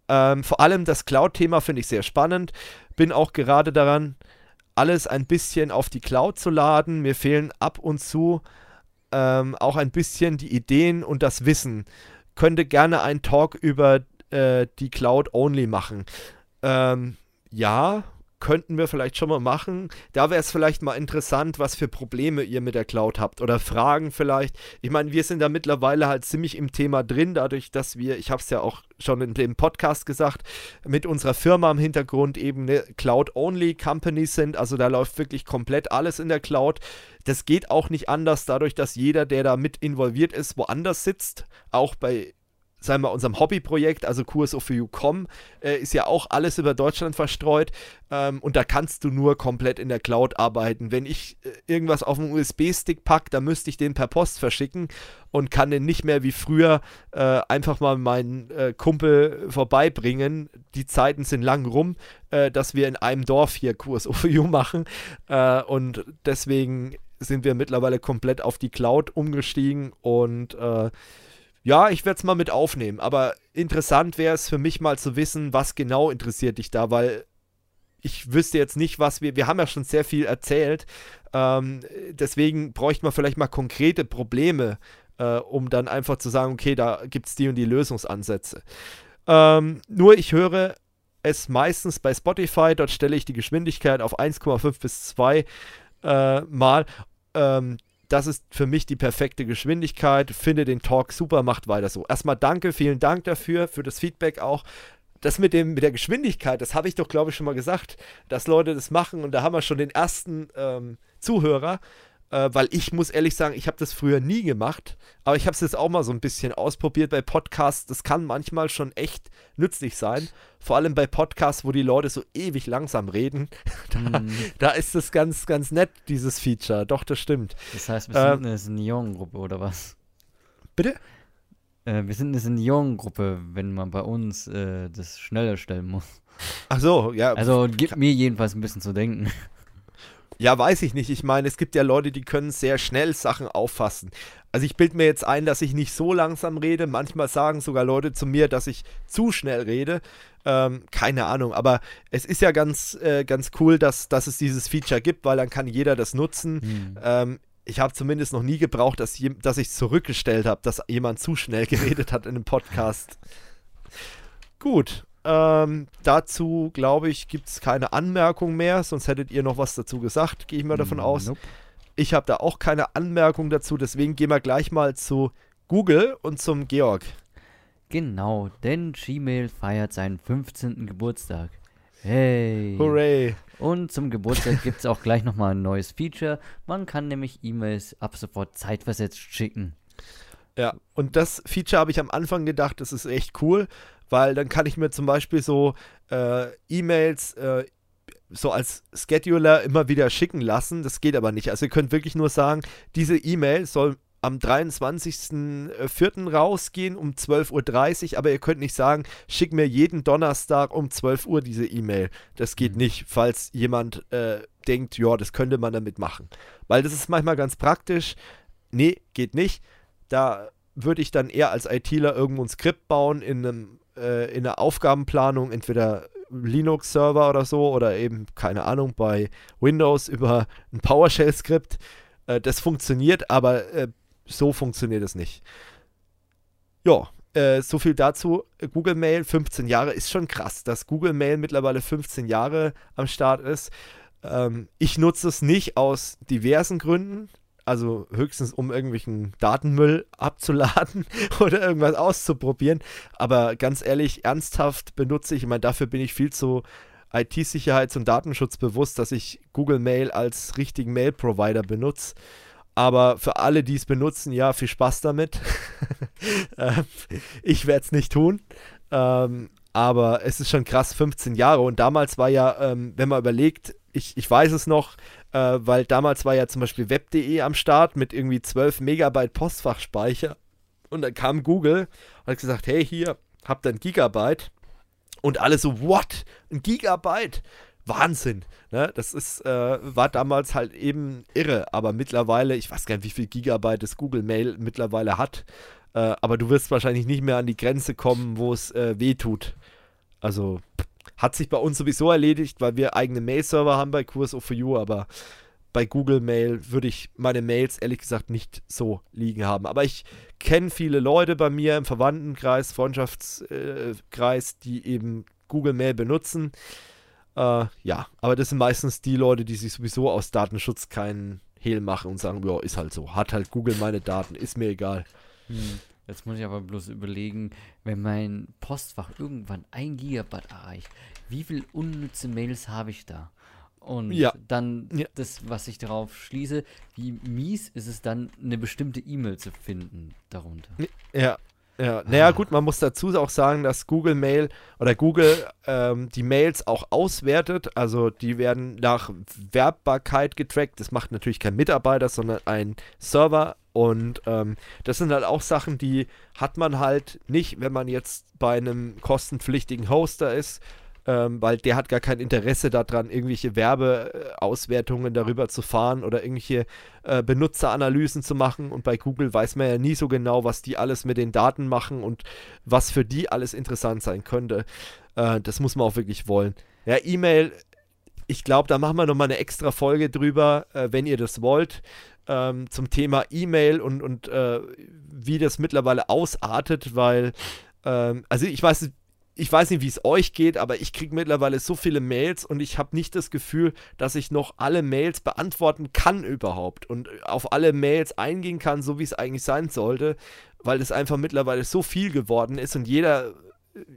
A: Ähm, vor allem das Cloud-Thema finde ich sehr spannend. Bin auch gerade daran, alles ein bisschen auf die Cloud zu laden. Mir fehlen ab und zu ähm, auch ein bisschen die Ideen und das Wissen. Könnte gerne ein Talk über äh, die Cloud-Only machen. Ähm, ja, könnten wir vielleicht schon mal machen. Da wäre es vielleicht mal interessant, was für Probleme ihr mit der Cloud habt oder Fragen vielleicht. Ich meine, wir sind da mittlerweile halt ziemlich im Thema drin, dadurch, dass wir, ich habe es ja auch schon in dem Podcast gesagt, mit unserer Firma im Hintergrund eben eine Cloud-Only-Company sind. Also da läuft wirklich komplett alles in der Cloud. Das geht auch nicht anders, dadurch, dass jeder, der da mit involviert ist, woanders sitzt. Auch bei sagen wir, unserem Hobbyprojekt, also QSO4U.com, äh, ist ja auch alles über Deutschland verstreut ähm, und da kannst du nur komplett in der Cloud arbeiten. Wenn ich äh, irgendwas auf einen USB-Stick packe, dann müsste ich den per Post verschicken und kann den nicht mehr wie früher äh, einfach mal meinen äh, Kumpel vorbeibringen. Die Zeiten sind lang rum, äh, dass wir in einem Dorf hier QSO4U machen äh, und deswegen sind wir mittlerweile komplett auf die Cloud umgestiegen und ja, ich werde es mal mit aufnehmen, aber interessant wäre es für mich mal zu wissen, was genau interessiert dich da, weil ich wüsste jetzt nicht, was wir, wir haben ja schon sehr viel erzählt, ähm, deswegen bräuchte man vielleicht mal konkrete Probleme, äh, um dann einfach zu sagen, okay, da gibt es die und die Lösungsansätze. Ähm, nur ich höre es meistens bei Spotify, dort stelle ich die Geschwindigkeit auf 1,5 bis 2 äh, Mal. Ähm, das ist für mich die perfekte Geschwindigkeit. Finde den Talk super, macht weiter so. Erstmal danke, vielen Dank dafür, für das Feedback auch. Das mit, dem, mit der Geschwindigkeit, das habe ich doch, glaube ich, schon mal gesagt, dass Leute das machen und da haben wir schon den ersten ähm, Zuhörer äh, weil ich muss ehrlich sagen, ich habe das früher nie gemacht, aber ich habe es jetzt auch mal so ein bisschen ausprobiert bei Podcasts. Das kann manchmal schon echt nützlich sein, vor allem bei Podcasts, wo die Leute so ewig langsam reden. da, mm. da, ist es ganz, ganz nett, dieses Feature. Doch, das stimmt.
C: Das heißt, wir sind äh, eine Seniorengruppe oder was?
A: Bitte?
C: Äh, wir sind eine Seniorengruppe, wenn man bei uns äh, das schneller stellen muss.
A: Ach so, ja.
C: Also gibt mir jedenfalls ein bisschen zu denken.
A: Ja, weiß ich nicht. Ich meine, es gibt ja Leute, die können sehr schnell Sachen auffassen. Also ich bilde mir jetzt ein, dass ich nicht so langsam rede. Manchmal sagen sogar Leute zu mir, dass ich zu schnell rede. Ähm, keine Ahnung, aber es ist ja ganz, äh, ganz cool, dass, dass es dieses Feature gibt, weil dann kann jeder das nutzen. Mhm. Ähm, ich habe zumindest noch nie gebraucht, dass, je, dass ich zurückgestellt habe, dass jemand zu schnell geredet hat in einem Podcast. Gut, Ähm, dazu, glaube ich, gibt es keine Anmerkung mehr, sonst hättet ihr noch was dazu gesagt, gehe ich mal davon aus. Nope. Ich habe da auch keine Anmerkung dazu, deswegen gehen wir gleich mal zu Google und zum Georg.
C: Genau, denn Gmail feiert seinen 15. Geburtstag. Hey!
A: Hooray!
C: Und zum Geburtstag gibt es auch gleich nochmal ein neues Feature. Man kann nämlich E-Mails ab sofort zeitversetzt schicken.
A: Ja, und das Feature habe ich am Anfang gedacht, das ist echt cool, weil dann kann ich mir zum Beispiel so äh, E-Mails äh, so als Scheduler immer wieder schicken lassen. Das geht aber nicht. Also ihr könnt wirklich nur sagen, diese E-Mail soll am 23.04. rausgehen um 12.30 Uhr, aber ihr könnt nicht sagen, schick mir jeden Donnerstag um 12 Uhr diese E-Mail. Das geht mhm. nicht, falls jemand äh, denkt, ja, das könnte man damit machen. Weil das ist manchmal ganz praktisch. Nee, geht nicht. Da würde ich dann eher als ITler irgendwo ein Skript bauen in, einem, äh, in einer Aufgabenplanung, entweder Linux-Server oder so oder eben, keine Ahnung, bei Windows über ein PowerShell-Skript. Äh, das funktioniert, aber äh, so funktioniert es nicht. Ja, äh, so viel dazu. Google Mail, 15 Jahre, ist schon krass, dass Google Mail mittlerweile 15 Jahre am Start ist. Ähm, ich nutze es nicht aus diversen Gründen. Also höchstens, um irgendwelchen Datenmüll abzuladen oder irgendwas auszuprobieren. Aber ganz ehrlich, ernsthaft benutze ich, ich meine, dafür bin ich viel zu IT-Sicherheits- und Datenschutz bewusst, dass ich Google Mail als richtigen Mail-Provider benutze. Aber für alle, die es benutzen, ja, viel Spaß damit. Ähm, ich werde es nicht tun. Ähm, aber es ist schon krass, 15 Jahre. Und damals war ja, ähm, wenn man überlegt, ich, ich weiß es noch, äh, weil damals war ja zum Beispiel web.de am Start mit irgendwie 12 Megabyte Postfachspeicher. Und dann kam Google und hat gesagt, hey, hier, habt ihr ein Gigabyte. Und alle so, what? Ein Gigabyte? Wahnsinn. Ne? Das ist, äh, war damals halt eben irre, aber mittlerweile, ich weiß gar nicht, wie viel Gigabyte das Google Mail mittlerweile hat, äh, aber du wirst wahrscheinlich nicht mehr an die Grenze kommen, wo es äh, weh tut. Also hat sich bei uns sowieso erledigt, weil wir eigene Mail-Server haben bei QSO4U, aber bei Google Mail würde ich meine Mails ehrlich gesagt nicht so liegen haben. Aber ich kenne viele Leute bei mir im Verwandtenkreis, Freundschaftskreis, die eben Google Mail benutzen. Äh, ja, aber das sind meistens die Leute, die sich sowieso aus Datenschutz keinen Hehl machen und sagen, ja, ist halt so. Hat halt Google meine Daten, ist mir egal.
C: Hm. Jetzt muss ich aber bloß überlegen, wenn mein Postfach irgendwann ein Gigabyte erreicht, wie viele unnütze Mails habe ich da? Und ja. dann ja. das, was ich darauf schließe, wie mies ist es dann, eine bestimmte E-Mail zu finden darunter.
A: Ja, ja, naja, gut, man muss dazu auch sagen, dass Google Mail oder Google ähm, die Mails auch auswertet. Also die werden nach Werbbarkeit getrackt. Das macht natürlich kein Mitarbeiter, sondern ein Server. Und ähm, das sind halt auch Sachen, die hat man halt nicht, wenn man jetzt bei einem kostenpflichtigen Hoster ist, ähm, weil der hat gar kein Interesse daran, irgendwelche Werbeauswertungen darüber zu fahren oder irgendwelche äh, Benutzeranalysen zu machen. Und bei Google weiß man ja nie so genau, was die alles mit den Daten machen und was für die alles interessant sein könnte. Äh, das muss man auch wirklich wollen. Ja, E-Mail, ich glaube, da machen wir nochmal eine extra Folge drüber, äh, wenn ihr das wollt. Ähm, zum Thema E-Mail und, und äh, wie das mittlerweile ausartet, weil, ähm, also ich weiß, ich weiß nicht, wie es euch geht, aber ich kriege mittlerweile so viele Mails und ich habe nicht das Gefühl, dass ich noch alle Mails beantworten kann überhaupt und auf alle Mails eingehen kann, so wie es eigentlich sein sollte, weil es einfach mittlerweile so viel geworden ist und jeder,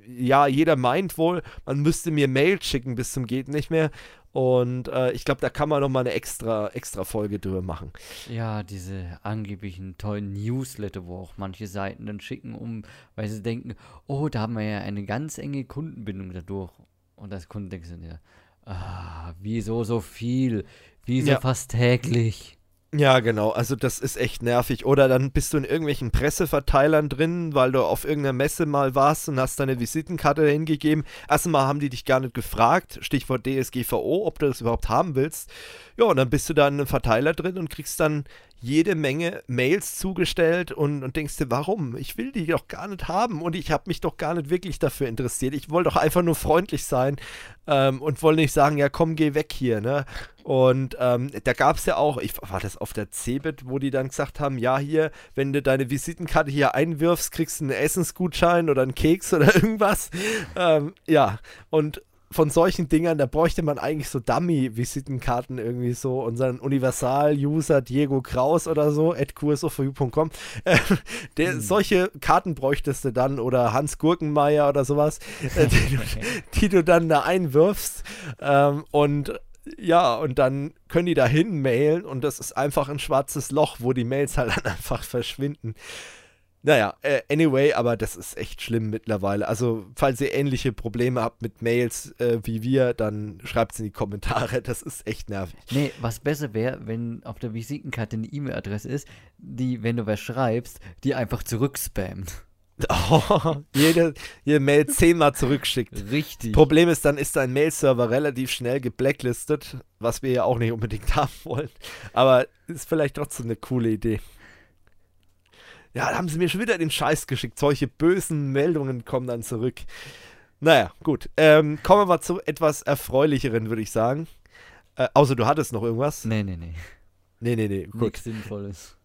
A: ja, jeder meint wohl, man müsste mir Mails schicken bis zum geht nicht mehr und äh, ich glaube, da kann man nochmal eine extra, extra Folge drüber machen.
C: Ja, diese angeblichen tollen Newsletter, wo auch manche Seiten dann schicken, um, weil sie denken, oh, da haben wir ja eine ganz enge Kundenbindung dadurch. Und das Kunden denken dann ja, ah, wieso so viel? Wieso ja. fast täglich?
A: Ja, genau. Also das ist echt nervig. Oder dann bist du in irgendwelchen Presseverteilern drin, weil du auf irgendeiner Messe mal warst und hast deine Visitenkarte hingegeben. Erstmal haben die dich gar nicht gefragt, Stichwort DSGVO, ob du das überhaupt haben willst. Ja, und dann bist du da in einem Verteiler drin und kriegst dann jede Menge Mails zugestellt und, und denkst dir, warum? Ich will die doch gar nicht haben und ich habe mich doch gar nicht wirklich dafür interessiert. Ich wollte doch einfach nur freundlich sein. ähm, und wollen nicht sagen, ja komm, geh weg hier, ne? Und ähm, da gab es ja auch, ich war das auf der Cebit, wo die dann gesagt haben, ja hier, wenn du deine Visitenkarte hier einwirfst, kriegst du einen Essensgutschein oder einen Keks oder irgendwas. Ähm, ja, und von solchen Dingern, da bräuchte man eigentlich so Dummy-Visitenkarten irgendwie so, unseren Universal-User Diego Kraus oder so, at qsoforu.com. Äh, hm. Solche Karten bräuchtest du dann oder Hans Gurkenmeier oder sowas, äh, die, du, die, du, dann da einwirfst ähm, und ja, und dann können die da hin mailen und das ist einfach ein schwarzes Loch, wo die Mails halt dann einfach verschwinden. Naja, äh, anyway, aber das ist echt schlimm mittlerweile. Also, falls ihr ähnliche Probleme habt mit Mails äh, wie wir, dann schreibt es in die Kommentare. Das ist echt nervig.
C: Nee, was besser wäre, wenn auf der Visitenkarte eine E-Mail-Adresse ist, die, wenn du was schreibst, die einfach zurückspammt.
A: Oh, jede, jede Mail zehnmal zurückschickt.
C: Richtig.
A: Problem ist, dann ist dein Mail-Server relativ schnell geblacklistet, was wir ja auch nicht unbedingt haben wollen. Aber ist vielleicht trotzdem eine coole Idee. Ja, da haben sie mir schon wieder den Scheiß geschickt. Solche bösen Meldungen kommen dann zurück. Naja, gut. Ähm, kommen wir mal zu etwas Erfreulicheren, würde ich sagen. Äh, außer du hattest noch irgendwas?
C: Nee, nee, nee.
A: Nee, nee, nee.
C: Gut. Nichts Sinnvolles.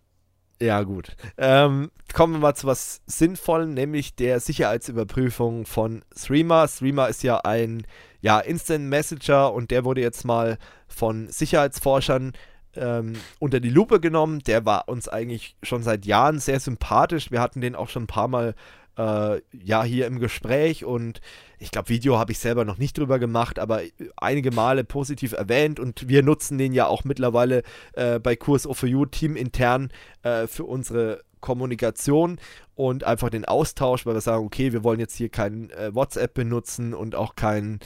A: Ja, gut. Ähm, kommen wir mal zu was Sinnvollem, nämlich der Sicherheitsüberprüfung von Streamer. Streamer ist ja ein ja, Instant Messenger und der wurde jetzt mal von Sicherheitsforschern ähm, unter die Lupe genommen. Der war uns eigentlich schon seit Jahren sehr sympathisch. Wir hatten den auch schon ein paar Mal äh, ja hier im Gespräch und ich glaube, Video habe ich selber noch nicht drüber gemacht, aber einige Male positiv erwähnt und wir nutzen den ja auch mittlerweile äh, bei Kurs of You Team intern äh, für unsere Kommunikation und einfach den Austausch, weil wir sagen, okay, wir wollen jetzt hier kein äh, WhatsApp benutzen und auch kein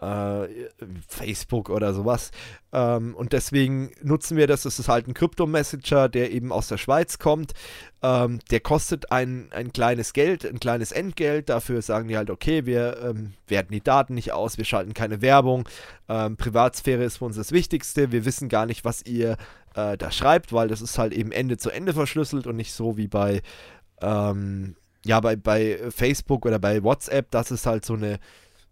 A: äh, Facebook oder sowas. Ähm, und deswegen nutzen wir das. Das ist halt ein Krypto-Messenger, der eben aus der Schweiz kommt. Ähm, der kostet ein, ein kleines Geld, ein kleines Entgelt. Dafür sagen die halt, okay, wir ähm, werten die Daten nicht aus, wir schalten keine Werbung. Ähm, Privatsphäre ist für uns das Wichtigste. Wir wissen gar nicht, was ihr äh, da schreibt, weil das ist halt eben Ende zu Ende verschlüsselt und nicht so wie bei ähm, ja, bei, bei Facebook oder bei WhatsApp, das ist halt so eine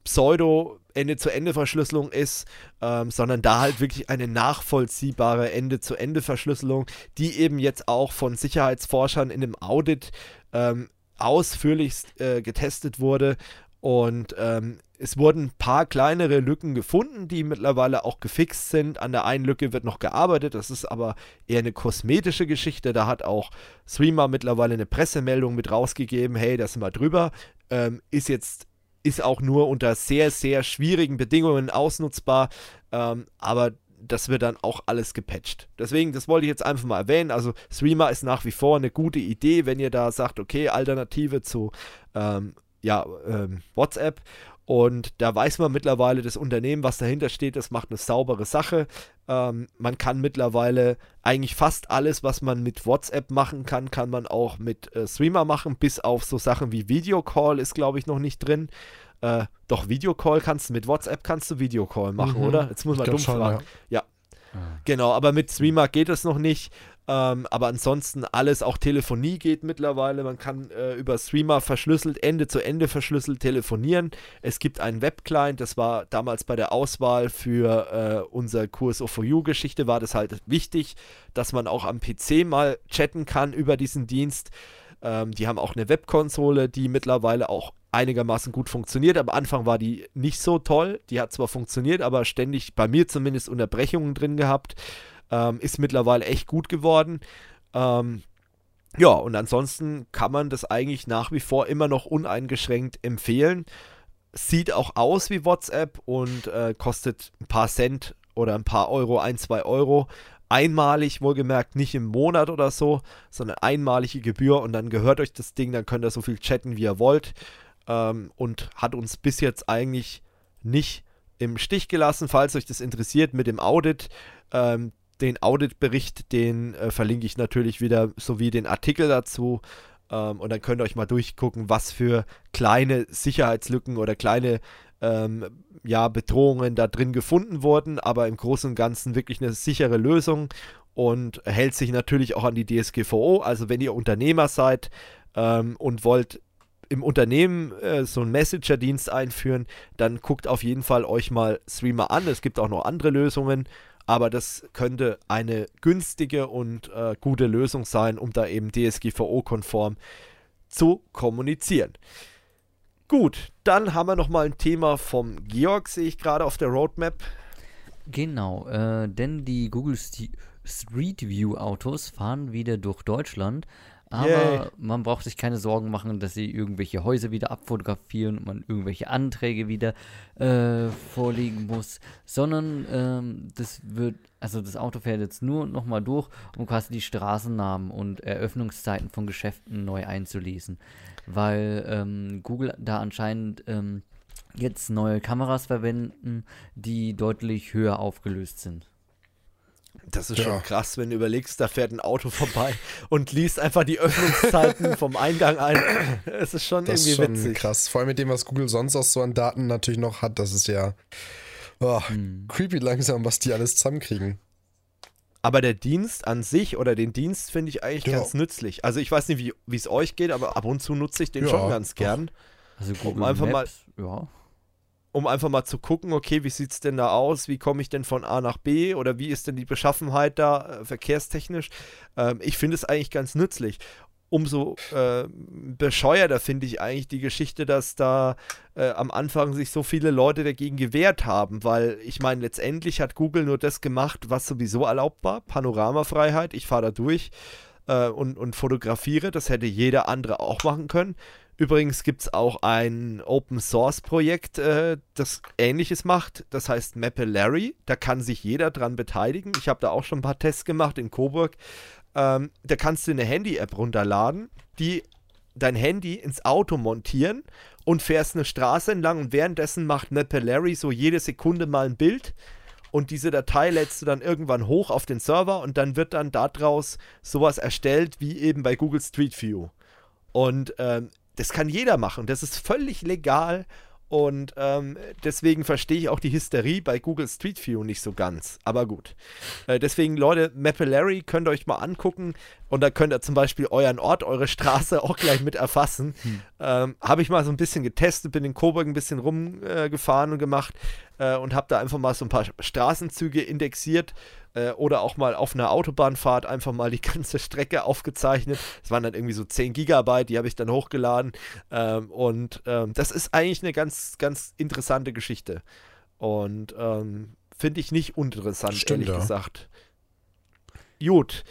A: Pseudo- Ende-zu-Ende-Verschlüsselung ist, ähm, sondern da halt wirklich eine nachvollziehbare Ende-zu-Ende-Verschlüsselung, die eben jetzt auch von Sicherheitsforschern in dem Audit ähm, ausführlichst äh, getestet wurde. Und ähm, es wurden ein paar kleinere Lücken gefunden, die mittlerweile auch gefixt sind. An der einen Lücke wird noch gearbeitet, das ist aber eher eine kosmetische Geschichte. Da hat auch Streamer mittlerweile eine Pressemeldung mit rausgegeben, hey, da sind wir drüber. Ähm, ist jetzt ist auch nur unter sehr, sehr schwierigen Bedingungen ausnutzbar. Ähm, aber das wird dann auch alles gepatcht. Deswegen, das wollte ich jetzt einfach mal erwähnen. Also Streamer ist nach wie vor eine gute Idee, wenn ihr da sagt, okay, Alternative zu ähm, ja, ähm, WhatsApp und da weiß man mittlerweile, das Unternehmen, was dahinter steht, das macht eine saubere Sache. Ähm, man kann mittlerweile eigentlich fast alles, was man mit WhatsApp machen kann, kann man auch mit äh, Streamer machen, bis auf so Sachen wie Videocall ist, glaube ich, noch nicht drin. Äh, doch, Videocall kannst du mit WhatsApp kannst du Videocall machen, mhm. oder? Jetzt muss man dumm fragen. Ja. ja. Ah. Genau, aber mit Streamer geht es noch nicht. Ähm, aber ansonsten alles, auch Telefonie geht mittlerweile. Man kann äh, über Streamer verschlüsselt, Ende zu Ende verschlüsselt telefonieren. Es gibt einen Webclient, das war damals bei der Auswahl für äh, unser Kurs O4U-Geschichte, war das halt wichtig, dass man auch am PC mal chatten kann über diesen Dienst. Ähm, die haben auch eine Webkonsole, die mittlerweile auch einigermaßen gut funktioniert. Am Anfang war die nicht so toll. Die hat zwar funktioniert, aber ständig bei mir zumindest Unterbrechungen drin gehabt. Ähm, ist mittlerweile echt gut geworden. Ähm, ja, und ansonsten kann man das eigentlich nach wie vor immer noch uneingeschränkt empfehlen. Sieht auch aus wie WhatsApp und äh, kostet ein paar Cent oder ein paar Euro, ein, zwei Euro. Einmalig, wohlgemerkt, nicht im Monat oder so, sondern einmalige Gebühr und dann gehört euch das Ding, dann könnt ihr so viel chatten, wie ihr wollt. Ähm, und hat uns bis jetzt eigentlich nicht im Stich gelassen. Falls euch das interessiert mit dem Audit, ähm, den Auditbericht, den äh, verlinke ich natürlich wieder, sowie den Artikel dazu. Ähm, und dann könnt ihr euch mal durchgucken, was für kleine Sicherheitslücken oder kleine ähm, ja, Bedrohungen da drin gefunden wurden. Aber im Großen und Ganzen wirklich eine sichere Lösung und hält sich natürlich auch an die DSGVO. Also wenn ihr Unternehmer seid ähm, und wollt im Unternehmen äh, so einen Messenger-Dienst einführen, dann guckt auf jeden Fall euch mal Streamer an. Es gibt auch noch andere Lösungen, aber das könnte eine günstige und äh, gute Lösung sein, um da eben DSGVO-konform zu kommunizieren. Gut, dann haben wir noch mal ein Thema vom Georg, sehe ich gerade auf der Roadmap.
C: Genau, äh, denn die Google St Street View Autos fahren wieder durch Deutschland aber Yay. man braucht sich keine Sorgen machen, dass sie irgendwelche Häuser wieder abfotografieren und man irgendwelche Anträge wieder äh, vorlegen muss, sondern ähm, das wird, also das Auto fährt jetzt nur nochmal durch, um quasi die Straßennamen und Eröffnungszeiten von Geschäften neu einzulesen, weil ähm, Google da anscheinend ähm, jetzt neue Kameras verwenden, die deutlich höher aufgelöst sind.
A: Das ist ja. schon krass, wenn du überlegst, da fährt ein Auto vorbei und liest einfach die Öffnungszeiten vom Eingang ein. Es ist schon das irgendwie ist schon witzig.
B: krass. Vor allem mit dem, was Google sonst auch so an Daten natürlich noch hat, das ist ja oh, hm. creepy langsam, was die alles zusammenkriegen.
A: Aber der Dienst an sich oder den Dienst finde ich eigentlich ja. ganz nützlich. Also ich weiß nicht, wie es euch geht, aber ab und zu nutze ich den ja, schon ganz gern.
C: Also Google um einfach Maps, mal, ja
A: um einfach mal zu gucken, okay, wie sieht es denn da aus, wie komme ich denn von A nach B oder wie ist denn die Beschaffenheit da äh, verkehrstechnisch. Ähm, ich finde es eigentlich ganz nützlich. Umso äh, bescheuerter finde ich eigentlich die Geschichte, dass da äh, am Anfang sich so viele Leute dagegen gewehrt haben, weil ich meine, letztendlich hat Google nur das gemacht, was sowieso erlaubt war, Panoramafreiheit, ich fahre da durch äh, und, und fotografiere, das hätte jeder andere auch machen können. Übrigens gibt es auch ein Open Source Projekt, äh, das ähnliches macht. Das heißt Mapillary. Da kann sich jeder dran beteiligen. Ich habe da auch schon ein paar Tests gemacht in Coburg. Ähm, da kannst du eine Handy-App runterladen, die dein Handy ins Auto montieren und fährst eine Straße entlang und währenddessen macht Mapillary so jede Sekunde mal ein Bild und diese Datei lädst du dann irgendwann hoch auf den Server und dann wird dann daraus sowas erstellt wie eben bei Google Street View. Und ähm, das kann jeder machen. Das ist völlig legal und ähm, deswegen verstehe ich auch die Hysterie bei Google Street View nicht so ganz. Aber gut. Äh, deswegen, Leute, Mapillary könnt ihr euch mal angucken. Und da könnt ihr zum Beispiel euren Ort, eure Straße auch gleich mit erfassen. Hm. Ähm, habe ich mal so ein bisschen getestet, bin in Coburg ein bisschen rumgefahren äh, und gemacht äh, und habe da einfach mal so ein paar Straßenzüge indexiert äh, oder auch mal auf einer Autobahnfahrt einfach mal die ganze Strecke aufgezeichnet. Es waren dann irgendwie so 10 Gigabyte, die habe ich dann hochgeladen. Ähm, und ähm, das ist eigentlich eine ganz, ganz interessante Geschichte. Und ähm, finde ich nicht uninteressant, Stimmt, ehrlich ja. gesagt. Gut.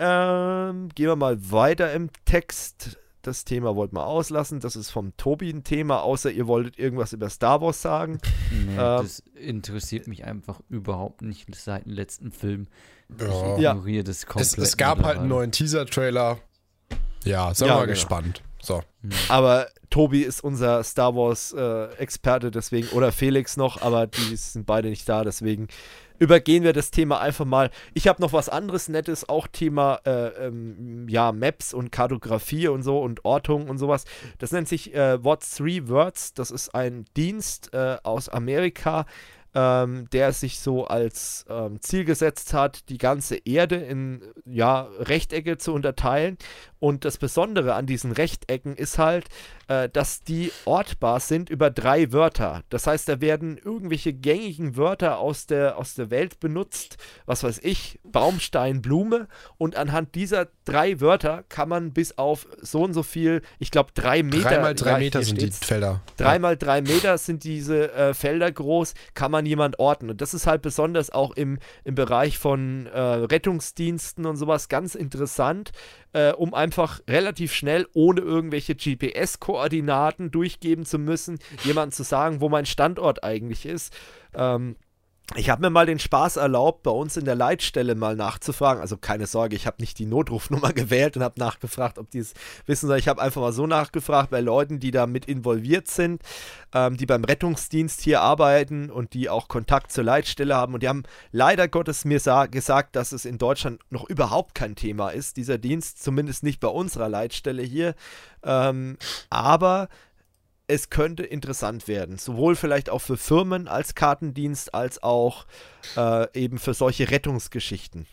A: Ähm, gehen wir mal weiter im Text das Thema wollten wir auslassen. Das ist vom Tobi ein Thema, außer ihr wolltet irgendwas über Star Wars sagen.
C: Nee, ähm, das interessiert mich einfach überhaupt nicht seit dem letzten Film.
B: Ja. Ich ignoriere das komplett. Es, es gab halt einen neuen Teaser-Trailer. Ja, sind wir ja, mal genau. gespannt. So.
A: Hm. Aber Tobi ist unser Star Wars-Experte, äh, deswegen, oder Felix noch, aber die sind beide nicht da, deswegen übergehen wir das Thema einfach mal. Ich habe noch was anderes Nettes, auch Thema äh, ähm, ja, Maps und Kartografie und so und Ortung und sowas. Das nennt sich äh, What's Three Words. Das ist ein Dienst äh, aus Amerika, ähm, der sich so als ähm, Ziel gesetzt hat, die ganze Erde in ja, Rechtecke zu unterteilen. Und das Besondere an diesen Rechtecken ist halt, äh, dass die ortbar sind über drei Wörter. Das heißt, da werden irgendwelche gängigen Wörter aus der, aus der Welt benutzt, was weiß ich, Baumstein, Blume. Und anhand dieser drei Wörter kann man bis auf so und so viel, ich glaube drei Meter.
B: Drei mal drei Meter sind die Felder.
A: Drei mal drei Meter sind diese äh, Felder groß, kann man jemand orten. Und das ist halt besonders auch im, im Bereich von äh, Rettungsdiensten und sowas ganz interessant, äh, um einfach relativ schnell, ohne irgendwelche GPS-Koordinaten durchgeben zu müssen, jemandem zu sagen, wo mein Standort eigentlich ist. Ähm, ich habe mir mal den Spaß erlaubt, bei uns in der Leitstelle mal nachzufragen. Also keine Sorge, ich habe nicht die Notrufnummer gewählt und habe nachgefragt, ob die es wissen sollen. Ich habe einfach mal so nachgefragt bei Leuten, die da mit involviert sind, ähm, die beim Rettungsdienst hier arbeiten und die auch Kontakt zur Leitstelle haben. Und die haben leider Gottes mir gesagt, dass es in Deutschland noch überhaupt kein Thema ist, dieser Dienst, zumindest nicht bei unserer Leitstelle hier. Ähm, aber es könnte interessant werden. Sowohl vielleicht auch für Firmen als Kartendienst, als auch äh, eben für solche Rettungsgeschichten.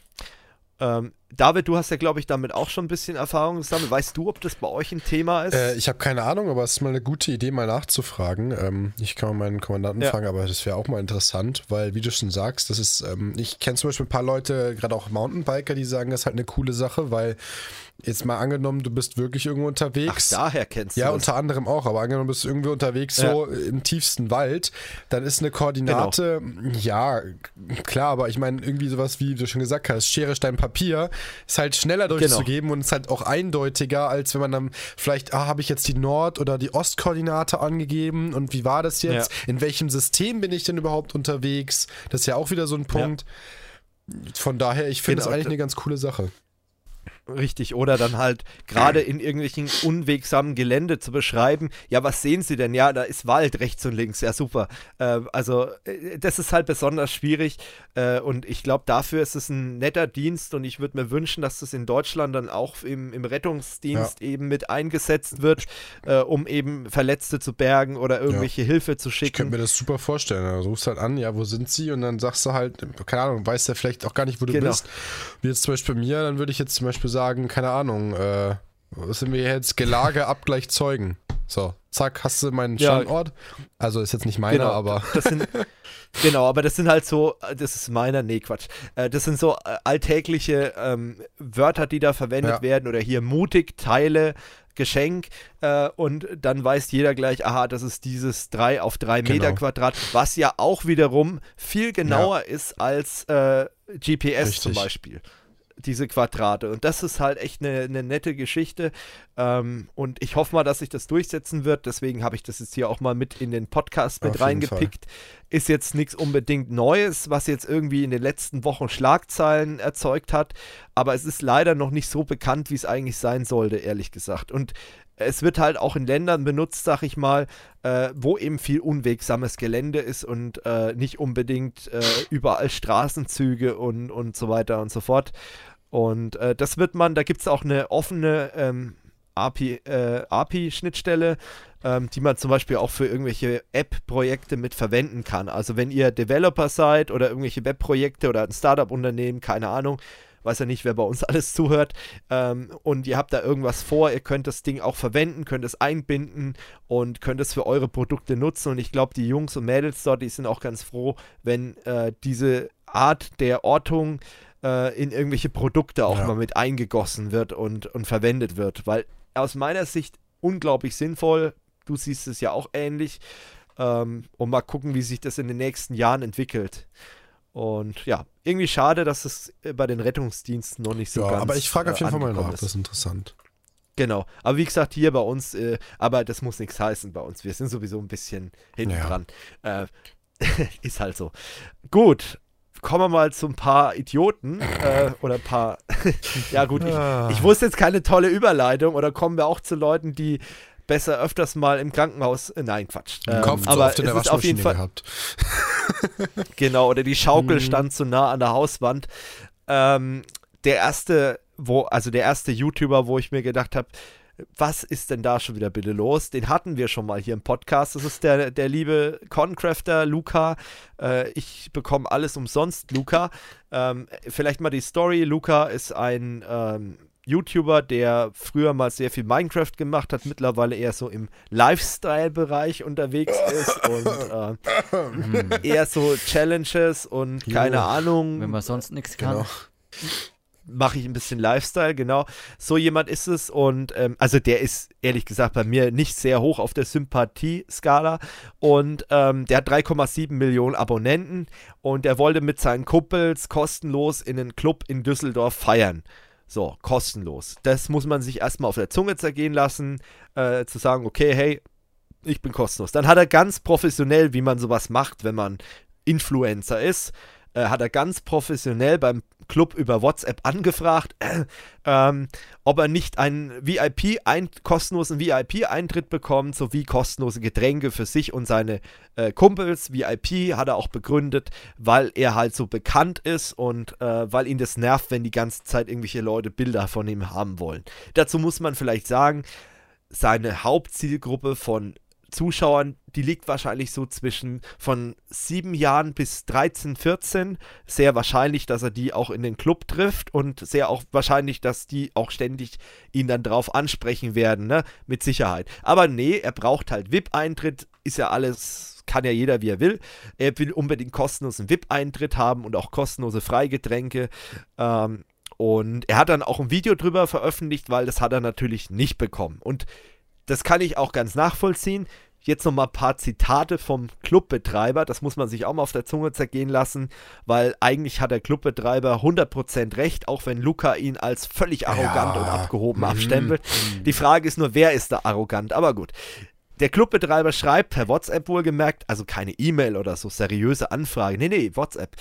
A: Ähm, David, du hast ja, glaube ich, damit auch schon ein bisschen Erfahrung gesammelt. Weißt du, ob das bei euch ein Thema ist?
B: Äh, ich habe keine Ahnung, aber es ist mal eine gute Idee, mal nachzufragen. Ähm, ich kann mal meinen Kommandanten ja. fragen, aber das wäre auch mal interessant, weil, wie du schon sagst, das ist, ähm, ich kenne zum Beispiel ein paar Leute, gerade auch Mountainbiker, die sagen, das ist halt eine coole Sache, weil Jetzt mal angenommen, du bist wirklich irgendwo unterwegs.
A: Ach, daher kennst
B: du Ja, das. unter anderem auch, aber angenommen, du bist irgendwo unterwegs, so ja. im tiefsten Wald, dann ist eine Koordinate, genau. ja, klar, aber ich meine, irgendwie sowas wie du schon gesagt hast, Schere, Stein, Papier, ist halt schneller genau. durchzugeben genau. und ist halt auch eindeutiger, als wenn man dann vielleicht, ah, habe ich jetzt die Nord- oder die Ostkoordinate angegeben und wie war das jetzt? Ja. In welchem System bin ich denn überhaupt unterwegs? Das ist ja auch wieder so ein Punkt. Ja. Von daher, ich finde genau. das eigentlich eine ganz coole Sache.
A: Richtig, oder dann halt gerade in irgendwelchen unwegsamen Gelände zu beschreiben, ja, was sehen Sie denn? Ja, da ist Wald rechts und links, ja, super. Äh, also, äh, das ist halt besonders schwierig äh, und ich glaube, dafür ist es ein netter Dienst und ich würde mir wünschen, dass das in Deutschland dann auch im, im Rettungsdienst ja. eben mit eingesetzt wird, äh, um eben Verletzte zu bergen oder irgendwelche ja. Hilfe zu schicken. Ich
B: könnte mir das super vorstellen. Du rufst halt an, ja, wo sind Sie? Und dann sagst du halt, keine Ahnung, weißt ja vielleicht auch gar nicht, wo du genau. bist. Wie jetzt zum Beispiel bei mir, dann würde ich jetzt zum Beispiel sagen, sagen, keine Ahnung, äh, was sind wir jetzt? Gelage, Abgleich, Zeugen. So, zack, hast du meinen Standort. Ja. Also ist jetzt nicht meiner,
A: genau,
B: aber.
A: Das sind, genau, aber das sind halt so, das ist meiner, nee, Quatsch. Äh, das sind so äh, alltägliche ähm, Wörter, die da verwendet ja. werden oder hier mutig, Teile, Geschenk äh, und dann weiß jeder gleich, aha, das ist dieses 3 auf 3 genau. Meter Quadrat, was ja auch wiederum viel genauer ja. ist als äh, GPS Richtig. zum Beispiel diese Quadrate. Und das ist halt echt eine, eine nette Geschichte. Ähm, und ich hoffe mal, dass sich das durchsetzen wird. Deswegen habe ich das jetzt hier auch mal mit in den Podcast mit reingepickt. Ist jetzt nichts unbedingt Neues, was jetzt irgendwie in den letzten Wochen Schlagzeilen erzeugt hat. Aber es ist leider noch nicht so bekannt, wie es eigentlich sein sollte, ehrlich gesagt. Und es wird halt auch in Ländern benutzt, sag ich mal, äh, wo eben viel unwegsames Gelände ist und äh, nicht unbedingt äh, überall Straßenzüge und, und so weiter und so fort. Und äh, das wird man, da gibt es auch eine offene ähm, API-Schnittstelle, API ähm, die man zum Beispiel auch für irgendwelche App-Projekte mit verwenden kann. Also wenn ihr Developer seid oder irgendwelche Web-Projekte oder ein Startup-Unternehmen, keine Ahnung, weiß ja nicht, wer bei uns alles zuhört, ähm, und ihr habt da irgendwas vor, ihr könnt das Ding auch verwenden, könnt es einbinden und könnt es für eure Produkte nutzen. Und ich glaube, die Jungs und Mädels dort, die sind auch ganz froh, wenn äh, diese Art der Ortung äh, in irgendwelche Produkte auch ja. mal mit eingegossen wird und, und verwendet wird. Weil aus meiner Sicht unglaublich sinnvoll. Du siehst es ja auch ähnlich. Ähm, und mal gucken, wie sich das in den nächsten Jahren entwickelt. Und ja, irgendwie schade, dass es äh, bei den Rettungsdiensten noch nicht so ja, ganz.
B: Aber ich frage auf jeden äh, Fall mal nach, ist. das ist interessant.
A: Genau. Aber wie gesagt, hier bei uns, äh, aber das muss nichts heißen bei uns. Wir sind sowieso ein bisschen hinten ja. dran. Äh, ist halt so. Gut. Kommen wir mal zu ein paar Idioten äh, oder ein paar. ja, gut, ich, ah. ich wusste jetzt keine tolle Überleitung oder kommen wir auch zu Leuten, die besser öfters mal im Krankenhaus. Äh, nein, Quatsch.
B: Ähm, Kopf aber oft in der es ist auf jeden Fall. Gehabt.
A: genau, oder die Schaukel mhm. stand zu nah an der Hauswand. Ähm, der erste, wo, also der erste YouTuber, wo ich mir gedacht habe, was ist denn da schon wieder bitte los? Den hatten wir schon mal hier im Podcast. Das ist der, der liebe Concrafter Luca. Äh, ich bekomme alles umsonst, Luca. Ähm, vielleicht mal die Story. Luca ist ein ähm, YouTuber, der früher mal sehr viel Minecraft gemacht hat, mittlerweile eher so im Lifestyle-Bereich unterwegs ist und äh, eher so Challenges und jo, keine Ahnung.
C: Wenn man sonst nichts kann. Genau.
A: Mache ich ein bisschen Lifestyle, genau. So jemand ist es und ähm, also der ist ehrlich gesagt bei mir nicht sehr hoch auf der Sympathie-Skala und ähm, der hat 3,7 Millionen Abonnenten und der wollte mit seinen Kumpels kostenlos in einen Club in Düsseldorf feiern. So, kostenlos. Das muss man sich erstmal auf der Zunge zergehen lassen, äh, zu sagen, okay, hey, ich bin kostenlos. Dann hat er ganz professionell, wie man sowas macht, wenn man Influencer ist, äh, hat er ganz professionell beim Club über WhatsApp angefragt, äh, ähm, ob er nicht einen VIP, ein, kostenlosen VIP-Eintritt bekommt, sowie kostenlose Getränke für sich und seine äh, Kumpels. VIP hat er auch begründet, weil er halt so bekannt ist und äh, weil ihn das nervt, wenn die ganze Zeit irgendwelche Leute Bilder von ihm haben wollen. Dazu muss man vielleicht sagen, seine Hauptzielgruppe von Zuschauern, die liegt wahrscheinlich so zwischen von sieben Jahren bis 13, 14. Sehr wahrscheinlich, dass er die auch in den Club trifft und sehr auch wahrscheinlich, dass die auch ständig ihn dann drauf ansprechen werden, ne? Mit Sicherheit. Aber nee, er braucht halt VIP-Eintritt, ist ja alles kann ja jeder, wie er will. Er will unbedingt kostenlosen VIP-Eintritt haben und auch kostenlose Freigetränke. Ähm, und er hat dann auch ein Video drüber veröffentlicht, weil das hat er natürlich nicht bekommen. Und das kann ich auch ganz nachvollziehen. Jetzt noch mal ein paar Zitate vom Clubbetreiber. Das muss man sich auch mal auf der Zunge zergehen lassen, weil eigentlich hat der Clubbetreiber 100% recht, auch wenn Luca ihn als völlig arrogant ja. und abgehoben mhm. abstempelt. Mhm. Die Frage ist nur, wer ist da arrogant? Aber gut. Der Clubbetreiber schreibt per WhatsApp wohlgemerkt, also keine E-Mail oder so seriöse Anfrage. Nee, nee, WhatsApp.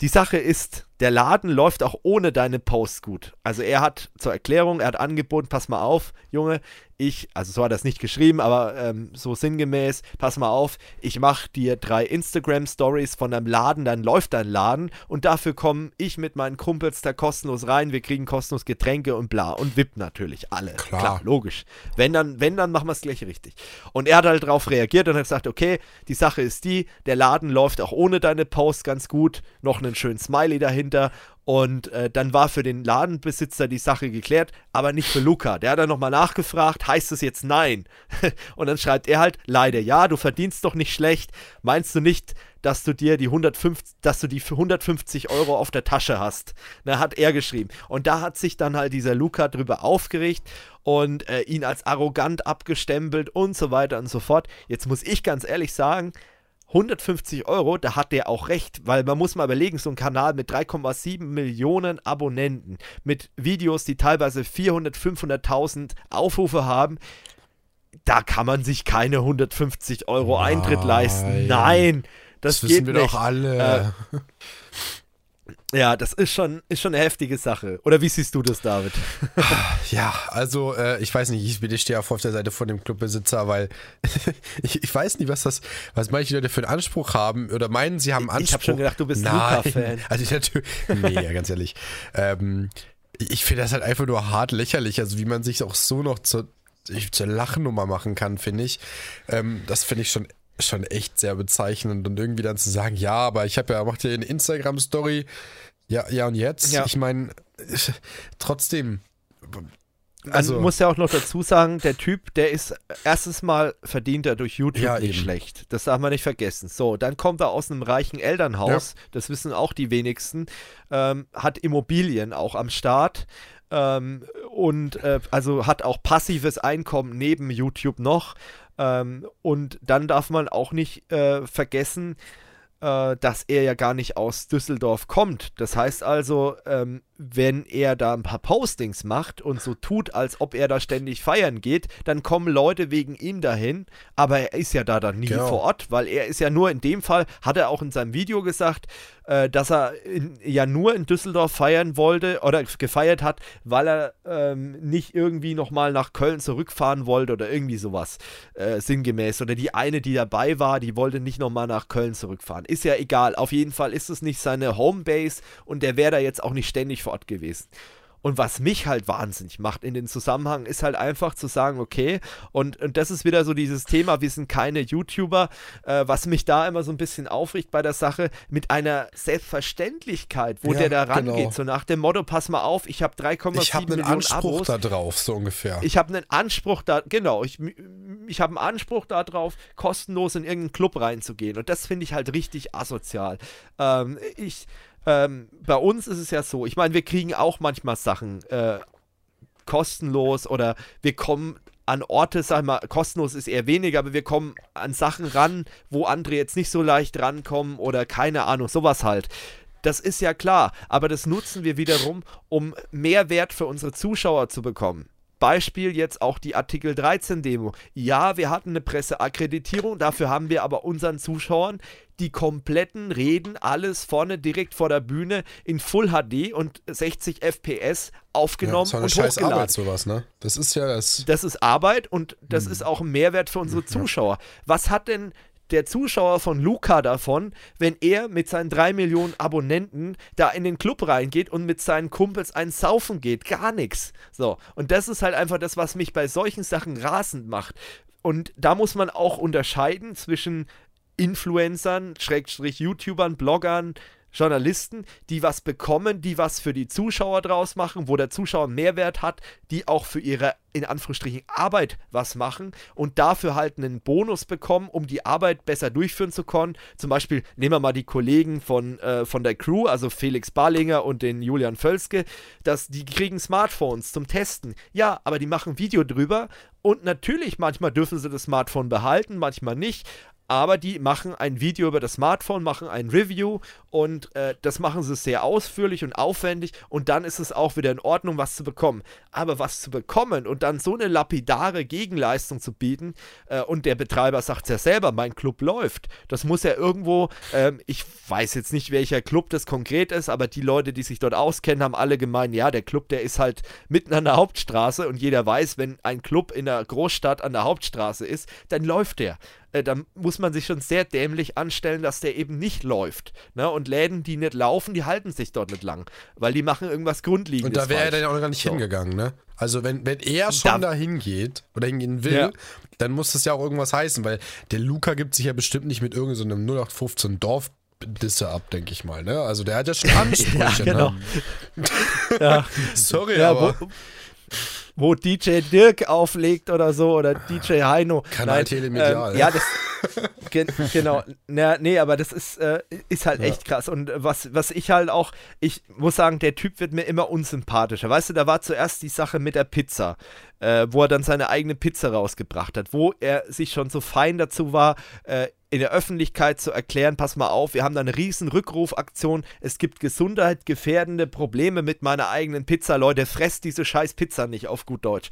A: Die Sache ist, der Laden läuft auch ohne deine Posts gut. Also er hat zur Erklärung, er hat angeboten, pass mal auf, Junge, ich, also so hat er es nicht geschrieben, aber ähm, so sinngemäß, pass mal auf, ich mache dir drei Instagram-Stories von deinem Laden, dann läuft dein Laden und dafür komme ich mit meinen Kumpels da kostenlos rein, wir kriegen kostenlos Getränke und bla und VIP natürlich, alle. Klar, Klar logisch. Wenn dann, wenn, dann machen wir es gleich richtig. Und er hat halt darauf reagiert und hat gesagt, okay, die Sache ist die, der Laden läuft auch ohne deine Posts ganz gut, noch einen schönen Smiley dahinter und äh, dann war für den Ladenbesitzer die Sache geklärt, aber nicht für Luca. Der hat dann nochmal nachgefragt, heißt es jetzt nein? und dann schreibt er halt, leider ja, du verdienst doch nicht schlecht. Meinst du nicht, dass du dir die 150, dass du die für 150 Euro auf der Tasche hast? Da hat er geschrieben. Und da hat sich dann halt dieser Luca drüber aufgeregt und äh, ihn als arrogant abgestempelt und so weiter und so fort. Jetzt muss ich ganz ehrlich sagen, 150 Euro, da hat der auch recht, weil man muss mal überlegen, so ein Kanal mit 3,7 Millionen Abonnenten, mit Videos, die teilweise 400, 500.000 Aufrufe haben, da kann man sich keine 150 Euro Nein. Eintritt leisten. Nein, das, das wissen wir nicht. doch
B: alle.
A: Äh, ja, das ist schon, ist schon eine heftige Sache. Oder wie siehst du das, David?
B: ja, also äh, ich weiß nicht, ich, ich stehe auf der Seite von dem Clubbesitzer, weil ich, ich, weiß nicht, was das, was manche Leute für einen Anspruch haben oder meinen, sie haben Anspruch. Ich habe
A: schon gedacht, du bist Luca-Fan.
B: Also ich natürlich, nee, ja, ganz ehrlich. Ähm, ich finde das halt einfach nur hart lächerlich, also wie man sich auch so noch zur, zur Lachnummer machen kann, finde ich. Ähm, das finde ich schon schon echt sehr bezeichnend und irgendwie dann zu sagen, ja, aber ich habe ja, macht ja eine Instagram-Story, ja, ja und jetzt? Ja. Ich meine, trotzdem.
A: Also, Man muss ja auch noch dazu sagen, der Typ, der ist erstens mal verdient er durch YouTube ja, nicht eben. schlecht. Das darf man nicht vergessen. So, dann kommt er aus einem reichen Elternhaus, ja. das wissen auch die wenigsten, ähm, hat Immobilien auch am Start. Ähm, und äh, also hat auch passives Einkommen neben YouTube noch. Ähm, und dann darf man auch nicht äh, vergessen, äh, dass er ja gar nicht aus Düsseldorf kommt. Das heißt also, ähm, wenn er da ein paar Postings macht und so tut, als ob er da ständig feiern geht, dann kommen Leute wegen ihm dahin, aber er ist ja da dann nie genau. vor Ort, weil er ist ja nur in dem Fall, hat er auch in seinem Video gesagt, äh, dass er in, ja nur in Düsseldorf feiern wollte oder gefeiert hat, weil er ähm, nicht irgendwie nochmal nach Köln zurückfahren wollte oder irgendwie sowas äh, sinngemäß. Oder die eine, die dabei war, die wollte nicht nochmal nach Köln zurückfahren. Ist ja egal. Auf jeden Fall ist es nicht seine Homebase und der wäre da jetzt auch nicht ständig vor Ort gewesen. Und was mich halt wahnsinnig macht in den Zusammenhang, ist halt einfach zu sagen, okay, und, und das ist wieder so dieses Thema, wir sind keine YouTuber, äh, was mich da immer so ein bisschen aufregt bei der Sache, mit einer Selbstverständlichkeit, wo ja, der da rangeht, genau. so nach dem Motto, pass mal auf, ich habe 3,7 Millionen Ich habe einen
B: Anspruch
A: da
B: drauf, so ungefähr.
A: Ich habe einen Anspruch da, genau, ich, ich habe einen Anspruch darauf, kostenlos in irgendeinen Club reinzugehen. Und das finde ich halt richtig asozial. Ähm, ich ähm, bei uns ist es ja so, ich meine, wir kriegen auch manchmal Sachen äh, kostenlos oder wir kommen an Orte, sag mal, kostenlos ist eher weniger, aber wir kommen an Sachen ran, wo andere jetzt nicht so leicht rankommen oder keine Ahnung, sowas halt. Das ist ja klar, aber das nutzen wir wiederum, um Mehrwert für unsere Zuschauer zu bekommen. Beispiel jetzt auch die Artikel 13 Demo. Ja, wir hatten eine Presseakkreditierung, dafür haben wir aber unseren Zuschauern die kompletten Reden, alles vorne direkt vor der Bühne in Full HD und 60 FPS aufgenommen ja, das ist eine und scheiß Arbeit
B: sowas, ne? Das ist ja das.
A: Das ist Arbeit und das hm. ist auch ein Mehrwert für unsere Zuschauer. Was hat denn der Zuschauer von Luca davon, wenn er mit seinen drei Millionen Abonnenten da in den Club reingeht und mit seinen Kumpels ein Saufen geht. Gar nichts. So. Und das ist halt einfach das, was mich bei solchen Sachen rasend macht. und da muss man auch unterscheiden zwischen Influencern, Schrägstrich YouTubern, Bloggern, Journalisten, die was bekommen, die was für die Zuschauer draus machen, wo der Zuschauer Mehrwert hat, die auch für ihre in Anführungsstrichen Arbeit was machen und dafür halt einen Bonus bekommen, um die Arbeit besser durchführen zu können. Zum Beispiel nehmen wir mal die Kollegen von, äh, von der Crew, also Felix Barlinger und den Julian Völske, dass die kriegen Smartphones zum Testen. Ja, aber die machen Video drüber und natürlich manchmal dürfen sie das Smartphone behalten, manchmal nicht aber die machen ein Video über das Smartphone, machen ein Review und äh, das machen sie sehr ausführlich und aufwendig und dann ist es auch wieder in Ordnung, was zu bekommen. Aber was zu bekommen und dann so eine lapidare Gegenleistung zu bieten äh, und der Betreiber sagt ja selber, mein Club läuft, das muss ja irgendwo, äh, ich weiß jetzt nicht, welcher Club das konkret ist, aber die Leute, die sich dort auskennen, haben alle gemeint, ja, der Club, der ist halt mitten an der Hauptstraße und jeder weiß, wenn ein Club in der Großstadt an der Hauptstraße ist, dann läuft der äh, da muss man sich schon sehr dämlich anstellen, dass der eben nicht läuft. Ne? Und Läden, die nicht laufen, die halten sich dort nicht lang, weil die machen irgendwas Grundlegendes.
B: Und da wäre er dann auch gar nicht so. hingegangen, ne? Also wenn, wenn er schon da, dahin geht oder hingehen will, ja. dann muss das ja auch irgendwas heißen, weil der Luca gibt sich ja bestimmt nicht mit irgendeinem so 0815 Dorf Disse ab, denke ich mal. Ne? Also der hat ja schon Ansprüche. ja, genau.
A: Ne? ja. Sorry, ja, aber. Wo, wo DJ Dirk auflegt oder so oder DJ Heino.
B: Kanal Telemedial.
A: Ähm, ja, das, ge genau. Na, nee, aber das ist, äh, ist halt ja. echt krass. Und was, was ich halt auch, ich muss sagen, der Typ wird mir immer unsympathischer. Weißt du, da war zuerst die Sache mit der Pizza, äh, wo er dann seine eigene Pizza rausgebracht hat, wo er sich schon so fein dazu war, äh, in der Öffentlichkeit zu erklären, pass mal auf, wir haben da eine riesen Rückrufaktion, es gibt gesundheitsgefährdende Probleme mit meiner eigenen Pizza, Leute, fresst diese scheiß Pizza nicht auf gut Deutsch.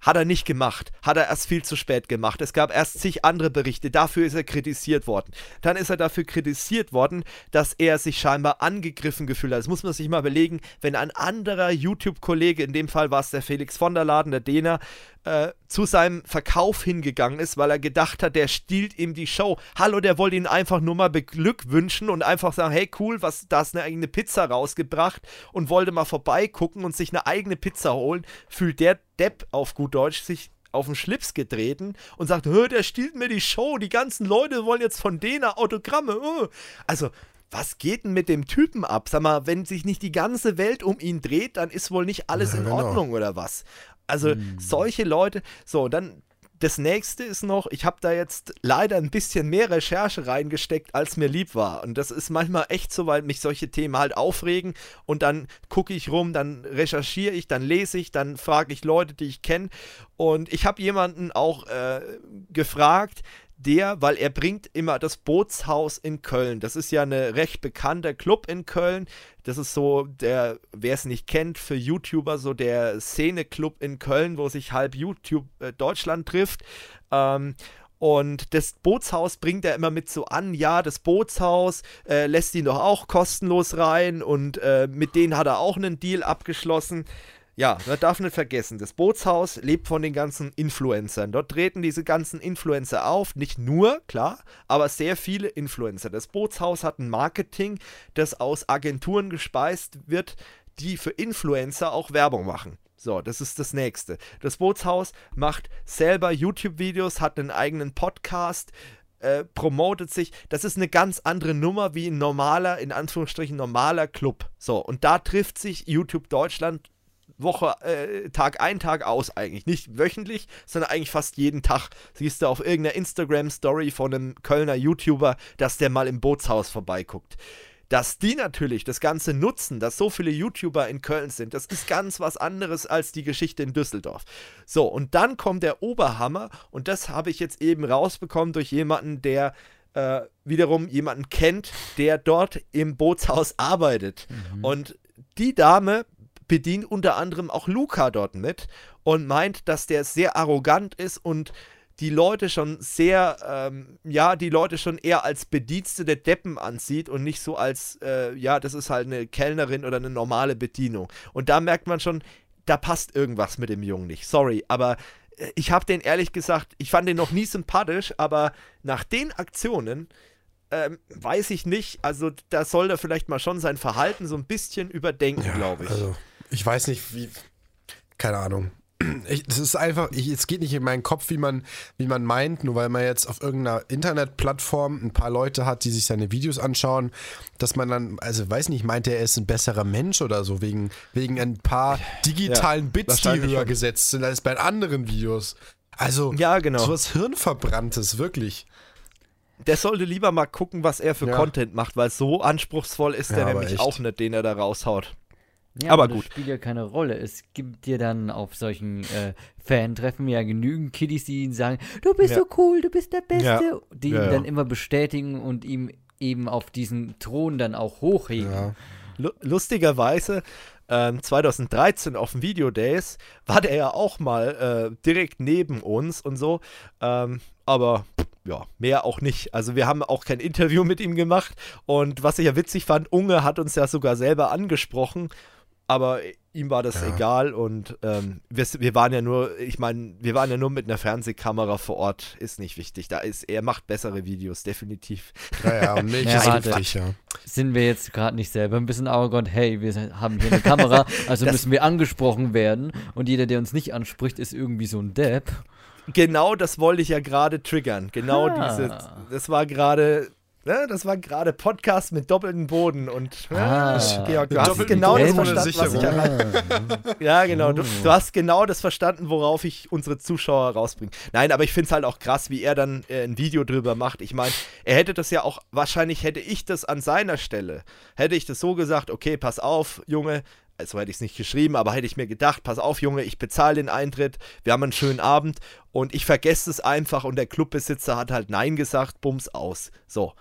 A: Hat er nicht gemacht. Hat er erst viel zu spät gemacht. Es gab erst zig andere Berichte. Dafür ist er kritisiert worden. Dann ist er dafür kritisiert worden, dass er sich scheinbar angegriffen gefühlt hat. Das muss man sich mal überlegen, wenn ein anderer YouTube-Kollege, in dem Fall war es der Felix von der Laden, der Dena, äh, zu seinem Verkauf hingegangen ist, weil er gedacht hat, der stiehlt ihm die Show. Hallo, der wollte ihn einfach nur mal beglückwünschen und einfach sagen, hey cool, was, da ist eine eigene Pizza rausgebracht und wollte mal vorbeigucken und sich eine eigene Pizza holen. Fühlt der Depp auf gut Deutsch sich auf den Schlips getreten und sagt, hör, der stiehlt mir die Show, die ganzen Leute wollen jetzt von denen Autogramme. Uh. Also, was geht denn mit dem Typen ab? Sag mal, wenn sich nicht die ganze Welt um ihn dreht, dann ist wohl nicht alles ja, in genau. Ordnung oder was? Also hm. solche Leute, so, dann das nächste ist noch, ich habe da jetzt leider ein bisschen mehr Recherche reingesteckt, als mir lieb war. Und das ist manchmal echt so, weil mich solche Themen halt aufregen. Und dann gucke ich rum, dann recherchiere ich, dann lese ich, dann frage ich Leute, die ich kenne. Und ich habe jemanden auch äh, gefragt, der, weil er bringt immer das Bootshaus in Köln. Das ist ja ein recht bekannter Club in Köln. Das ist so der, wer es nicht kennt, für YouTuber so der Szene-Club in Köln, wo sich halb YouTube äh, Deutschland trifft. Ähm, und das Bootshaus bringt er immer mit so an, ja, das Bootshaus äh, lässt ihn doch auch kostenlos rein und äh, mit denen hat er auch einen Deal abgeschlossen. Ja, man darf nicht vergessen, das Bootshaus lebt von den ganzen Influencern. Dort treten diese ganzen Influencer auf, nicht nur, klar, aber sehr viele Influencer. Das Bootshaus hat ein Marketing, das aus Agenturen gespeist wird, die für Influencer auch Werbung machen. So, das ist das nächste. Das Bootshaus macht selber YouTube-Videos, hat einen eigenen Podcast, äh, promotet sich. Das ist eine ganz andere Nummer wie ein normaler, in Anführungsstrichen normaler Club. So, und da trifft sich YouTube Deutschland Woche, äh, Tag ein, Tag aus eigentlich. Nicht wöchentlich, sondern eigentlich fast jeden Tag. Siehst du auf irgendeiner Instagram-Story von einem Kölner YouTuber, dass der mal im Bootshaus vorbeiguckt. Dass die natürlich das Ganze nutzen, dass so viele YouTuber in Köln sind, das ist ganz was anderes als die Geschichte in Düsseldorf. So, und dann kommt der Oberhammer, und das habe ich jetzt eben rausbekommen durch jemanden, der äh, wiederum jemanden kennt, der dort im Bootshaus arbeitet. Mhm. Und die Dame bedient unter anderem auch Luca dort mit und meint, dass der sehr arrogant ist und die Leute schon sehr, ähm, ja, die Leute schon eher als Bedienste der Deppen ansieht und nicht so als, äh, ja, das ist halt eine Kellnerin oder eine normale Bedienung. Und da merkt man schon, da passt irgendwas mit dem Jungen nicht. Sorry, aber äh, ich habe den ehrlich gesagt, ich fand den noch nie sympathisch, aber nach den Aktionen ähm, weiß ich nicht. Also da soll er vielleicht mal schon sein Verhalten so ein bisschen überdenken, ja, glaube ich.
B: Also ich weiß nicht, wie. Keine Ahnung. es ist einfach, ich, es geht nicht in meinen Kopf, wie man, wie man meint, nur weil man jetzt auf irgendeiner Internetplattform ein paar Leute hat, die sich seine Videos anschauen, dass man dann, also weiß nicht, meint er, er ist ein besserer Mensch oder so, wegen, wegen ein paar digitalen ja, Bits, die höher gesetzt sind als bei anderen Videos. Also,
A: ja, genau.
B: so was Hirnverbranntes, wirklich.
A: Der sollte lieber mal gucken, was er für ja. Content macht, weil so anspruchsvoll ist ja, der nämlich echt. auch nicht, den er da raushaut.
C: Ja, aber, aber gut. Das spielt ja keine Rolle. Es gibt dir dann auf solchen äh, Fan-Treffen ja genügend Kiddies, die ihn sagen, du bist ja. so cool, du bist der Beste. Ja. Die ihn dann immer bestätigen und ihm eben auf diesen Thron dann auch hochheben.
A: Lustigerweise, ähm, 2013 auf dem Video Days war der ja auch mal äh, direkt neben uns und so. Ähm, aber ja, mehr auch nicht. Also wir haben auch kein Interview mit ihm gemacht. Und was ich ja witzig fand, Unge hat uns ja sogar selber angesprochen aber ihm war das ja. egal und ähm, wir, wir, waren ja nur, ich meine, wir waren ja nur mit einer Fernsehkamera vor Ort, ist nicht wichtig. Da ist, er macht bessere Videos, definitiv.
B: Ja, ja, und Milch ja, ist warte, wichtig, ja.
C: Sind wir jetzt gerade nicht selber ein bisschen arrogant? Hey, wir haben hier eine Kamera, also das, müssen wir angesprochen werden und jeder, der uns nicht anspricht, ist irgendwie so ein Depp.
A: Genau das wollte ich ja gerade triggern. Genau ah. diese, das war gerade Ne, das war gerade Podcast mit doppeltem Boden und ne, ah, Georg, du hast genau das verstanden, was ich erreicht Ja, genau. Du, du, hast genau das verstanden, worauf ich unsere Zuschauer rausbringe. Nein, aber ich finde es halt auch krass, wie er dann äh, ein Video drüber macht. Ich meine, er hätte das ja auch, wahrscheinlich hätte ich das an seiner Stelle, hätte ich das so gesagt, okay, pass auf, Junge, so hätte ich es nicht geschrieben, aber hätte ich mir gedacht, pass auf, Junge, ich bezahle den Eintritt, wir haben einen schönen Abend und ich vergesse es einfach und der Clubbesitzer hat halt Nein gesagt, bums aus. So,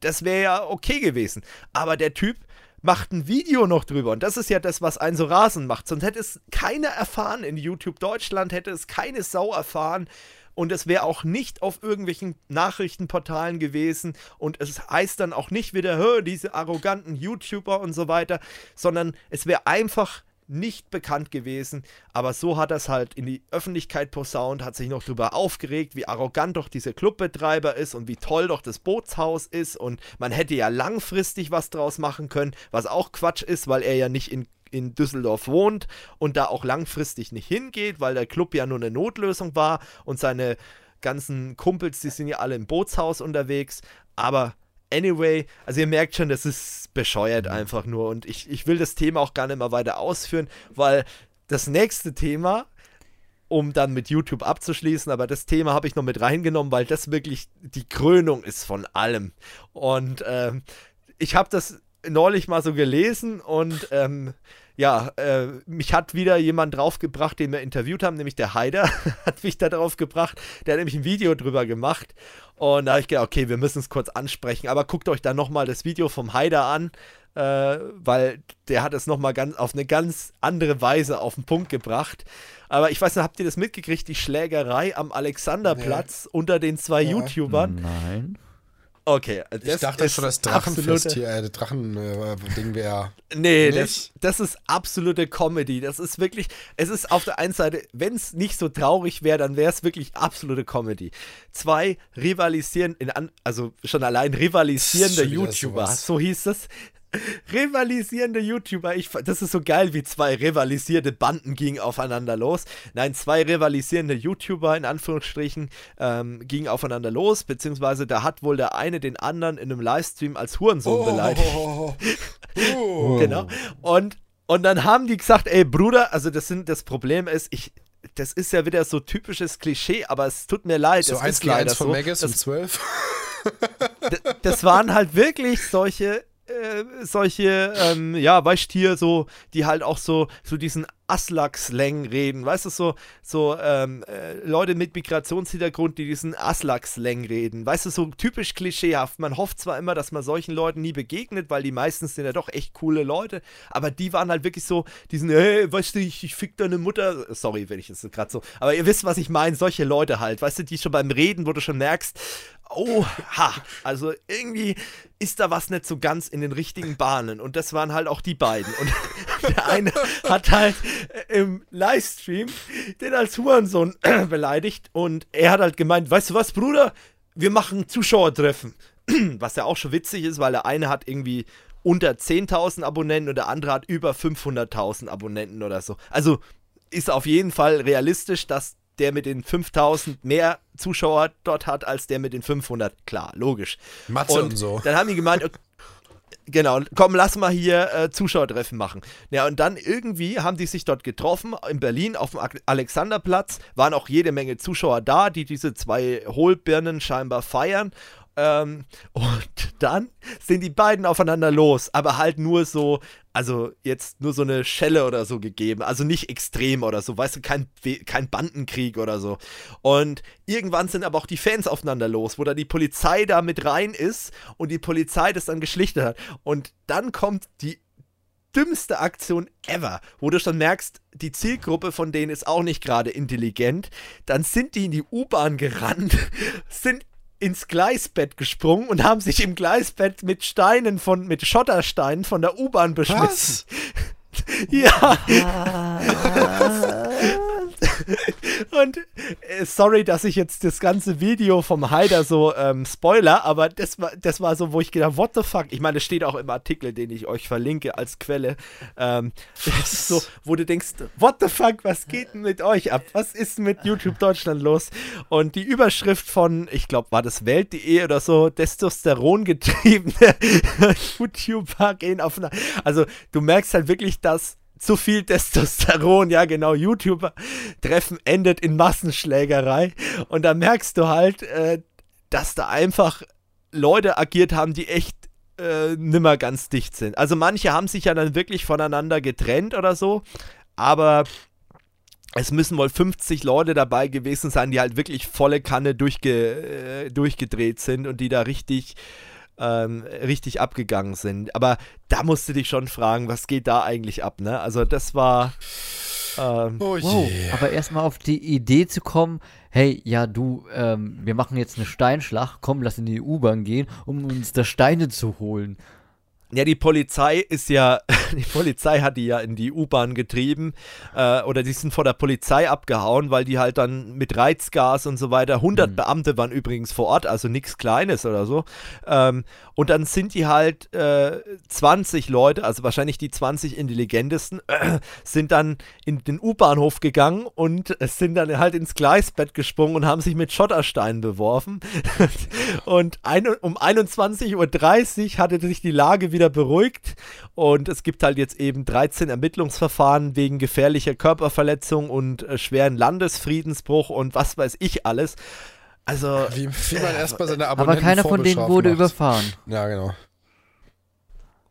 A: das wäre ja okay gewesen. Aber der Typ macht ein Video noch drüber. Und das ist ja das, was einen so rasend macht. Sonst hätte es keiner erfahren. In YouTube Deutschland hätte es keine Sau erfahren. Und es wäre auch nicht auf irgendwelchen Nachrichtenportalen gewesen. Und es heißt dann auch nicht wieder, diese arroganten YouTuber und so weiter, sondern es wäre einfach nicht bekannt gewesen, aber so hat er es halt in die Öffentlichkeit posaunt, hat sich noch darüber aufgeregt, wie arrogant doch dieser Clubbetreiber ist und wie toll doch das Bootshaus ist und man hätte ja langfristig was draus machen können, was auch Quatsch ist, weil er ja nicht in in Düsseldorf wohnt und da auch langfristig nicht hingeht, weil der Club ja nur eine Notlösung war und seine ganzen Kumpels, die sind ja alle im Bootshaus unterwegs. Aber Anyway, also ihr merkt schon, das ist bescheuert mhm. einfach nur. Und ich, ich will das Thema auch gar nicht mehr weiter ausführen, weil das nächste Thema, um dann mit YouTube abzuschließen, aber das Thema habe ich noch mit reingenommen, weil das wirklich die Krönung ist von allem. Und ähm, ich habe das neulich mal so gelesen und ähm, ja, äh, mich hat wieder jemand draufgebracht, den wir interviewt haben, nämlich der Haider, hat mich da drauf gebracht. Der hat nämlich ein Video drüber gemacht. Und da habe ich gedacht, okay, wir müssen es kurz ansprechen. Aber guckt euch dann nochmal das Video vom Haider an, äh, weil der hat es nochmal ganz, auf eine ganz andere Weise auf den Punkt gebracht. Aber ich weiß nicht, habt ihr das mitgekriegt, die Schlägerei am Alexanderplatz nee. unter den zwei ja. YouTubern?
C: Nein.
A: Okay.
B: ich dachte schon, das Drachenfest hier, äh, Drachen-Ding äh, wäre.
A: Nee, das, das, ist absolute Comedy. Das ist wirklich, es ist auf der einen Seite, wenn es nicht so traurig wäre, dann wäre es wirklich absolute Comedy. Zwei rivalisieren, in an, also schon allein rivalisierende YouTuber, so hieß es, Rivalisierende YouTuber, ich, das ist so geil, wie zwei rivalisierte Banden gingen aufeinander los. Nein, zwei rivalisierende YouTuber in Anführungsstrichen ähm, gingen aufeinander los, beziehungsweise da hat wohl der eine den anderen in einem Livestream als Hurensohn oh, beleidigt. Oh, oh, genau. Und, und dann haben die gesagt, ey Bruder, also das sind, das Problem ist, ich, das ist ja wieder so typisches Klischee, aber es tut mir leid.
B: So
A: eins
B: gegen eins von so. Megas um 12.
A: das waren halt wirklich solche äh, solche, ähm, ja, weißt hier so, die halt auch so, so diesen Aslak-Slang reden, weißt du, so, so ähm, äh, Leute mit Migrationshintergrund, die diesen Aslak-Slang reden, weißt du, so typisch klischeehaft. Man hofft zwar immer, dass man solchen Leuten nie begegnet, weil die meistens sind ja doch echt coole Leute, aber die waren halt wirklich so, diesen, hey, weißt du, ich, ich fick deine Mutter, sorry, wenn ich das gerade so, aber ihr wisst, was ich meine, solche Leute halt, weißt du, die schon beim Reden, wo du schon merkst, Oha, also irgendwie ist da was nicht so ganz in den richtigen Bahnen. Und das waren halt auch die beiden. Und der eine hat halt im Livestream den als Hurensohn beleidigt. Und er hat halt gemeint, weißt du was, Bruder, wir machen Zuschauertreffen. Was ja auch schon witzig ist, weil der eine hat irgendwie unter 10.000 Abonnenten und der andere hat über 500.000 Abonnenten oder so. Also ist auf jeden Fall realistisch, dass der mit den 5000 mehr Zuschauer dort hat als der mit den 500. Klar, logisch.
B: Mathe und, und so.
A: Dann haben die gemeint, Genau, komm, lass mal hier äh, Zuschauertreffen machen. Ja, und dann irgendwie haben die sich dort getroffen in Berlin auf dem Alexanderplatz. Waren auch jede Menge Zuschauer da, die diese zwei Hohlbirnen scheinbar feiern. Ähm, und dann sind die beiden aufeinander los, aber halt nur so, also jetzt nur so eine Schelle oder so gegeben, also nicht extrem oder so, weißt du, kein, kein Bandenkrieg oder so. Und irgendwann sind aber auch die Fans aufeinander los, wo da die Polizei da mit rein ist und die Polizei das dann geschlichtet hat. Und dann kommt die dümmste Aktion ever, wo du schon merkst, die Zielgruppe von denen ist auch nicht gerade intelligent. Dann sind die in die U-Bahn gerannt, sind ins Gleisbett gesprungen und haben sich im Gleisbett mit Steinen von, mit Schottersteinen von der U-Bahn beschmissen. ja. Und äh, sorry, dass ich jetzt das ganze Video vom Haider so ähm, spoiler, aber das war, das war so, wo ich gedacht, what the fuck? Ich meine, das steht auch im Artikel, den ich euch verlinke als Quelle. Ähm, das ist so, wo du denkst, what the fuck, was geht denn mit euch ab? Was ist mit YouTube Deutschland los? Und die Überschrift von, ich glaube, war das Welt.de oder so, Testosteron getriebene YouTuber gehen auf. Also, du merkst halt wirklich, dass zu viel Testosteron, ja genau, YouTuber-Treffen endet in Massenschlägerei. Und da merkst du halt, äh, dass da einfach Leute agiert haben, die echt äh, nimmer ganz dicht sind. Also manche haben sich ja dann wirklich voneinander getrennt oder so, aber es müssen wohl 50 Leute dabei gewesen sein, die halt wirklich volle Kanne durchge äh, durchgedreht sind und die da richtig ähm, richtig abgegangen sind. Aber da musst du dich schon fragen, was geht da eigentlich ab, ne? Also das war.
C: Ähm, oh wow. Aber erstmal auf die Idee zu kommen, hey, ja, du, ähm, wir machen jetzt eine Steinschlacht, komm, lass in die U-Bahn gehen, um uns da Steine zu holen.
A: Ja, die Polizei ist ja, die Polizei hat die ja in die U-Bahn getrieben äh, oder die sind vor der Polizei abgehauen, weil die halt dann mit Reizgas und so weiter, 100 mhm. Beamte waren übrigens vor Ort, also nichts Kleines oder so. Ähm, und dann sind die halt äh, 20 Leute, also wahrscheinlich die 20 intelligentesten, äh, sind dann in den U-Bahnhof gegangen und sind dann halt ins Gleisbett gesprungen und haben sich mit Schottersteinen beworfen. und ein, um 21.30 Uhr hatte sich die Lage wieder wieder beruhigt und es gibt halt jetzt eben 13 Ermittlungsverfahren wegen gefährlicher Körperverletzung und äh, schweren Landesfriedensbruch und was weiß ich alles. Also.
B: Wie, wie man erstmal seine Abonnenten
C: Aber keiner von denen wurde macht. überfahren.
B: Ja, genau.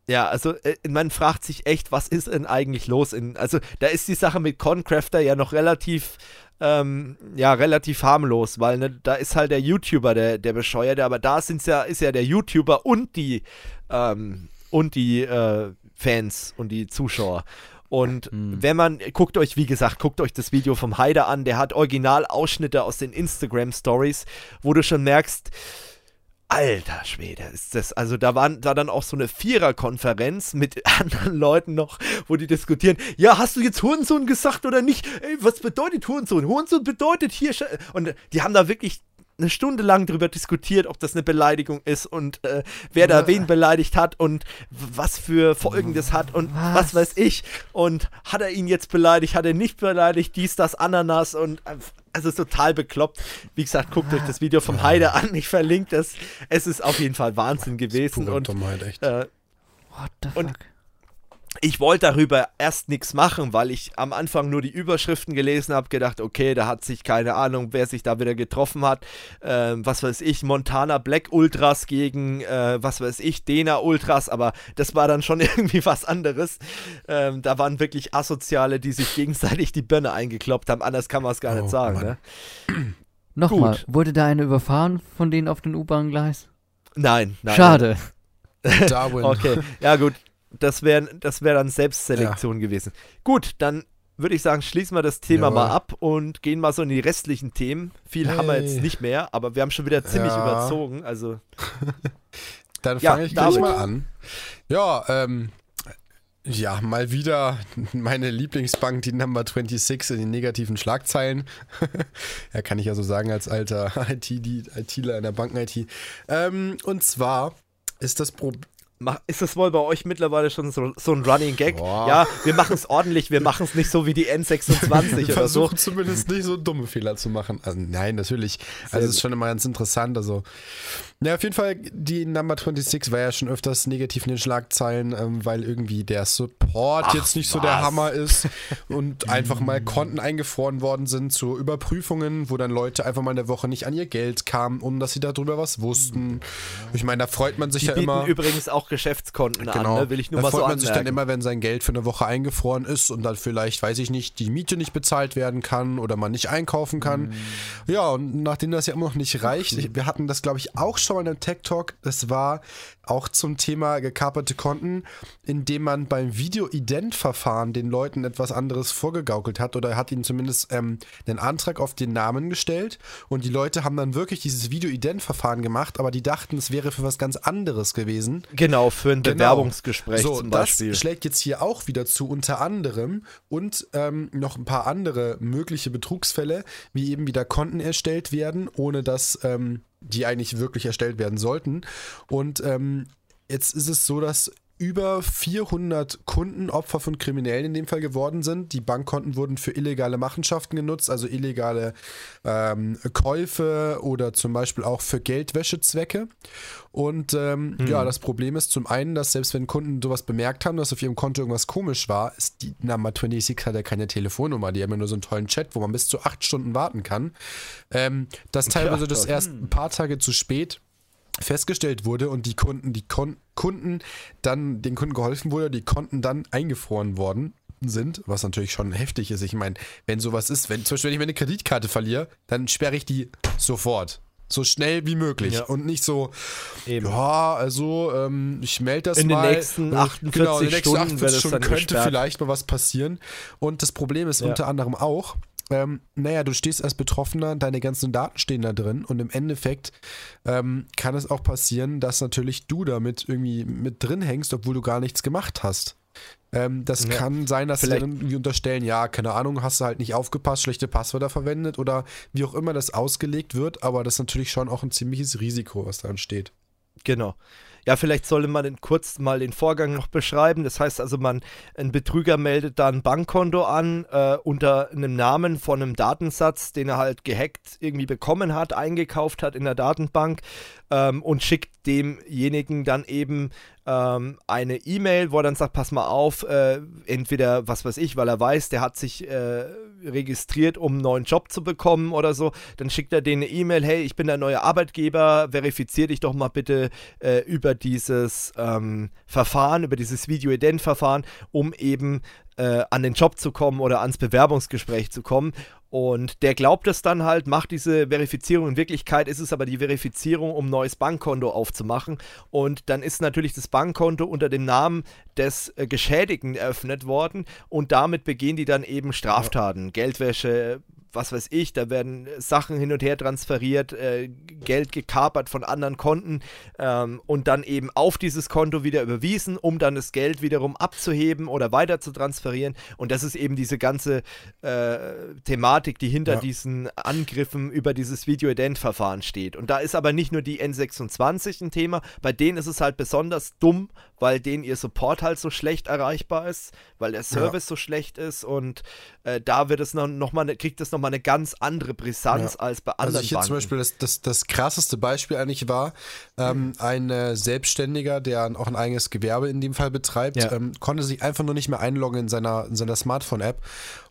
A: Ja, also äh, man fragt sich echt, was ist denn eigentlich los? In, also da ist die Sache mit Concrafter ja noch relativ, ähm, ja, relativ harmlos, weil ne, da ist halt der YouTuber der, der Bescheuerte, aber da sind's ja, ist ja der YouTuber und die ähm, und die äh, Fans und die Zuschauer. Und mhm. wenn man, guckt euch, wie gesagt, guckt euch das Video vom Haider an, der hat Originalausschnitte aus den Instagram Stories, wo du schon merkst, Alter Schwede, ist das. Also da waren da dann auch so eine Viererkonferenz mit anderen Leuten noch, wo die diskutieren. Ja, hast du jetzt Hurensohn gesagt oder nicht? Ey, was bedeutet Hurensohn? Hurensohn bedeutet hier. Und die haben da wirklich eine Stunde lang darüber diskutiert, ob das eine Beleidigung ist und äh, wer da wen beleidigt hat und was für Folgen das hat und was? was? weiß ich. Und hat er ihn jetzt beleidigt, hat er nicht beleidigt, dies, das, Ananas und also total bekloppt. Wie gesagt, guckt euch das Video vom Heide an, ich verlinke das. Es ist auf jeden Fall Wahnsinn gewesen. und,
B: Dummheit, echt. Äh,
A: What the fuck? Und ich wollte darüber erst nichts machen, weil ich am Anfang nur die Überschriften gelesen habe, gedacht, okay, da hat sich keine Ahnung, wer sich da wieder getroffen hat. Ähm, was weiß ich, Montana Black Ultras gegen, äh, was weiß ich, Dena Ultras, aber das war dann schon irgendwie was anderes. Ähm, da waren wirklich Asoziale, die sich gegenseitig die Birne eingekloppt haben. Anders kann man es gar oh, nicht sagen. Ne?
C: Nochmal, wurde da eine überfahren von denen auf dem U-Bahn-Gleis?
A: Nein, nein.
C: Schade.
A: Darwin. okay, ja gut, das wäre das wär dann Selbstselektion ja. gewesen. Gut, dann würde ich sagen, schließen wir das Thema Jawohl. mal ab und gehen mal so in die restlichen Themen. Viel hey. haben wir jetzt nicht mehr, aber wir haben schon wieder ziemlich ja. überzogen. Also.
B: dann fange ja, ich gleich mal an. Ja, ähm, ja, mal wieder meine Lieblingsbank, die Number 26 in den negativen Schlagzeilen. ja, kann ich ja so sagen als alter IT, ITler in der Banken-IT. Ähm, und zwar ist das Problem
A: ist das wohl bei euch mittlerweile schon so, so ein Running Gag? Boah. Ja, wir machen es ordentlich, wir machen es nicht so wie die N26 oder so.
B: Versuchen zumindest nicht so dumme Fehler zu machen. Also, nein, natürlich. Also es ist schon immer ganz interessant. Also, ja, auf jeden Fall, die Number 26 war ja schon öfters negativ in den Schlagzeilen, ähm, weil irgendwie der Support Ach, jetzt nicht was? so der Hammer ist und einfach mal Konten eingefroren worden sind zu Überprüfungen, wo dann Leute einfach mal in der Woche nicht an ihr Geld kamen, ohne dass sie darüber was wussten. Ich meine, da freut man sich
A: die
B: ja immer.
A: übrigens auch Geschäftskonten genau. an, ne? will ich nur da mal freut so man sich
B: dann immer, wenn sein Geld für eine Woche eingefroren ist und dann vielleicht, weiß ich nicht, die Miete nicht bezahlt werden kann oder man nicht einkaufen kann. Mhm. Ja, und nachdem das ja immer noch nicht reicht, ich, wir hatten das, glaube ich, auch schon mal in einem Tech Talk, das war auch zum Thema gekaperte Konten, indem man beim Video-Ident-Verfahren den Leuten etwas anderes vorgegaukelt hat oder hat ihnen zumindest ähm, einen Antrag auf den Namen gestellt und die Leute haben dann wirklich dieses Video-Ident-Verfahren gemacht, aber die dachten, es wäre für was ganz anderes gewesen.
A: Genau, für ein genau. Bewerbungsgespräch so, zum Beispiel.
B: Das schlägt jetzt hier auch wieder zu, unter anderem und ähm, noch ein paar andere mögliche Betrugsfälle, wie eben wieder Konten erstellt werden, ohne dass ähm, die eigentlich wirklich erstellt werden sollten. Und ähm, jetzt ist es so, dass über 400 Kunden Opfer von Kriminellen in dem Fall geworden sind. Die Bankkonten wurden für illegale Machenschaften genutzt, also illegale ähm, Käufe oder zum Beispiel auch für Geldwäschezwecke. Und ähm, hm. ja, das Problem ist zum einen, dass selbst wenn Kunden sowas bemerkt haben, dass auf ihrem Konto irgendwas komisch war, ist die Number 26 hat ja keine Telefonnummer, die haben ja nur so einen tollen Chat, wo man bis zu acht Stunden warten kann. Ähm, das teilweise das erst ein paar Tage zu spät festgestellt wurde und die Kunden, die Kon Kunden dann, den Kunden geholfen wurde, die Konten dann eingefroren worden sind, was natürlich schon heftig ist. Ich meine, wenn sowas ist, wenn zum Beispiel wenn ich meine Kreditkarte verliere, dann sperre ich die sofort. So schnell wie möglich. Ja. Und nicht so, Eben. ja, also ähm, ich melde das
A: in
B: mal.
A: Den nächsten 48 genau, in den nächsten Stunden, 48 Stunden
B: könnte gesperrt. vielleicht mal was passieren. Und das Problem ist ja. unter anderem auch, ähm, naja, du stehst als Betroffener, deine ganzen Daten stehen da drin und im Endeffekt ähm, kann es auch passieren, dass natürlich du damit irgendwie mit drin hängst, obwohl du gar nichts gemacht hast. Ähm, das ja. kann sein, dass sie dann irgendwie unterstellen, ja, keine Ahnung, hast du halt nicht aufgepasst, schlechte Passwörter verwendet oder wie auch immer das ausgelegt wird, aber das ist natürlich schon auch ein ziemliches Risiko, was da entsteht.
A: Genau. Ja, vielleicht sollte man kurz mal den Vorgang noch beschreiben. Das heißt also, man, ein Betrüger meldet da ein Bankkonto an äh, unter einem Namen von einem Datensatz, den er halt gehackt irgendwie bekommen hat, eingekauft hat in der Datenbank ähm, und schickt demjenigen dann eben ähm, eine E-Mail, wo er dann sagt, pass mal auf, äh, entweder, was weiß ich, weil er weiß, der hat sich äh, registriert, um einen neuen Job zu bekommen oder so, dann schickt er denen eine E-Mail, hey, ich bin der neue Arbeitgeber, verifizier dich doch mal bitte äh, über dieses ähm, Verfahren, über dieses Video-Ident-Verfahren, um eben äh, an den Job zu kommen oder ans Bewerbungsgespräch zu kommen. Und der glaubt es dann halt, macht diese Verifizierung. In Wirklichkeit ist es aber die Verifizierung, um ein neues Bankkonto aufzumachen. Und dann ist natürlich das Bankkonto unter dem Namen des äh, Geschädigten eröffnet worden. Und damit begehen die dann eben Straftaten. Geldwäsche, was weiß ich, da werden Sachen hin und her transferiert, äh, Geld gekapert von anderen Konten ähm, und dann eben auf dieses Konto wieder überwiesen, um dann das Geld wiederum abzuheben oder weiter zu transferieren. Und das ist eben diese ganze äh, Thematik, die hinter ja. diesen Angriffen über dieses Video-Ident-Verfahren steht. Und da ist aber nicht nur die N26 ein Thema, bei denen ist es halt besonders dumm, weil denen ihr Support halt so schlecht erreichbar ist, weil der Service ja. so schlecht ist und äh, da wird es noch, noch mal, kriegt es nochmal eine ganz andere Brisanz ja. als bei anderen Also
B: hier zum Beispiel das, das, das krasseste Beispiel eigentlich war, ähm, mhm. ein äh, Selbstständiger, der auch ein eigenes Gewerbe in dem Fall betreibt, ja. ähm, konnte sich einfach nur nicht mehr einloggen in seiner, in seiner Smartphone-App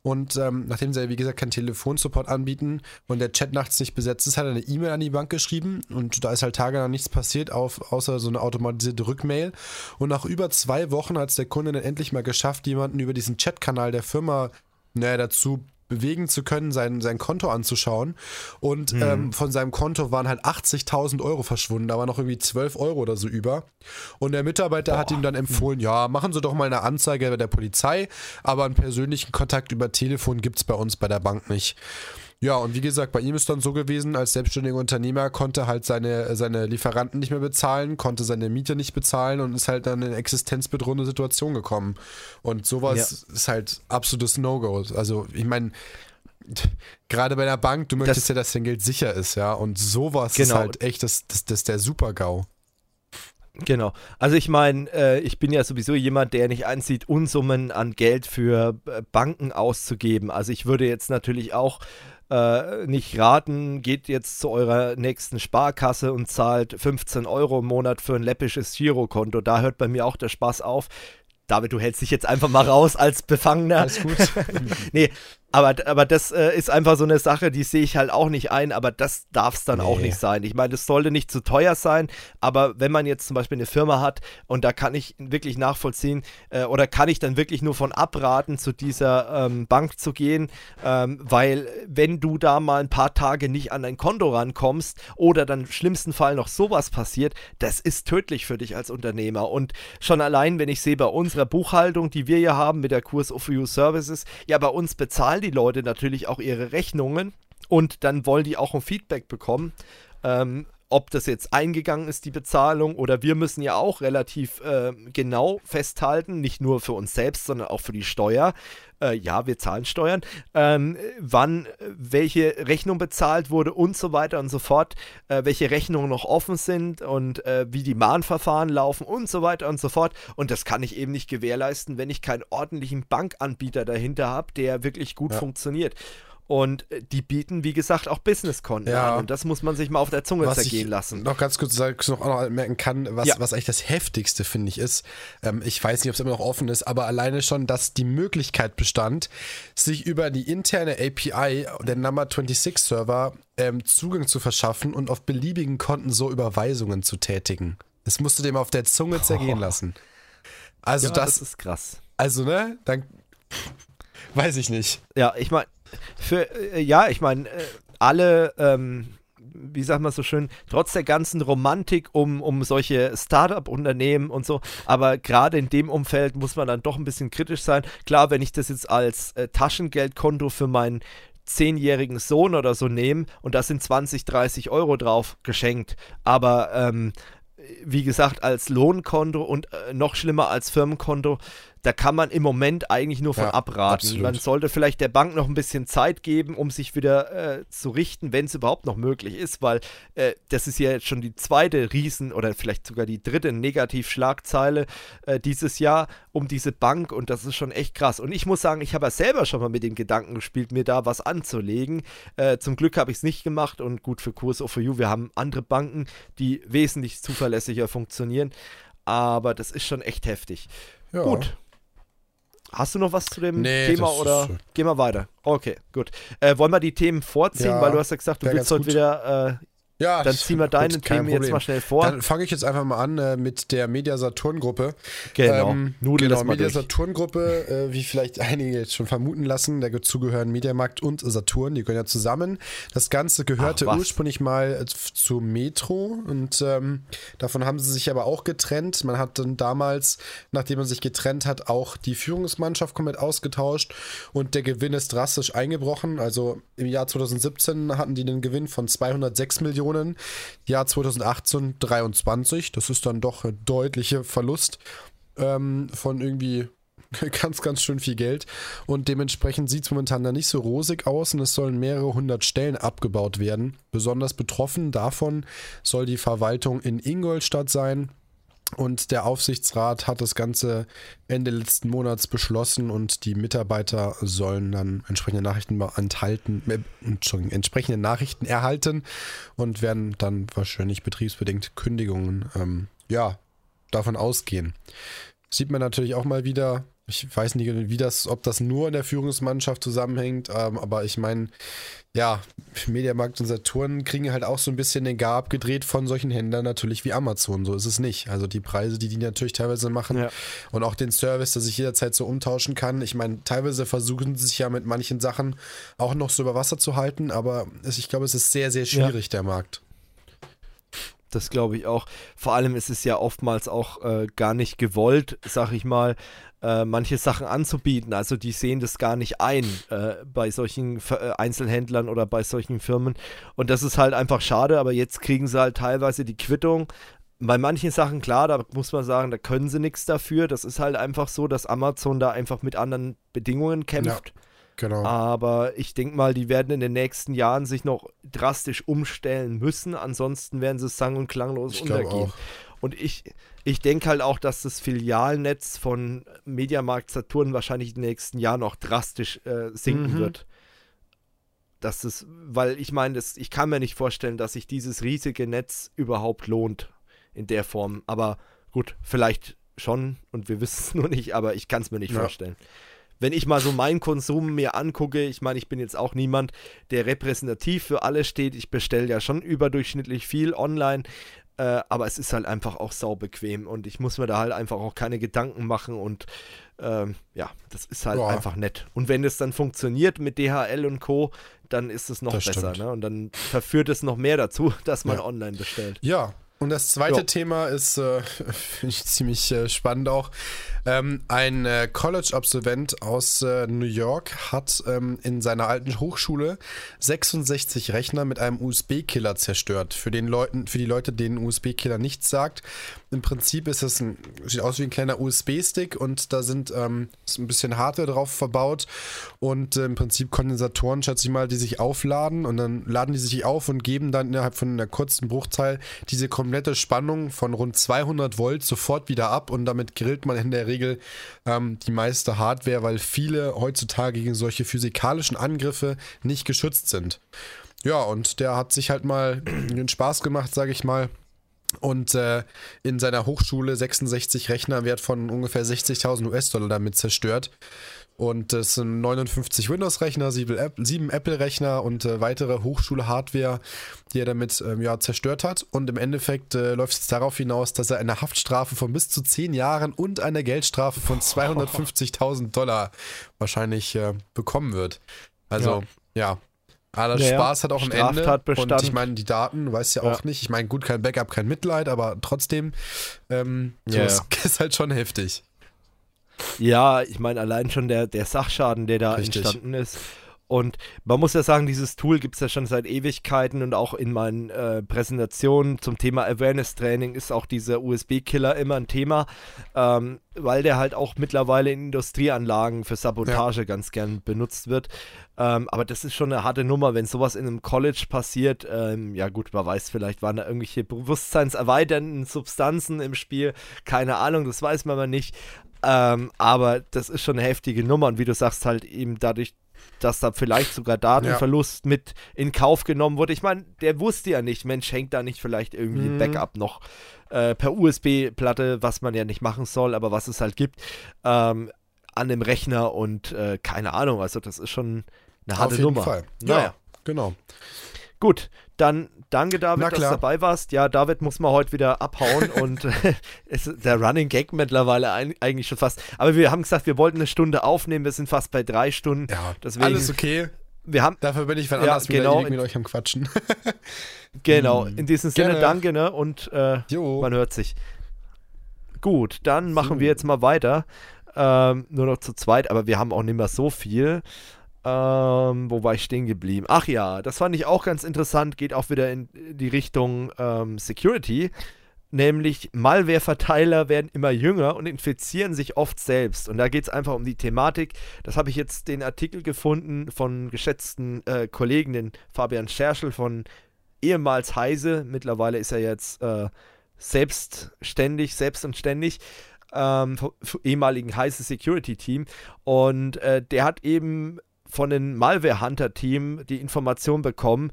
B: und ähm, nachdem sie, wie gesagt, keinen Telefonsupport anbieten und der Chat nachts nicht besetzt ist, hat er eine E-Mail an die Bank geschrieben und da ist halt tagelang nichts passiert, auf, außer so eine automatisierte Rückmail. Und nach über zwei Wochen hat es der Kunde dann endlich mal geschafft, jemanden über diesen Chatkanal der Firma naja, dazu bewegen zu können, sein, sein Konto anzuschauen. Und mhm. ähm, von seinem Konto waren halt 80.000 Euro verschwunden. Da war noch irgendwie 12 Euro oder so über. Und der Mitarbeiter Boah. hat ihm dann empfohlen, ja, machen Sie doch mal eine Anzeige bei der Polizei, aber einen persönlichen Kontakt über Telefon gibt es bei uns bei der Bank nicht. Ja, und wie gesagt, bei ihm ist dann so gewesen, als selbstständiger Unternehmer konnte halt seine, seine Lieferanten nicht mehr bezahlen, konnte seine Miete nicht bezahlen und ist halt dann in eine existenzbedrohende Situation gekommen. Und sowas ja. ist halt absolutes No-Go. Also, ich meine, gerade bei der Bank, du möchtest das, ja, dass dein Geld sicher ist, ja. Und sowas genau. ist halt echt das, das, das der Super-GAU.
A: Genau. Also ich meine, äh, ich bin ja sowieso jemand, der nicht ansieht, Unsummen an Geld für äh, Banken auszugeben. Also ich würde jetzt natürlich auch äh, nicht raten, geht jetzt zu eurer nächsten Sparkasse und zahlt 15 Euro im Monat für ein läppisches Girokonto. Da hört bei mir auch der Spaß auf. David, du hältst dich jetzt einfach mal raus als Befangener. Alles gut. nee, aber, aber das äh, ist einfach so eine Sache, die sehe ich halt auch nicht ein, aber das darf es dann nee. auch nicht sein. Ich meine, das sollte nicht zu teuer sein, aber wenn man jetzt zum Beispiel eine Firma hat und da kann ich wirklich nachvollziehen äh, oder kann ich dann wirklich nur von abraten, zu dieser ähm, Bank zu gehen, ähm, weil wenn du da mal ein paar Tage nicht an dein Konto rankommst oder dann im schlimmsten Fall noch sowas passiert, das ist tödlich für dich als Unternehmer. Und schon allein, wenn ich sehe bei unserer Buchhaltung, die wir hier haben mit der Kurs of You Services, ja, bei uns bezahlen bezahlen die Leute natürlich auch ihre Rechnungen und dann wollen die auch ein Feedback bekommen. Ähm, ob das jetzt eingegangen ist, die Bezahlung, oder wir müssen ja auch relativ äh, genau festhalten, nicht nur für uns selbst, sondern auch für die Steuer. Äh, ja, wir zahlen Steuern, ähm, wann welche Rechnung bezahlt wurde und so weiter und so fort, äh, welche Rechnungen noch offen sind und äh, wie die Mahnverfahren laufen und so weiter und so fort. Und das kann ich eben nicht gewährleisten, wenn ich keinen ordentlichen Bankanbieter dahinter habe, der wirklich gut ja. funktioniert. Und äh, die bieten, wie gesagt, auch Businesskonten ja. an. Und das muss man sich mal auf der Zunge was zergehen lassen.
B: Noch ganz kurz noch, noch merken kann, was, ja. was eigentlich das Heftigste, finde ich, ist. Ähm, ich weiß nicht, ob es immer noch offen ist, aber alleine schon, dass die Möglichkeit bestand, sich über die interne API, der Number 26 Server, ähm, Zugang zu verschaffen und auf beliebigen Konten so Überweisungen zu tätigen. Das musst du dem auf der Zunge zergehen oh. lassen. Also ja, das, das ist krass. Also, ne? Dann weiß ich nicht.
A: Ja, ich meine, für, äh, ja, ich meine, äh, alle, ähm, wie sagt man so schön, trotz der ganzen Romantik um, um solche Startup-Unternehmen und so, aber gerade in dem Umfeld muss man dann doch ein bisschen kritisch sein. Klar, wenn ich das jetzt als äh, Taschengeldkonto für meinen zehnjährigen Sohn oder so nehme und da sind 20, 30 Euro drauf geschenkt, aber ähm, wie gesagt, als Lohnkonto und äh, noch schlimmer als Firmenkonto, da kann man im Moment eigentlich nur von ja, abraten. Absolut. Man sollte vielleicht der Bank noch ein bisschen Zeit geben, um sich wieder äh, zu richten, wenn es überhaupt noch möglich ist, weil äh, das ist ja jetzt schon die zweite Riesen- oder vielleicht sogar die dritte Negativschlagzeile äh, dieses Jahr um diese Bank und das ist schon echt krass. Und ich muss sagen, ich habe ja selber schon mal mit dem Gedanken gespielt, mir da was anzulegen. Äh, zum Glück habe ich es nicht gemacht und gut für Kurs for You, wir haben andere Banken, die wesentlich zuverlässiger funktionieren. Aber das ist schon echt heftig. Ja. Gut, Hast du noch was zu dem nee, Thema oder ist, gehen wir weiter? Okay, gut. Äh, wollen wir die Themen vorziehen, ja, weil du hast ja gesagt, du willst heute wieder äh, ja, dann ziehen wir deine Themen Problem. jetzt mal schnell vor. Dann
B: fange ich jetzt einfach mal an äh, mit der Media Saturn Gruppe.
A: Genau. Ähm,
B: Nudel genau, Media Saturn Gruppe, äh, wie vielleicht einige jetzt schon vermuten lassen, dazu gehören Mediamarkt und Saturn, die gehören ja zusammen. Das Ganze gehörte Ach, ursprünglich mal äh, zu Metro und ähm, davon haben sie sich aber auch getrennt. Man hat dann damals, nachdem man sich getrennt hat, auch die Führungsmannschaft komplett ausgetauscht und der Gewinn ist drastisch eingebrochen. Also im Jahr 2017 hatten die einen Gewinn von 206 Millionen Millionen. Jahr 2018 23. Das ist dann doch ein deutlicher Verlust ähm, von irgendwie ganz, ganz schön viel Geld. Und dementsprechend sieht es momentan da nicht so rosig aus und es sollen mehrere hundert Stellen abgebaut werden. Besonders betroffen davon soll die Verwaltung in Ingolstadt sein. Und der Aufsichtsrat hat das Ganze Ende letzten Monats beschlossen und die Mitarbeiter sollen dann entsprechende Nachrichten enthalten, äh, entsprechende Nachrichten erhalten und werden dann wahrscheinlich betriebsbedingt Kündigungen ähm, ja, davon ausgehen. Sieht man natürlich auch mal wieder, ich weiß nicht, wie das, ob das nur in der Führungsmannschaft zusammenhängt, ähm, aber ich meine, ja, Mediamarkt und Saturn kriegen halt auch so ein bisschen den Gar abgedreht von solchen Händlern natürlich wie Amazon. So ist es nicht. Also die Preise, die die natürlich teilweise machen ja. und auch den Service, dass ich jederzeit so umtauschen kann. Ich meine, teilweise versuchen sie sich ja mit manchen Sachen auch noch so über Wasser zu halten, aber ich glaube, es ist sehr, sehr schwierig, ja. der Markt.
A: Das glaube ich auch. Vor allem ist es ja oftmals auch äh, gar nicht gewollt, sag ich mal, äh, manche Sachen anzubieten. Also die sehen das gar nicht ein äh, bei solchen äh, Einzelhändlern oder bei solchen Firmen. Und das ist halt einfach schade, aber jetzt kriegen sie halt teilweise die Quittung. Bei manchen Sachen, klar, da muss man sagen, da können sie nichts dafür. Das ist halt einfach so, dass Amazon da einfach mit anderen Bedingungen kämpft. Ja. Genau. Aber ich denke mal, die werden in den nächsten Jahren sich noch drastisch umstellen müssen. Ansonsten werden sie sang- und klanglos ich untergehen. Und ich, ich denke halt auch, dass das Filialnetz von Mediamarkt Saturn wahrscheinlich in den nächsten Jahren noch drastisch äh, sinken mhm. wird. Dass das, weil ich meine, ich kann mir nicht vorstellen, dass sich dieses riesige Netz überhaupt lohnt in der Form. Aber gut, vielleicht schon und wir wissen es nur nicht, aber ich kann es mir nicht ja. vorstellen wenn ich mal so meinen Konsum mir angucke, ich meine, ich bin jetzt auch niemand, der repräsentativ für alles steht. Ich bestelle ja schon überdurchschnittlich viel online, äh, aber es ist halt einfach auch saubequem und ich muss mir da halt einfach auch keine Gedanken machen und ähm, ja, das ist halt Boah. einfach nett. Und wenn das dann funktioniert mit DHL und Co., dann ist es noch das besser. Ne? Und dann verführt es noch mehr dazu, dass man ja. online bestellt.
B: Ja, und das zweite jo. Thema ist, äh, finde ich ziemlich äh, spannend auch. Ähm, ein äh, College-Absolvent aus äh, New York hat ähm, in seiner alten Hochschule 66 Rechner mit einem USB-Killer zerstört. Für, den Leuten, für die Leute, denen USB-Killer nichts sagt, im Prinzip ist es ein, sieht aus wie ein kleiner USB-Stick und da sind ähm, ist ein bisschen Hardware drauf verbaut und äh, im Prinzip Kondensatoren, schätze ich mal, die sich aufladen und dann laden die sich auf und geben dann innerhalb von einer kurzen Bruchteil diese komplette Spannung von rund 200 Volt sofort wieder ab und damit grillt man in der Regel ähm, die meiste Hardware, weil viele heutzutage gegen solche physikalischen Angriffe nicht geschützt sind. Ja, und der hat sich halt mal den Spaß gemacht, sage ich mal, und äh, in seiner Hochschule 66 Rechner wert von ungefähr 60.000 US-Dollar damit zerstört. Und es sind 59 Windows-Rechner, 7 Apple-Rechner und äh, weitere Hochschule-Hardware, die er damit ähm, ja, zerstört hat. Und im Endeffekt äh, läuft es darauf hinaus, dass er eine Haftstrafe von bis zu 10 Jahren und eine Geldstrafe von 250.000 Dollar wahrscheinlich äh, bekommen wird. Also, ja. ja. Aber ja, Spaß hat auch ein Ende. Und ich meine, die Daten, du weißt ja auch nicht. Ich meine, gut, kein Backup, kein Mitleid, aber trotzdem, ähm, so ja, ist, ist halt schon heftig.
A: Ja, ich meine, allein schon der, der Sachschaden, der da Richtig. entstanden ist. Und man muss ja sagen, dieses Tool gibt es ja schon seit Ewigkeiten und auch in meinen äh, Präsentationen zum Thema Awareness-Training ist auch dieser USB-Killer immer ein Thema, ähm, weil der halt auch mittlerweile in Industrieanlagen für Sabotage ja. ganz gern benutzt wird. Ähm, aber das ist schon eine harte Nummer, wenn sowas in einem College passiert. Ähm, ja gut, man weiß vielleicht, waren da irgendwelche bewusstseinserweiternden Substanzen im Spiel. Keine Ahnung, das weiß man mal nicht. Ähm, aber das ist schon eine heftige Nummer und wie du sagst, halt eben dadurch, dass da vielleicht sogar Datenverlust ja. mit in Kauf genommen wurde. Ich meine, der wusste ja nicht, Mensch, hängt da nicht vielleicht irgendwie mhm. Backup noch äh, per USB-Platte, was man ja nicht machen soll, aber was es halt gibt, ähm, an dem Rechner und äh, keine Ahnung. Also, das ist schon eine harte Auf jeden Nummer. Fall.
B: Naja. Ja, genau.
A: Gut, dann danke David, dass du dabei warst. Ja, David muss mal heute wieder abhauen und ist der Running Gag mittlerweile ein, eigentlich schon fast. Aber wir haben gesagt, wir wollten eine Stunde aufnehmen. Wir sind fast bei drei Stunden.
B: Ja, Deswegen, alles okay.
A: Wir haben,
B: Dafür bin ich von ja, anders genau, mit euch am Quatschen.
A: genau, in diesem Sinne Gerne. danke, ne? Und äh, man hört sich. Gut, dann machen so. wir jetzt mal weiter. Ähm, nur noch zu zweit, aber wir haben auch nicht mehr so viel. Ähm, wo war ich stehen geblieben? Ach ja, das fand ich auch ganz interessant, geht auch wieder in die Richtung ähm, Security. Nämlich Malware-Verteiler werden immer jünger und infizieren sich oft selbst. Und da geht es einfach um die Thematik. Das habe ich jetzt den Artikel gefunden von geschätzten äh, Kollegen, den Fabian Scherschel von ehemals Heise. Mittlerweile ist er jetzt äh, selbstständig, selbst. Ähm, ehemaligen Heise Security Team und äh, der hat eben von den Malware Hunter Team die Information bekommen,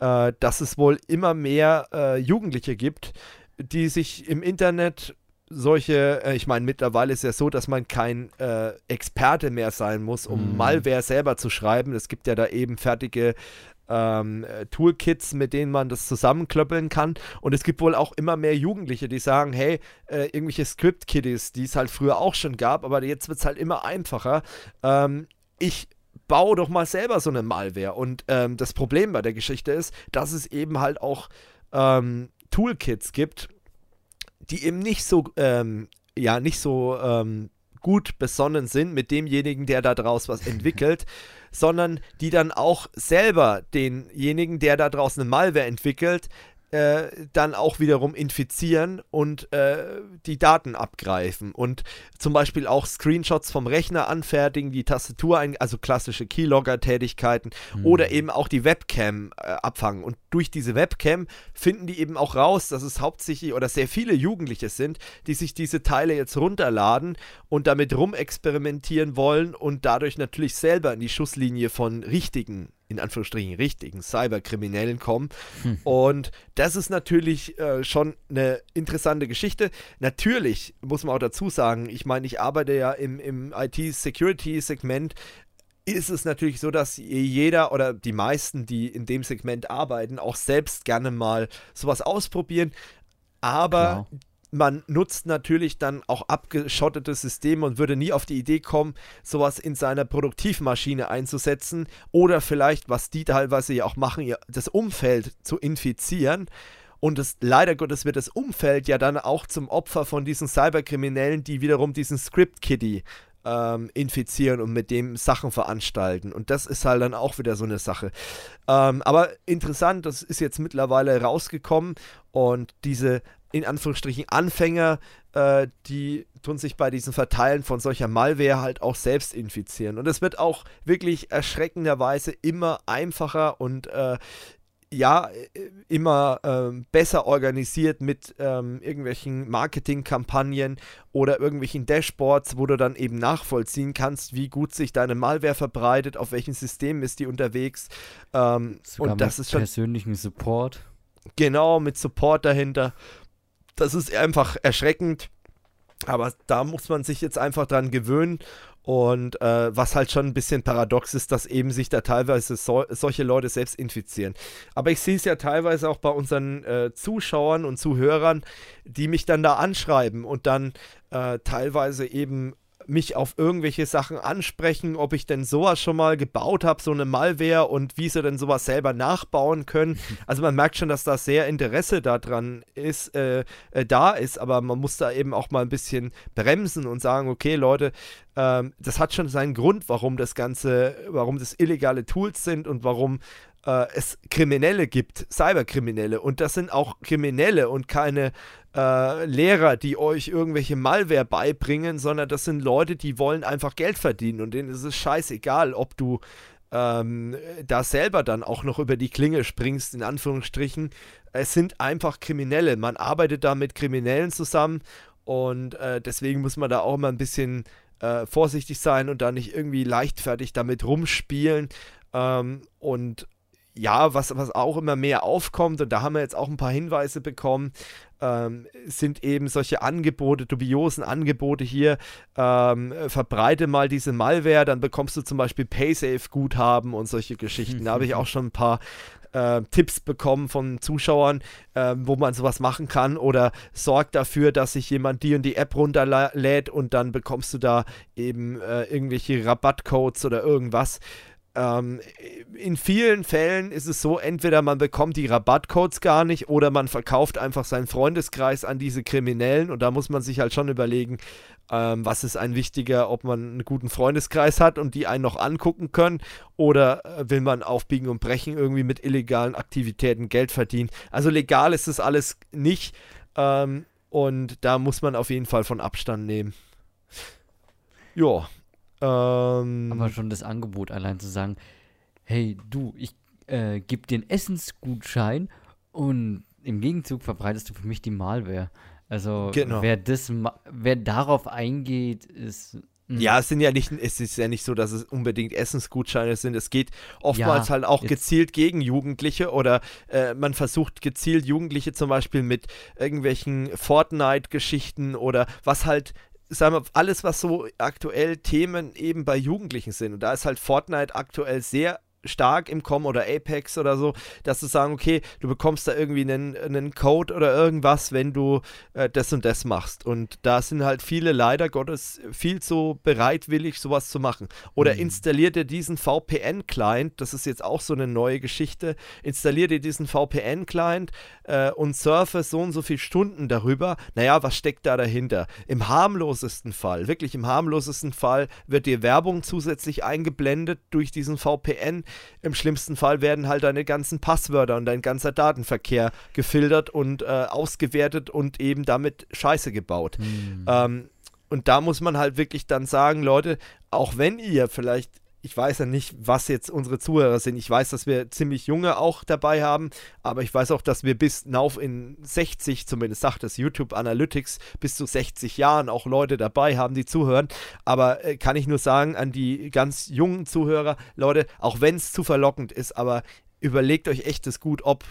A: äh, dass es wohl immer mehr äh, Jugendliche gibt, die sich im Internet solche, äh, ich meine, mittlerweile ist ja so, dass man kein äh, Experte mehr sein muss, um mm. Malware selber zu schreiben. Es gibt ja da eben fertige ähm, Toolkits, mit denen man das zusammenklöppeln kann. Und es gibt wohl auch immer mehr Jugendliche, die sagen, hey, äh, irgendwelche Script-Kiddies, die es halt früher auch schon gab, aber jetzt wird es halt immer einfacher. Ähm, ich bau doch mal selber so eine Malware. Und ähm, das Problem bei der Geschichte ist, dass es eben halt auch ähm, Toolkits gibt, die eben nicht so, ähm, ja, nicht so ähm, gut besonnen sind mit demjenigen, der da draus was entwickelt, sondern die dann auch selber denjenigen, der da draußen eine Malware entwickelt, äh, dann auch wiederum infizieren und äh, die Daten abgreifen und zum Beispiel auch Screenshots vom Rechner anfertigen, die Tastatur, ein, also klassische Keylogger-Tätigkeiten mhm. oder eben auch die Webcam äh, abfangen. Und durch diese Webcam finden die eben auch raus, dass es hauptsächlich oder sehr viele Jugendliche sind, die sich diese Teile jetzt runterladen und damit rumexperimentieren wollen und dadurch natürlich selber in die Schusslinie von richtigen in Anführungsstrichen richtigen Cyberkriminellen kommen. Hm. Und das ist natürlich äh, schon eine interessante Geschichte. Natürlich muss man auch dazu sagen, ich meine, ich arbeite ja im, im IT-Security-Segment. Ist es natürlich so, dass jeder oder die meisten, die in dem Segment arbeiten, auch selbst gerne mal sowas ausprobieren. Aber Klar man nutzt natürlich dann auch abgeschottete Systeme und würde nie auf die Idee kommen, sowas in seiner Produktivmaschine einzusetzen oder vielleicht, was die teilweise ja auch machen, das Umfeld zu infizieren. Und das, leider Gottes wird das Umfeld ja dann auch zum Opfer von diesen Cyberkriminellen, die wiederum diesen Script-Kitty ähm, infizieren und mit dem Sachen veranstalten. Und das ist halt dann auch wieder so eine Sache. Ähm, aber interessant, das ist jetzt mittlerweile rausgekommen und diese in Anführungsstrichen Anfänger, äh, die tun sich bei diesem Verteilen von solcher Malware halt auch selbst infizieren. Und es wird auch wirklich erschreckenderweise immer einfacher und äh, ja, immer ähm, besser organisiert mit ähm, irgendwelchen Marketingkampagnen oder irgendwelchen Dashboards, wo du dann eben nachvollziehen kannst, wie gut sich deine Malware verbreitet, auf welchen Systemen ist die unterwegs. Ähm,
C: und das ist schon persönlichen Support.
A: Genau, mit Support dahinter. Das ist einfach erschreckend. Aber da muss man sich jetzt einfach dran gewöhnen. Und äh, was halt schon ein bisschen paradox ist, dass eben sich da teilweise so, solche Leute selbst infizieren. Aber ich sehe es ja teilweise auch bei unseren äh, Zuschauern und Zuhörern, die mich dann da anschreiben und dann äh, teilweise eben mich auf irgendwelche Sachen ansprechen, ob ich denn sowas schon mal gebaut habe, so eine Malware und wie sie denn sowas selber nachbauen können. Also man merkt schon, dass da sehr Interesse daran ist, äh, äh, da ist, aber man muss da eben auch mal ein bisschen bremsen und sagen, okay, Leute, ähm, das hat schon seinen Grund, warum das Ganze, warum das illegale Tools sind und warum äh, es Kriminelle gibt, Cyberkriminelle. Und das sind auch Kriminelle und keine äh, Lehrer, die euch irgendwelche Malware beibringen, sondern das sind Leute, die wollen einfach Geld verdienen und denen ist es scheißegal, ob du ähm, da selber dann auch noch über die Klinge springst, in Anführungsstrichen. Es sind einfach Kriminelle. Man arbeitet da mit Kriminellen zusammen und äh, deswegen muss man da auch immer ein bisschen äh, vorsichtig sein und da nicht irgendwie leichtfertig damit rumspielen. Ähm, und ja, was, was auch immer mehr aufkommt, und da haben wir jetzt auch ein paar Hinweise bekommen, ähm, sind eben solche Angebote, dubiosen Angebote hier, ähm, verbreite mal diese Malware, dann bekommst du zum Beispiel Paysafe-Guthaben und solche Geschichten. Da habe ich auch schon ein paar äh, Tipps bekommen von Zuschauern, äh, wo man sowas machen kann oder sorgt dafür, dass sich jemand die und die App runterlädt und dann bekommst du da eben äh, irgendwelche Rabattcodes oder irgendwas. Ähm, in vielen Fällen ist es so, entweder man bekommt die Rabattcodes gar nicht oder man verkauft einfach seinen Freundeskreis an diese Kriminellen und da muss man sich halt schon überlegen, ähm, was ist ein wichtiger, ob man einen guten Freundeskreis hat und die einen noch angucken können oder äh, will man aufbiegen und brechen irgendwie mit illegalen Aktivitäten Geld verdienen. Also legal ist das alles nicht ähm, und da muss man auf jeden Fall von Abstand nehmen. Ja,
C: ähm, Aber schon das Angebot allein zu sagen, hey du, ich äh, gebe dir einen Essensgutschein und im Gegenzug verbreitest du für mich die Malware. Also genau. wer das, wer darauf eingeht, ist
A: hm. ja, es sind ja nicht, es ist ja nicht so, dass es unbedingt Essensgutscheine sind. Es geht oftmals ja, halt auch gezielt gegen Jugendliche oder äh, man versucht gezielt Jugendliche zum Beispiel mit irgendwelchen Fortnite-Geschichten oder was halt sagen wir, alles, was so aktuell Themen eben bei Jugendlichen sind. Und da ist halt Fortnite aktuell sehr stark im Kommen oder Apex oder so, dass du sagen, okay, du bekommst da irgendwie einen, einen Code oder irgendwas, wenn du äh, das und das machst. Und da sind halt viele leider Gottes viel zu bereitwillig, sowas zu machen. Oder mhm. installiert dir diesen VPN-Client, das ist jetzt auch so eine neue Geschichte, installiert dir diesen VPN-Client äh, und surfe so und so viele Stunden darüber. Naja, was steckt da dahinter? Im harmlosesten Fall, wirklich im harmlosesten Fall, wird dir Werbung zusätzlich eingeblendet durch diesen VPN im schlimmsten Fall werden halt deine ganzen Passwörter und dein ganzer Datenverkehr gefiltert und äh, ausgewertet und eben damit Scheiße gebaut. Mhm. Ähm, und da muss man halt wirklich dann sagen, Leute, auch wenn ihr vielleicht ich weiß ja nicht, was jetzt unsere Zuhörer sind. Ich weiß, dass wir ziemlich junge auch dabei haben, aber ich weiß auch, dass wir bis auf in 60, zumindest sagt das YouTube Analytics, bis zu 60 Jahren auch Leute dabei haben, die zuhören. Aber äh, kann ich nur sagen an die ganz jungen Zuhörer, Leute, auch wenn es zu verlockend ist, aber überlegt euch echt das gut, ob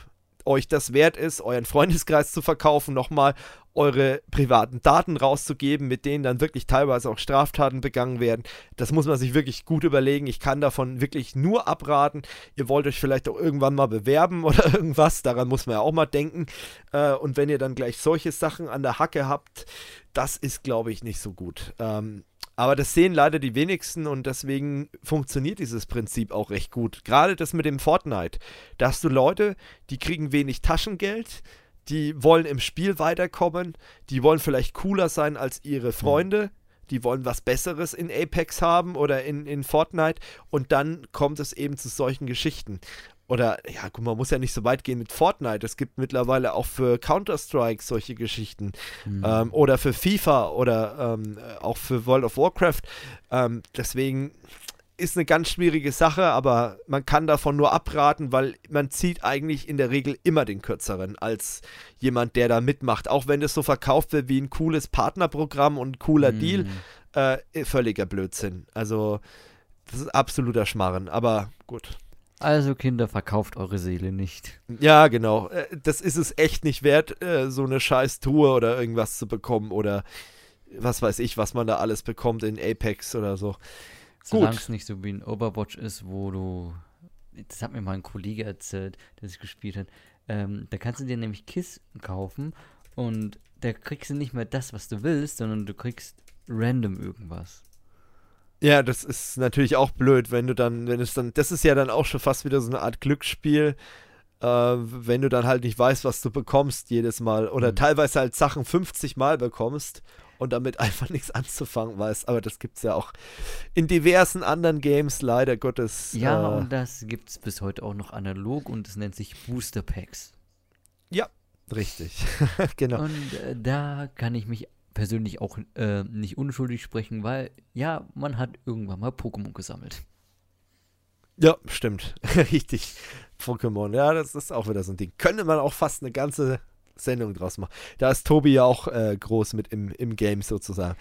A: euch das wert ist, euren Freundeskreis zu verkaufen, nochmal eure privaten Daten rauszugeben, mit denen dann wirklich teilweise auch Straftaten begangen werden. Das muss man sich wirklich gut überlegen. Ich kann davon wirklich nur abraten. Ihr wollt euch vielleicht auch irgendwann mal bewerben oder irgendwas, daran muss man ja auch mal denken. Äh, und wenn ihr dann gleich solche Sachen an der Hacke habt, das ist, glaube ich, nicht so gut. Ähm, aber das sehen leider die wenigsten und deswegen funktioniert dieses Prinzip auch recht gut. Gerade das mit dem Fortnite. Da hast du Leute, die kriegen wenig Taschengeld, die wollen im Spiel weiterkommen, die wollen vielleicht cooler sein als ihre Freunde, die wollen was Besseres in Apex haben oder in, in Fortnite und dann kommt es eben zu solchen Geschichten. Oder, ja, guck mal, man muss ja nicht so weit gehen mit Fortnite. Es gibt mittlerweile auch für Counter-Strike solche Geschichten. Mhm. Ähm, oder für FIFA oder ähm, auch für World of Warcraft. Ähm, deswegen ist eine ganz schwierige Sache, aber man kann davon nur abraten, weil man zieht eigentlich in der Regel immer den kürzeren als jemand, der da mitmacht. Auch wenn das so verkauft wird wie ein cooles Partnerprogramm und ein cooler mhm. Deal, äh, völliger Blödsinn. Also, das ist absoluter Schmarren, aber gut.
C: Also Kinder, verkauft eure Seele nicht.
A: Ja, genau. Äh, das ist es echt nicht wert, äh, so eine scheiß Tour oder irgendwas zu bekommen oder was weiß ich, was man da alles bekommt in Apex oder so.
C: Solange es nicht so wie ein Overwatch ist, wo du, das hat mir mal ein Kollege erzählt, der sich gespielt hat, ähm, da kannst du dir nämlich Kisten kaufen und da kriegst du nicht mehr das, was du willst, sondern du kriegst random irgendwas.
A: Ja, das ist natürlich auch blöd, wenn du dann, wenn es dann, das ist ja dann auch schon fast wieder so eine Art Glücksspiel, äh, wenn du dann halt nicht weißt, was du bekommst jedes Mal oder mhm. teilweise halt Sachen 50 Mal bekommst und damit einfach nichts anzufangen weißt. Aber das gibt es ja auch in diversen anderen Games, leider Gottes.
C: Ja, äh, und das gibt es bis heute auch noch analog und es nennt sich Booster Packs.
A: Ja, richtig. genau.
C: Und äh, da kann ich mich persönlich auch äh, nicht unschuldig sprechen, weil ja, man hat irgendwann mal Pokémon gesammelt.
A: Ja, stimmt. Richtig. Pokémon, ja, das ist auch wieder so ein Ding. Könnte man auch fast eine ganze Sendung draus machen. Da ist Tobi ja auch äh, groß mit im, im Game sozusagen.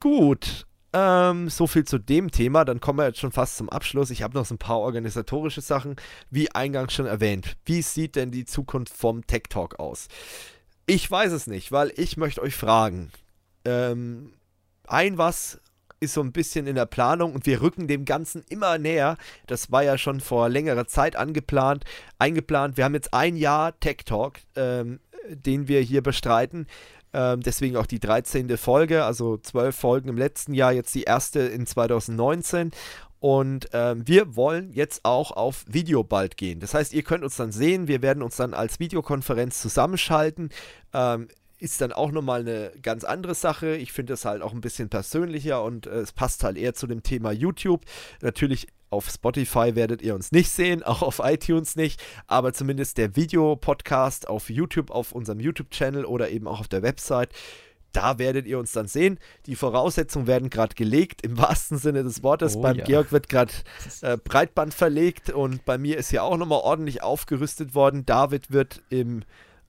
A: Gut, ähm, so viel zu dem Thema. Dann kommen wir jetzt schon fast zum Abschluss. Ich habe noch so ein paar organisatorische Sachen, wie eingangs schon erwähnt. Wie sieht denn die Zukunft vom Tech Talk aus? Ich weiß es nicht, weil ich möchte euch fragen. Ähm, ein was ist so ein bisschen in der Planung und wir rücken dem Ganzen immer näher. Das war ja schon vor längerer Zeit angeplant, eingeplant. Wir haben jetzt ein Jahr Tech Talk, ähm, den wir hier bestreiten. Ähm, deswegen auch die 13. Folge, also zwölf Folgen im letzten Jahr, jetzt die erste in 2019. Und ähm, wir wollen jetzt auch auf Video bald gehen. Das heißt, ihr könnt uns dann sehen. Wir werden uns dann als Videokonferenz zusammenschalten. Ähm, ist dann auch nochmal eine ganz andere Sache. Ich finde es halt auch ein bisschen persönlicher und äh, es passt halt eher zu dem Thema YouTube. Natürlich auf Spotify werdet ihr uns nicht sehen, auch auf iTunes nicht, aber zumindest der Videopodcast auf YouTube, auf unserem YouTube-Channel oder eben auch auf der Website da werdet ihr uns dann sehen. Die Voraussetzungen werden gerade gelegt, im wahrsten Sinne des Wortes. Oh, Beim ja. Georg wird gerade äh, Breitband verlegt und bei mir ist ja auch nochmal ordentlich aufgerüstet worden. David wird im,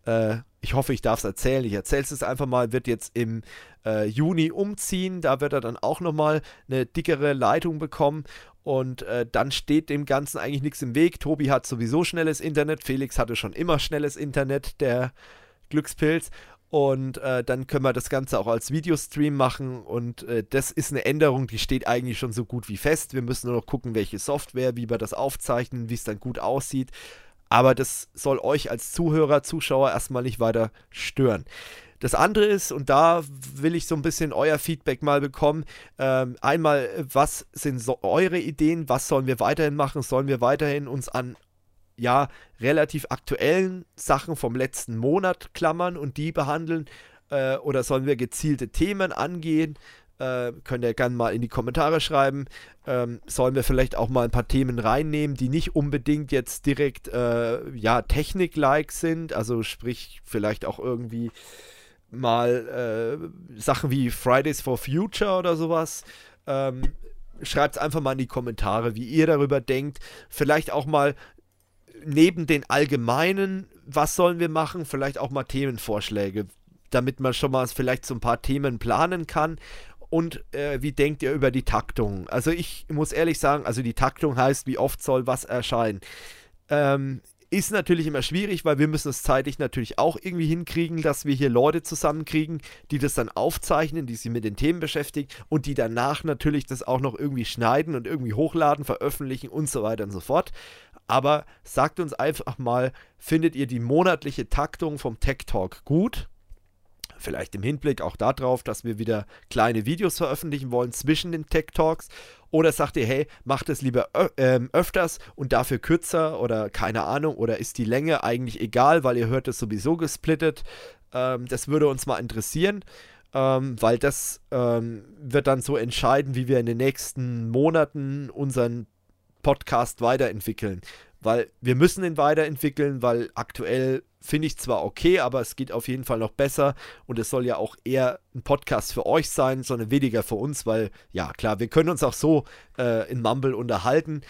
A: äh, ich hoffe, ich darf es erzählen, ich erzähle es einfach mal, wird jetzt im äh, Juni umziehen. Da wird er dann auch nochmal eine dickere Leitung bekommen. Und äh, dann steht dem Ganzen eigentlich nichts im Weg. Tobi hat sowieso schnelles Internet. Felix hatte schon immer schnelles Internet, der Glückspilz. Und äh, dann können wir das Ganze auch als Videostream machen. Und äh, das ist eine Änderung, die steht eigentlich schon so gut wie fest. Wir müssen nur noch gucken, welche Software, wie wir das aufzeichnen, wie es dann gut aussieht. Aber das soll euch als Zuhörer, Zuschauer erstmal nicht weiter stören. Das andere ist, und da will ich so ein bisschen euer Feedback mal bekommen, ähm, einmal, was sind so eure Ideen, was sollen wir weiterhin machen? Sollen wir weiterhin uns an ja, relativ aktuellen Sachen vom letzten Monat klammern und die behandeln? Äh, oder sollen wir gezielte Themen angehen? Äh, könnt ihr gerne mal in die Kommentare schreiben. Ähm, sollen wir vielleicht auch mal ein paar Themen reinnehmen, die nicht unbedingt jetzt direkt äh, ja, Technik-like sind, also sprich vielleicht auch irgendwie mal äh, Sachen wie Fridays for Future oder sowas. Ähm, Schreibt es einfach mal in die Kommentare, wie ihr darüber denkt. Vielleicht auch mal neben den allgemeinen, was sollen wir machen, vielleicht auch mal Themenvorschläge, damit man schon mal vielleicht so ein paar Themen planen kann. Und äh, wie denkt ihr über die Taktung? Also ich muss ehrlich sagen, also die Taktung heißt, wie oft soll was erscheinen. Ähm, ist natürlich immer schwierig, weil wir müssen es zeitlich natürlich auch irgendwie hinkriegen, dass wir hier Leute zusammenkriegen, die das dann aufzeichnen, die sich mit den Themen beschäftigen und die danach natürlich das auch noch irgendwie schneiden und irgendwie hochladen, veröffentlichen und so weiter und so fort. Aber sagt uns einfach mal, findet ihr die monatliche Taktung vom Tech Talk gut? Vielleicht im Hinblick auch darauf, dass wir wieder kleine Videos veröffentlichen wollen zwischen den Tech Talks. Oder sagt ihr, hey, macht es lieber ähm, öfters und dafür kürzer oder keine Ahnung, oder ist die Länge eigentlich egal, weil ihr hört es sowieso gesplittet. Ähm, das würde uns mal interessieren. Ähm, weil das ähm, wird dann so entscheiden, wie wir in den nächsten Monaten unseren Podcast weiterentwickeln. Weil wir müssen ihn weiterentwickeln, weil aktuell finde ich zwar okay, aber es geht auf jeden Fall noch besser und es soll ja auch eher ein Podcast für euch sein, sondern weniger für uns, weil ja klar, wir können uns auch so äh, in Mumble unterhalten,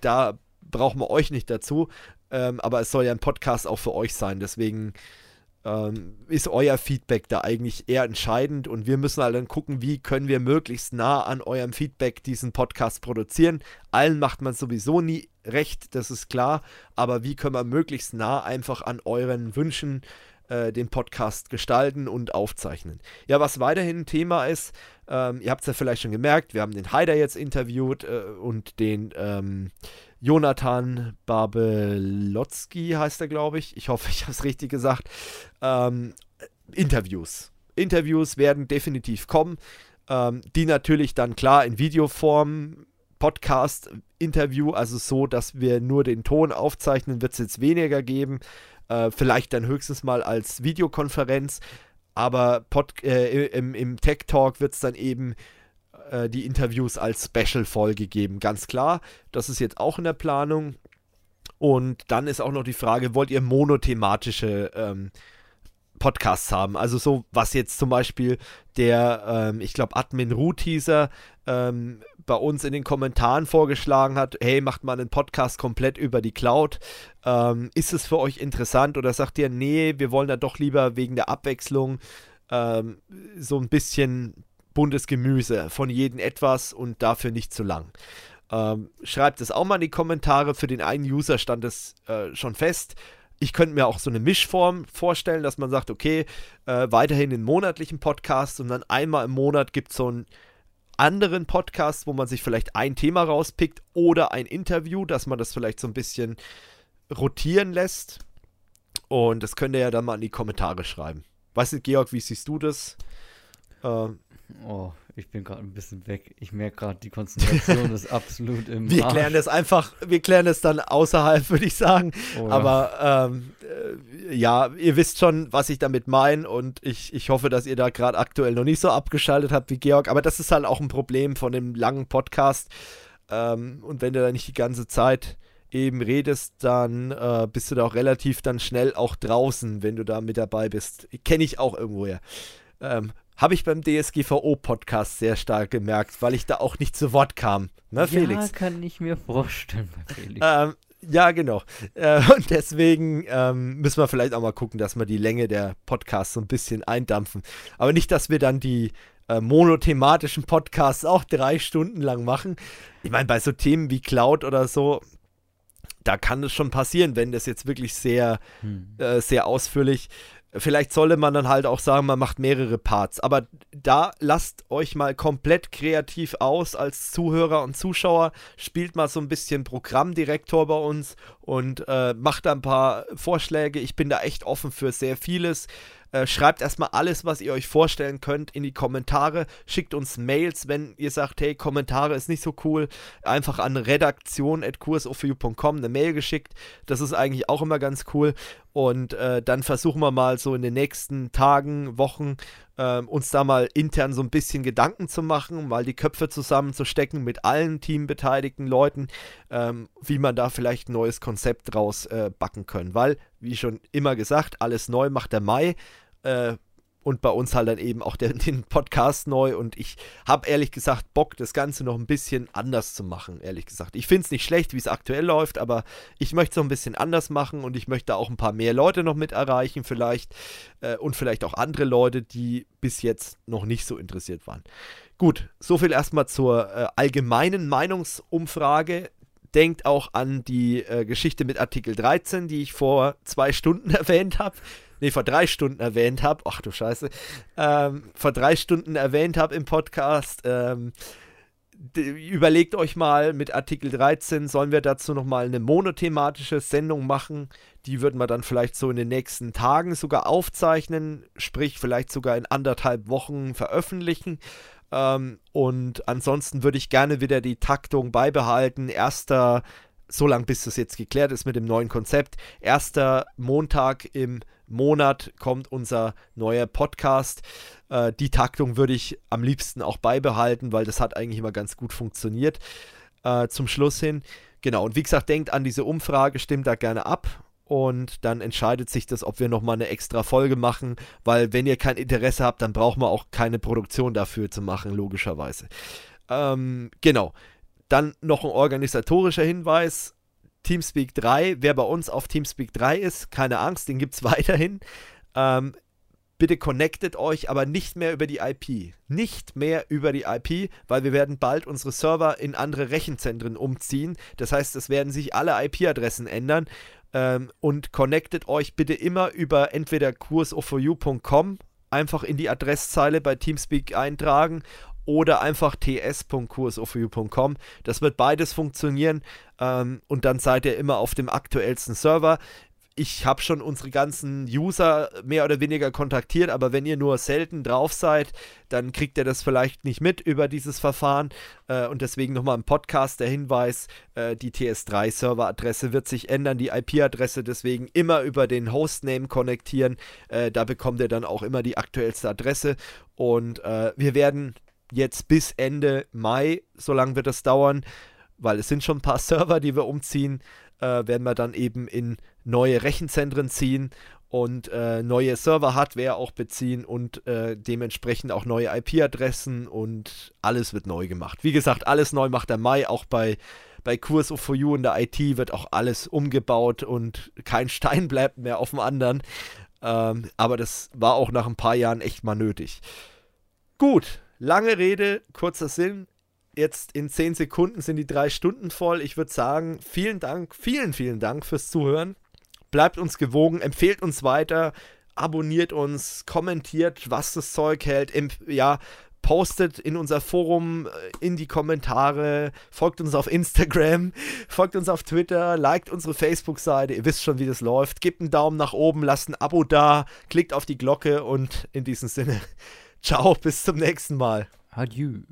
A: da brauchen wir euch nicht dazu, ähm, aber es soll ja ein Podcast auch für euch sein, deswegen ähm, ist euer Feedback da eigentlich eher entscheidend und wir müssen halt dann gucken, wie können wir möglichst nah an eurem Feedback diesen Podcast produzieren. Allen macht man sowieso nie recht, das ist klar, aber wie können wir möglichst nah einfach an euren Wünschen äh, den Podcast gestalten und aufzeichnen. Ja, was weiterhin ein Thema ist, ähm, ihr habt es ja vielleicht schon gemerkt, wir haben den Haider jetzt interviewt äh, und den ähm, Jonathan Babelotzki heißt er, glaube ich. Ich hoffe, ich habe es richtig gesagt. Ähm, Interviews. Interviews werden definitiv kommen, ähm, die natürlich dann klar in Videoform, Podcast, Interview, also so, dass wir nur den Ton aufzeichnen, wird es jetzt weniger geben. Äh, vielleicht dann höchstens mal als Videokonferenz. Aber Pod, äh, im, im Tech Talk wird es dann eben äh, die Interviews als Special-Folge geben. Ganz klar, das ist jetzt auch in der Planung. Und dann ist auch noch die Frage, wollt ihr monothematische ähm, Podcasts haben? Also so, was jetzt zum Beispiel der, ähm, ich glaube, Admin Root-Teaser ähm, bei uns in den Kommentaren vorgeschlagen hat, hey, macht mal einen Podcast komplett über die Cloud. Ähm, ist es für euch interessant oder sagt ihr, nee, wir wollen da doch lieber wegen der Abwechslung ähm, so ein bisschen buntes Gemüse, von jedem etwas und dafür nicht zu lang. Ähm, schreibt es auch mal in die Kommentare. Für den einen User stand es äh, schon fest. Ich könnte mir auch so eine Mischform vorstellen, dass man sagt, okay, äh, weiterhin den monatlichen Podcast und dann einmal im Monat gibt es so einen anderen Podcast, wo man sich vielleicht ein Thema rauspickt oder ein Interview, dass man das vielleicht so ein bisschen rotieren lässt. Und das könnt ihr ja dann mal in die Kommentare schreiben. Weißt du, Georg, wie siehst du das?
C: Ähm, Oh, ich bin gerade ein bisschen weg. Ich merke gerade, die Konzentration ist absolut im.
A: Wir Arsch. klären das einfach, wir klären das dann außerhalb, würde ich sagen. Oh. Aber ähm, äh, ja, ihr wisst schon, was ich damit meine und ich, ich hoffe, dass ihr da gerade aktuell noch nicht so abgeschaltet habt wie Georg. Aber das ist halt auch ein Problem von dem langen Podcast. Ähm, und wenn du da nicht die ganze Zeit eben redest, dann äh, bist du da auch relativ dann schnell auch draußen, wenn du da mit dabei bist. Kenne ich auch irgendwoher. Ähm, habe ich beim DSGVO-Podcast sehr stark gemerkt, weil ich da auch nicht zu Wort kam. Ne, Felix?
C: Ja, kann ich mir vorstellen,
A: Felix. Ähm, ja, genau. Äh, und deswegen ähm, müssen wir vielleicht auch mal gucken, dass wir die Länge der Podcasts so ein bisschen eindampfen. Aber nicht, dass wir dann die äh, monothematischen Podcasts auch drei Stunden lang machen. Ich meine, bei so Themen wie Cloud oder so, da kann es schon passieren, wenn das jetzt wirklich sehr, hm. äh, sehr ausführlich Vielleicht solle man dann halt auch sagen, man macht mehrere Parts. Aber da lasst euch mal komplett kreativ aus als Zuhörer und Zuschauer. Spielt mal so ein bisschen Programmdirektor bei uns und äh, macht da ein paar Vorschläge. Ich bin da echt offen für sehr vieles. Äh, schreibt erstmal alles, was ihr euch vorstellen könnt, in die Kommentare. Schickt uns Mails, wenn ihr sagt, hey, Kommentare ist nicht so cool. Einfach an redaktion.kursofu.com eine Mail geschickt. Das ist eigentlich auch immer ganz cool. Und äh, dann versuchen wir mal so in den nächsten Tagen, Wochen ähm, uns da mal intern so ein bisschen Gedanken zu machen, mal die Köpfe zusammenzustecken mit allen teambeteiligten Leuten, ähm, wie man da vielleicht ein neues Konzept draus äh, backen können. Weil, wie schon immer gesagt, alles neu macht der Mai. Und bei uns halt dann eben auch den, den Podcast neu. Und ich habe ehrlich gesagt Bock, das Ganze noch ein bisschen anders zu machen, ehrlich gesagt. Ich finde es nicht schlecht, wie es aktuell läuft, aber ich möchte es noch ein bisschen anders machen und ich möchte auch ein paar mehr Leute noch mit erreichen, vielleicht. Äh, und vielleicht auch andere Leute, die bis jetzt noch nicht so interessiert waren. Gut, soviel erstmal zur äh, allgemeinen Meinungsumfrage denkt auch an die äh, Geschichte mit Artikel 13, die ich vor zwei Stunden erwähnt habe nee, vor drei Stunden erwähnt habe, ach du Scheiße, ähm, vor drei Stunden erwähnt habe im Podcast. Ähm, überlegt euch mal mit Artikel 13, sollen wir dazu nochmal eine monothematische Sendung machen? Die würden wir dann vielleicht so in den nächsten Tagen sogar aufzeichnen, sprich vielleicht sogar in anderthalb Wochen veröffentlichen. Ähm, und ansonsten würde ich gerne wieder die Taktung beibehalten. Erster, so lange bis das jetzt geklärt ist mit dem neuen Konzept, erster Montag im Monat kommt unser neuer Podcast. Äh, die Taktung würde ich am liebsten auch beibehalten, weil das hat eigentlich immer ganz gut funktioniert äh, zum Schluss hin. Genau, und wie gesagt, denkt an diese Umfrage, stimmt da gerne ab und dann entscheidet sich das, ob wir nochmal eine extra Folge machen, weil wenn ihr kein Interesse habt, dann braucht man auch keine Produktion dafür zu machen, logischerweise. Ähm, genau. Dann noch ein organisatorischer Hinweis. Teamspeak 3, wer bei uns auf Teamspeak 3 ist, keine Angst, den gibt es weiterhin. Ähm, bitte connectet euch, aber nicht mehr über die IP. Nicht mehr über die IP, weil wir werden bald unsere Server in andere Rechenzentren umziehen. Das heißt, es werden sich alle IP-Adressen ändern. Ähm, und connectet euch bitte immer über entweder kursoforyou.com einfach in die Adresszeile bei Teamspeak eintragen oder einfach ts.kursoforyou.com. Das wird beides funktionieren ähm, und dann seid ihr immer auf dem aktuellsten Server. Ich habe schon unsere ganzen User mehr oder weniger kontaktiert, aber wenn ihr nur selten drauf seid, dann kriegt ihr das vielleicht nicht mit über dieses Verfahren. Äh, und deswegen nochmal im Podcast der Hinweis, äh, die TS3-Serveradresse wird sich ändern, die IP-Adresse deswegen immer über den Hostname konnektieren. Äh, da bekommt ihr dann auch immer die aktuellste Adresse. Und wir werden jetzt bis Ende Mai, so lange wird das dauern, weil es sind schon ein paar Server, die wir umziehen, äh, werden wir dann eben in neue Rechenzentren ziehen und äh, neue Server-Hardware auch beziehen und äh, dementsprechend auch neue IP-Adressen und alles wird neu gemacht. Wie gesagt, alles neu macht der Mai, auch bei, bei Kurs for You in der IT wird auch alles umgebaut und kein Stein bleibt mehr auf dem anderen. Ähm, aber das war auch nach ein paar Jahren echt mal nötig. Gut, Lange Rede, kurzer Sinn. Jetzt in 10 Sekunden sind die drei Stunden voll. Ich würde sagen, vielen Dank, vielen, vielen Dank fürs Zuhören. Bleibt uns gewogen, empfehlt uns weiter, abonniert uns, kommentiert, was das Zeug hält. Ja, postet in unser Forum, äh, in die Kommentare, folgt uns auf Instagram, folgt uns auf Twitter, liked unsere Facebook-Seite, ihr wisst schon, wie das läuft. Gebt einen Daumen nach oben, lasst ein Abo da, klickt auf die Glocke und in diesem Sinne Ciao, bis zum nächsten Mal.
C: Adieu.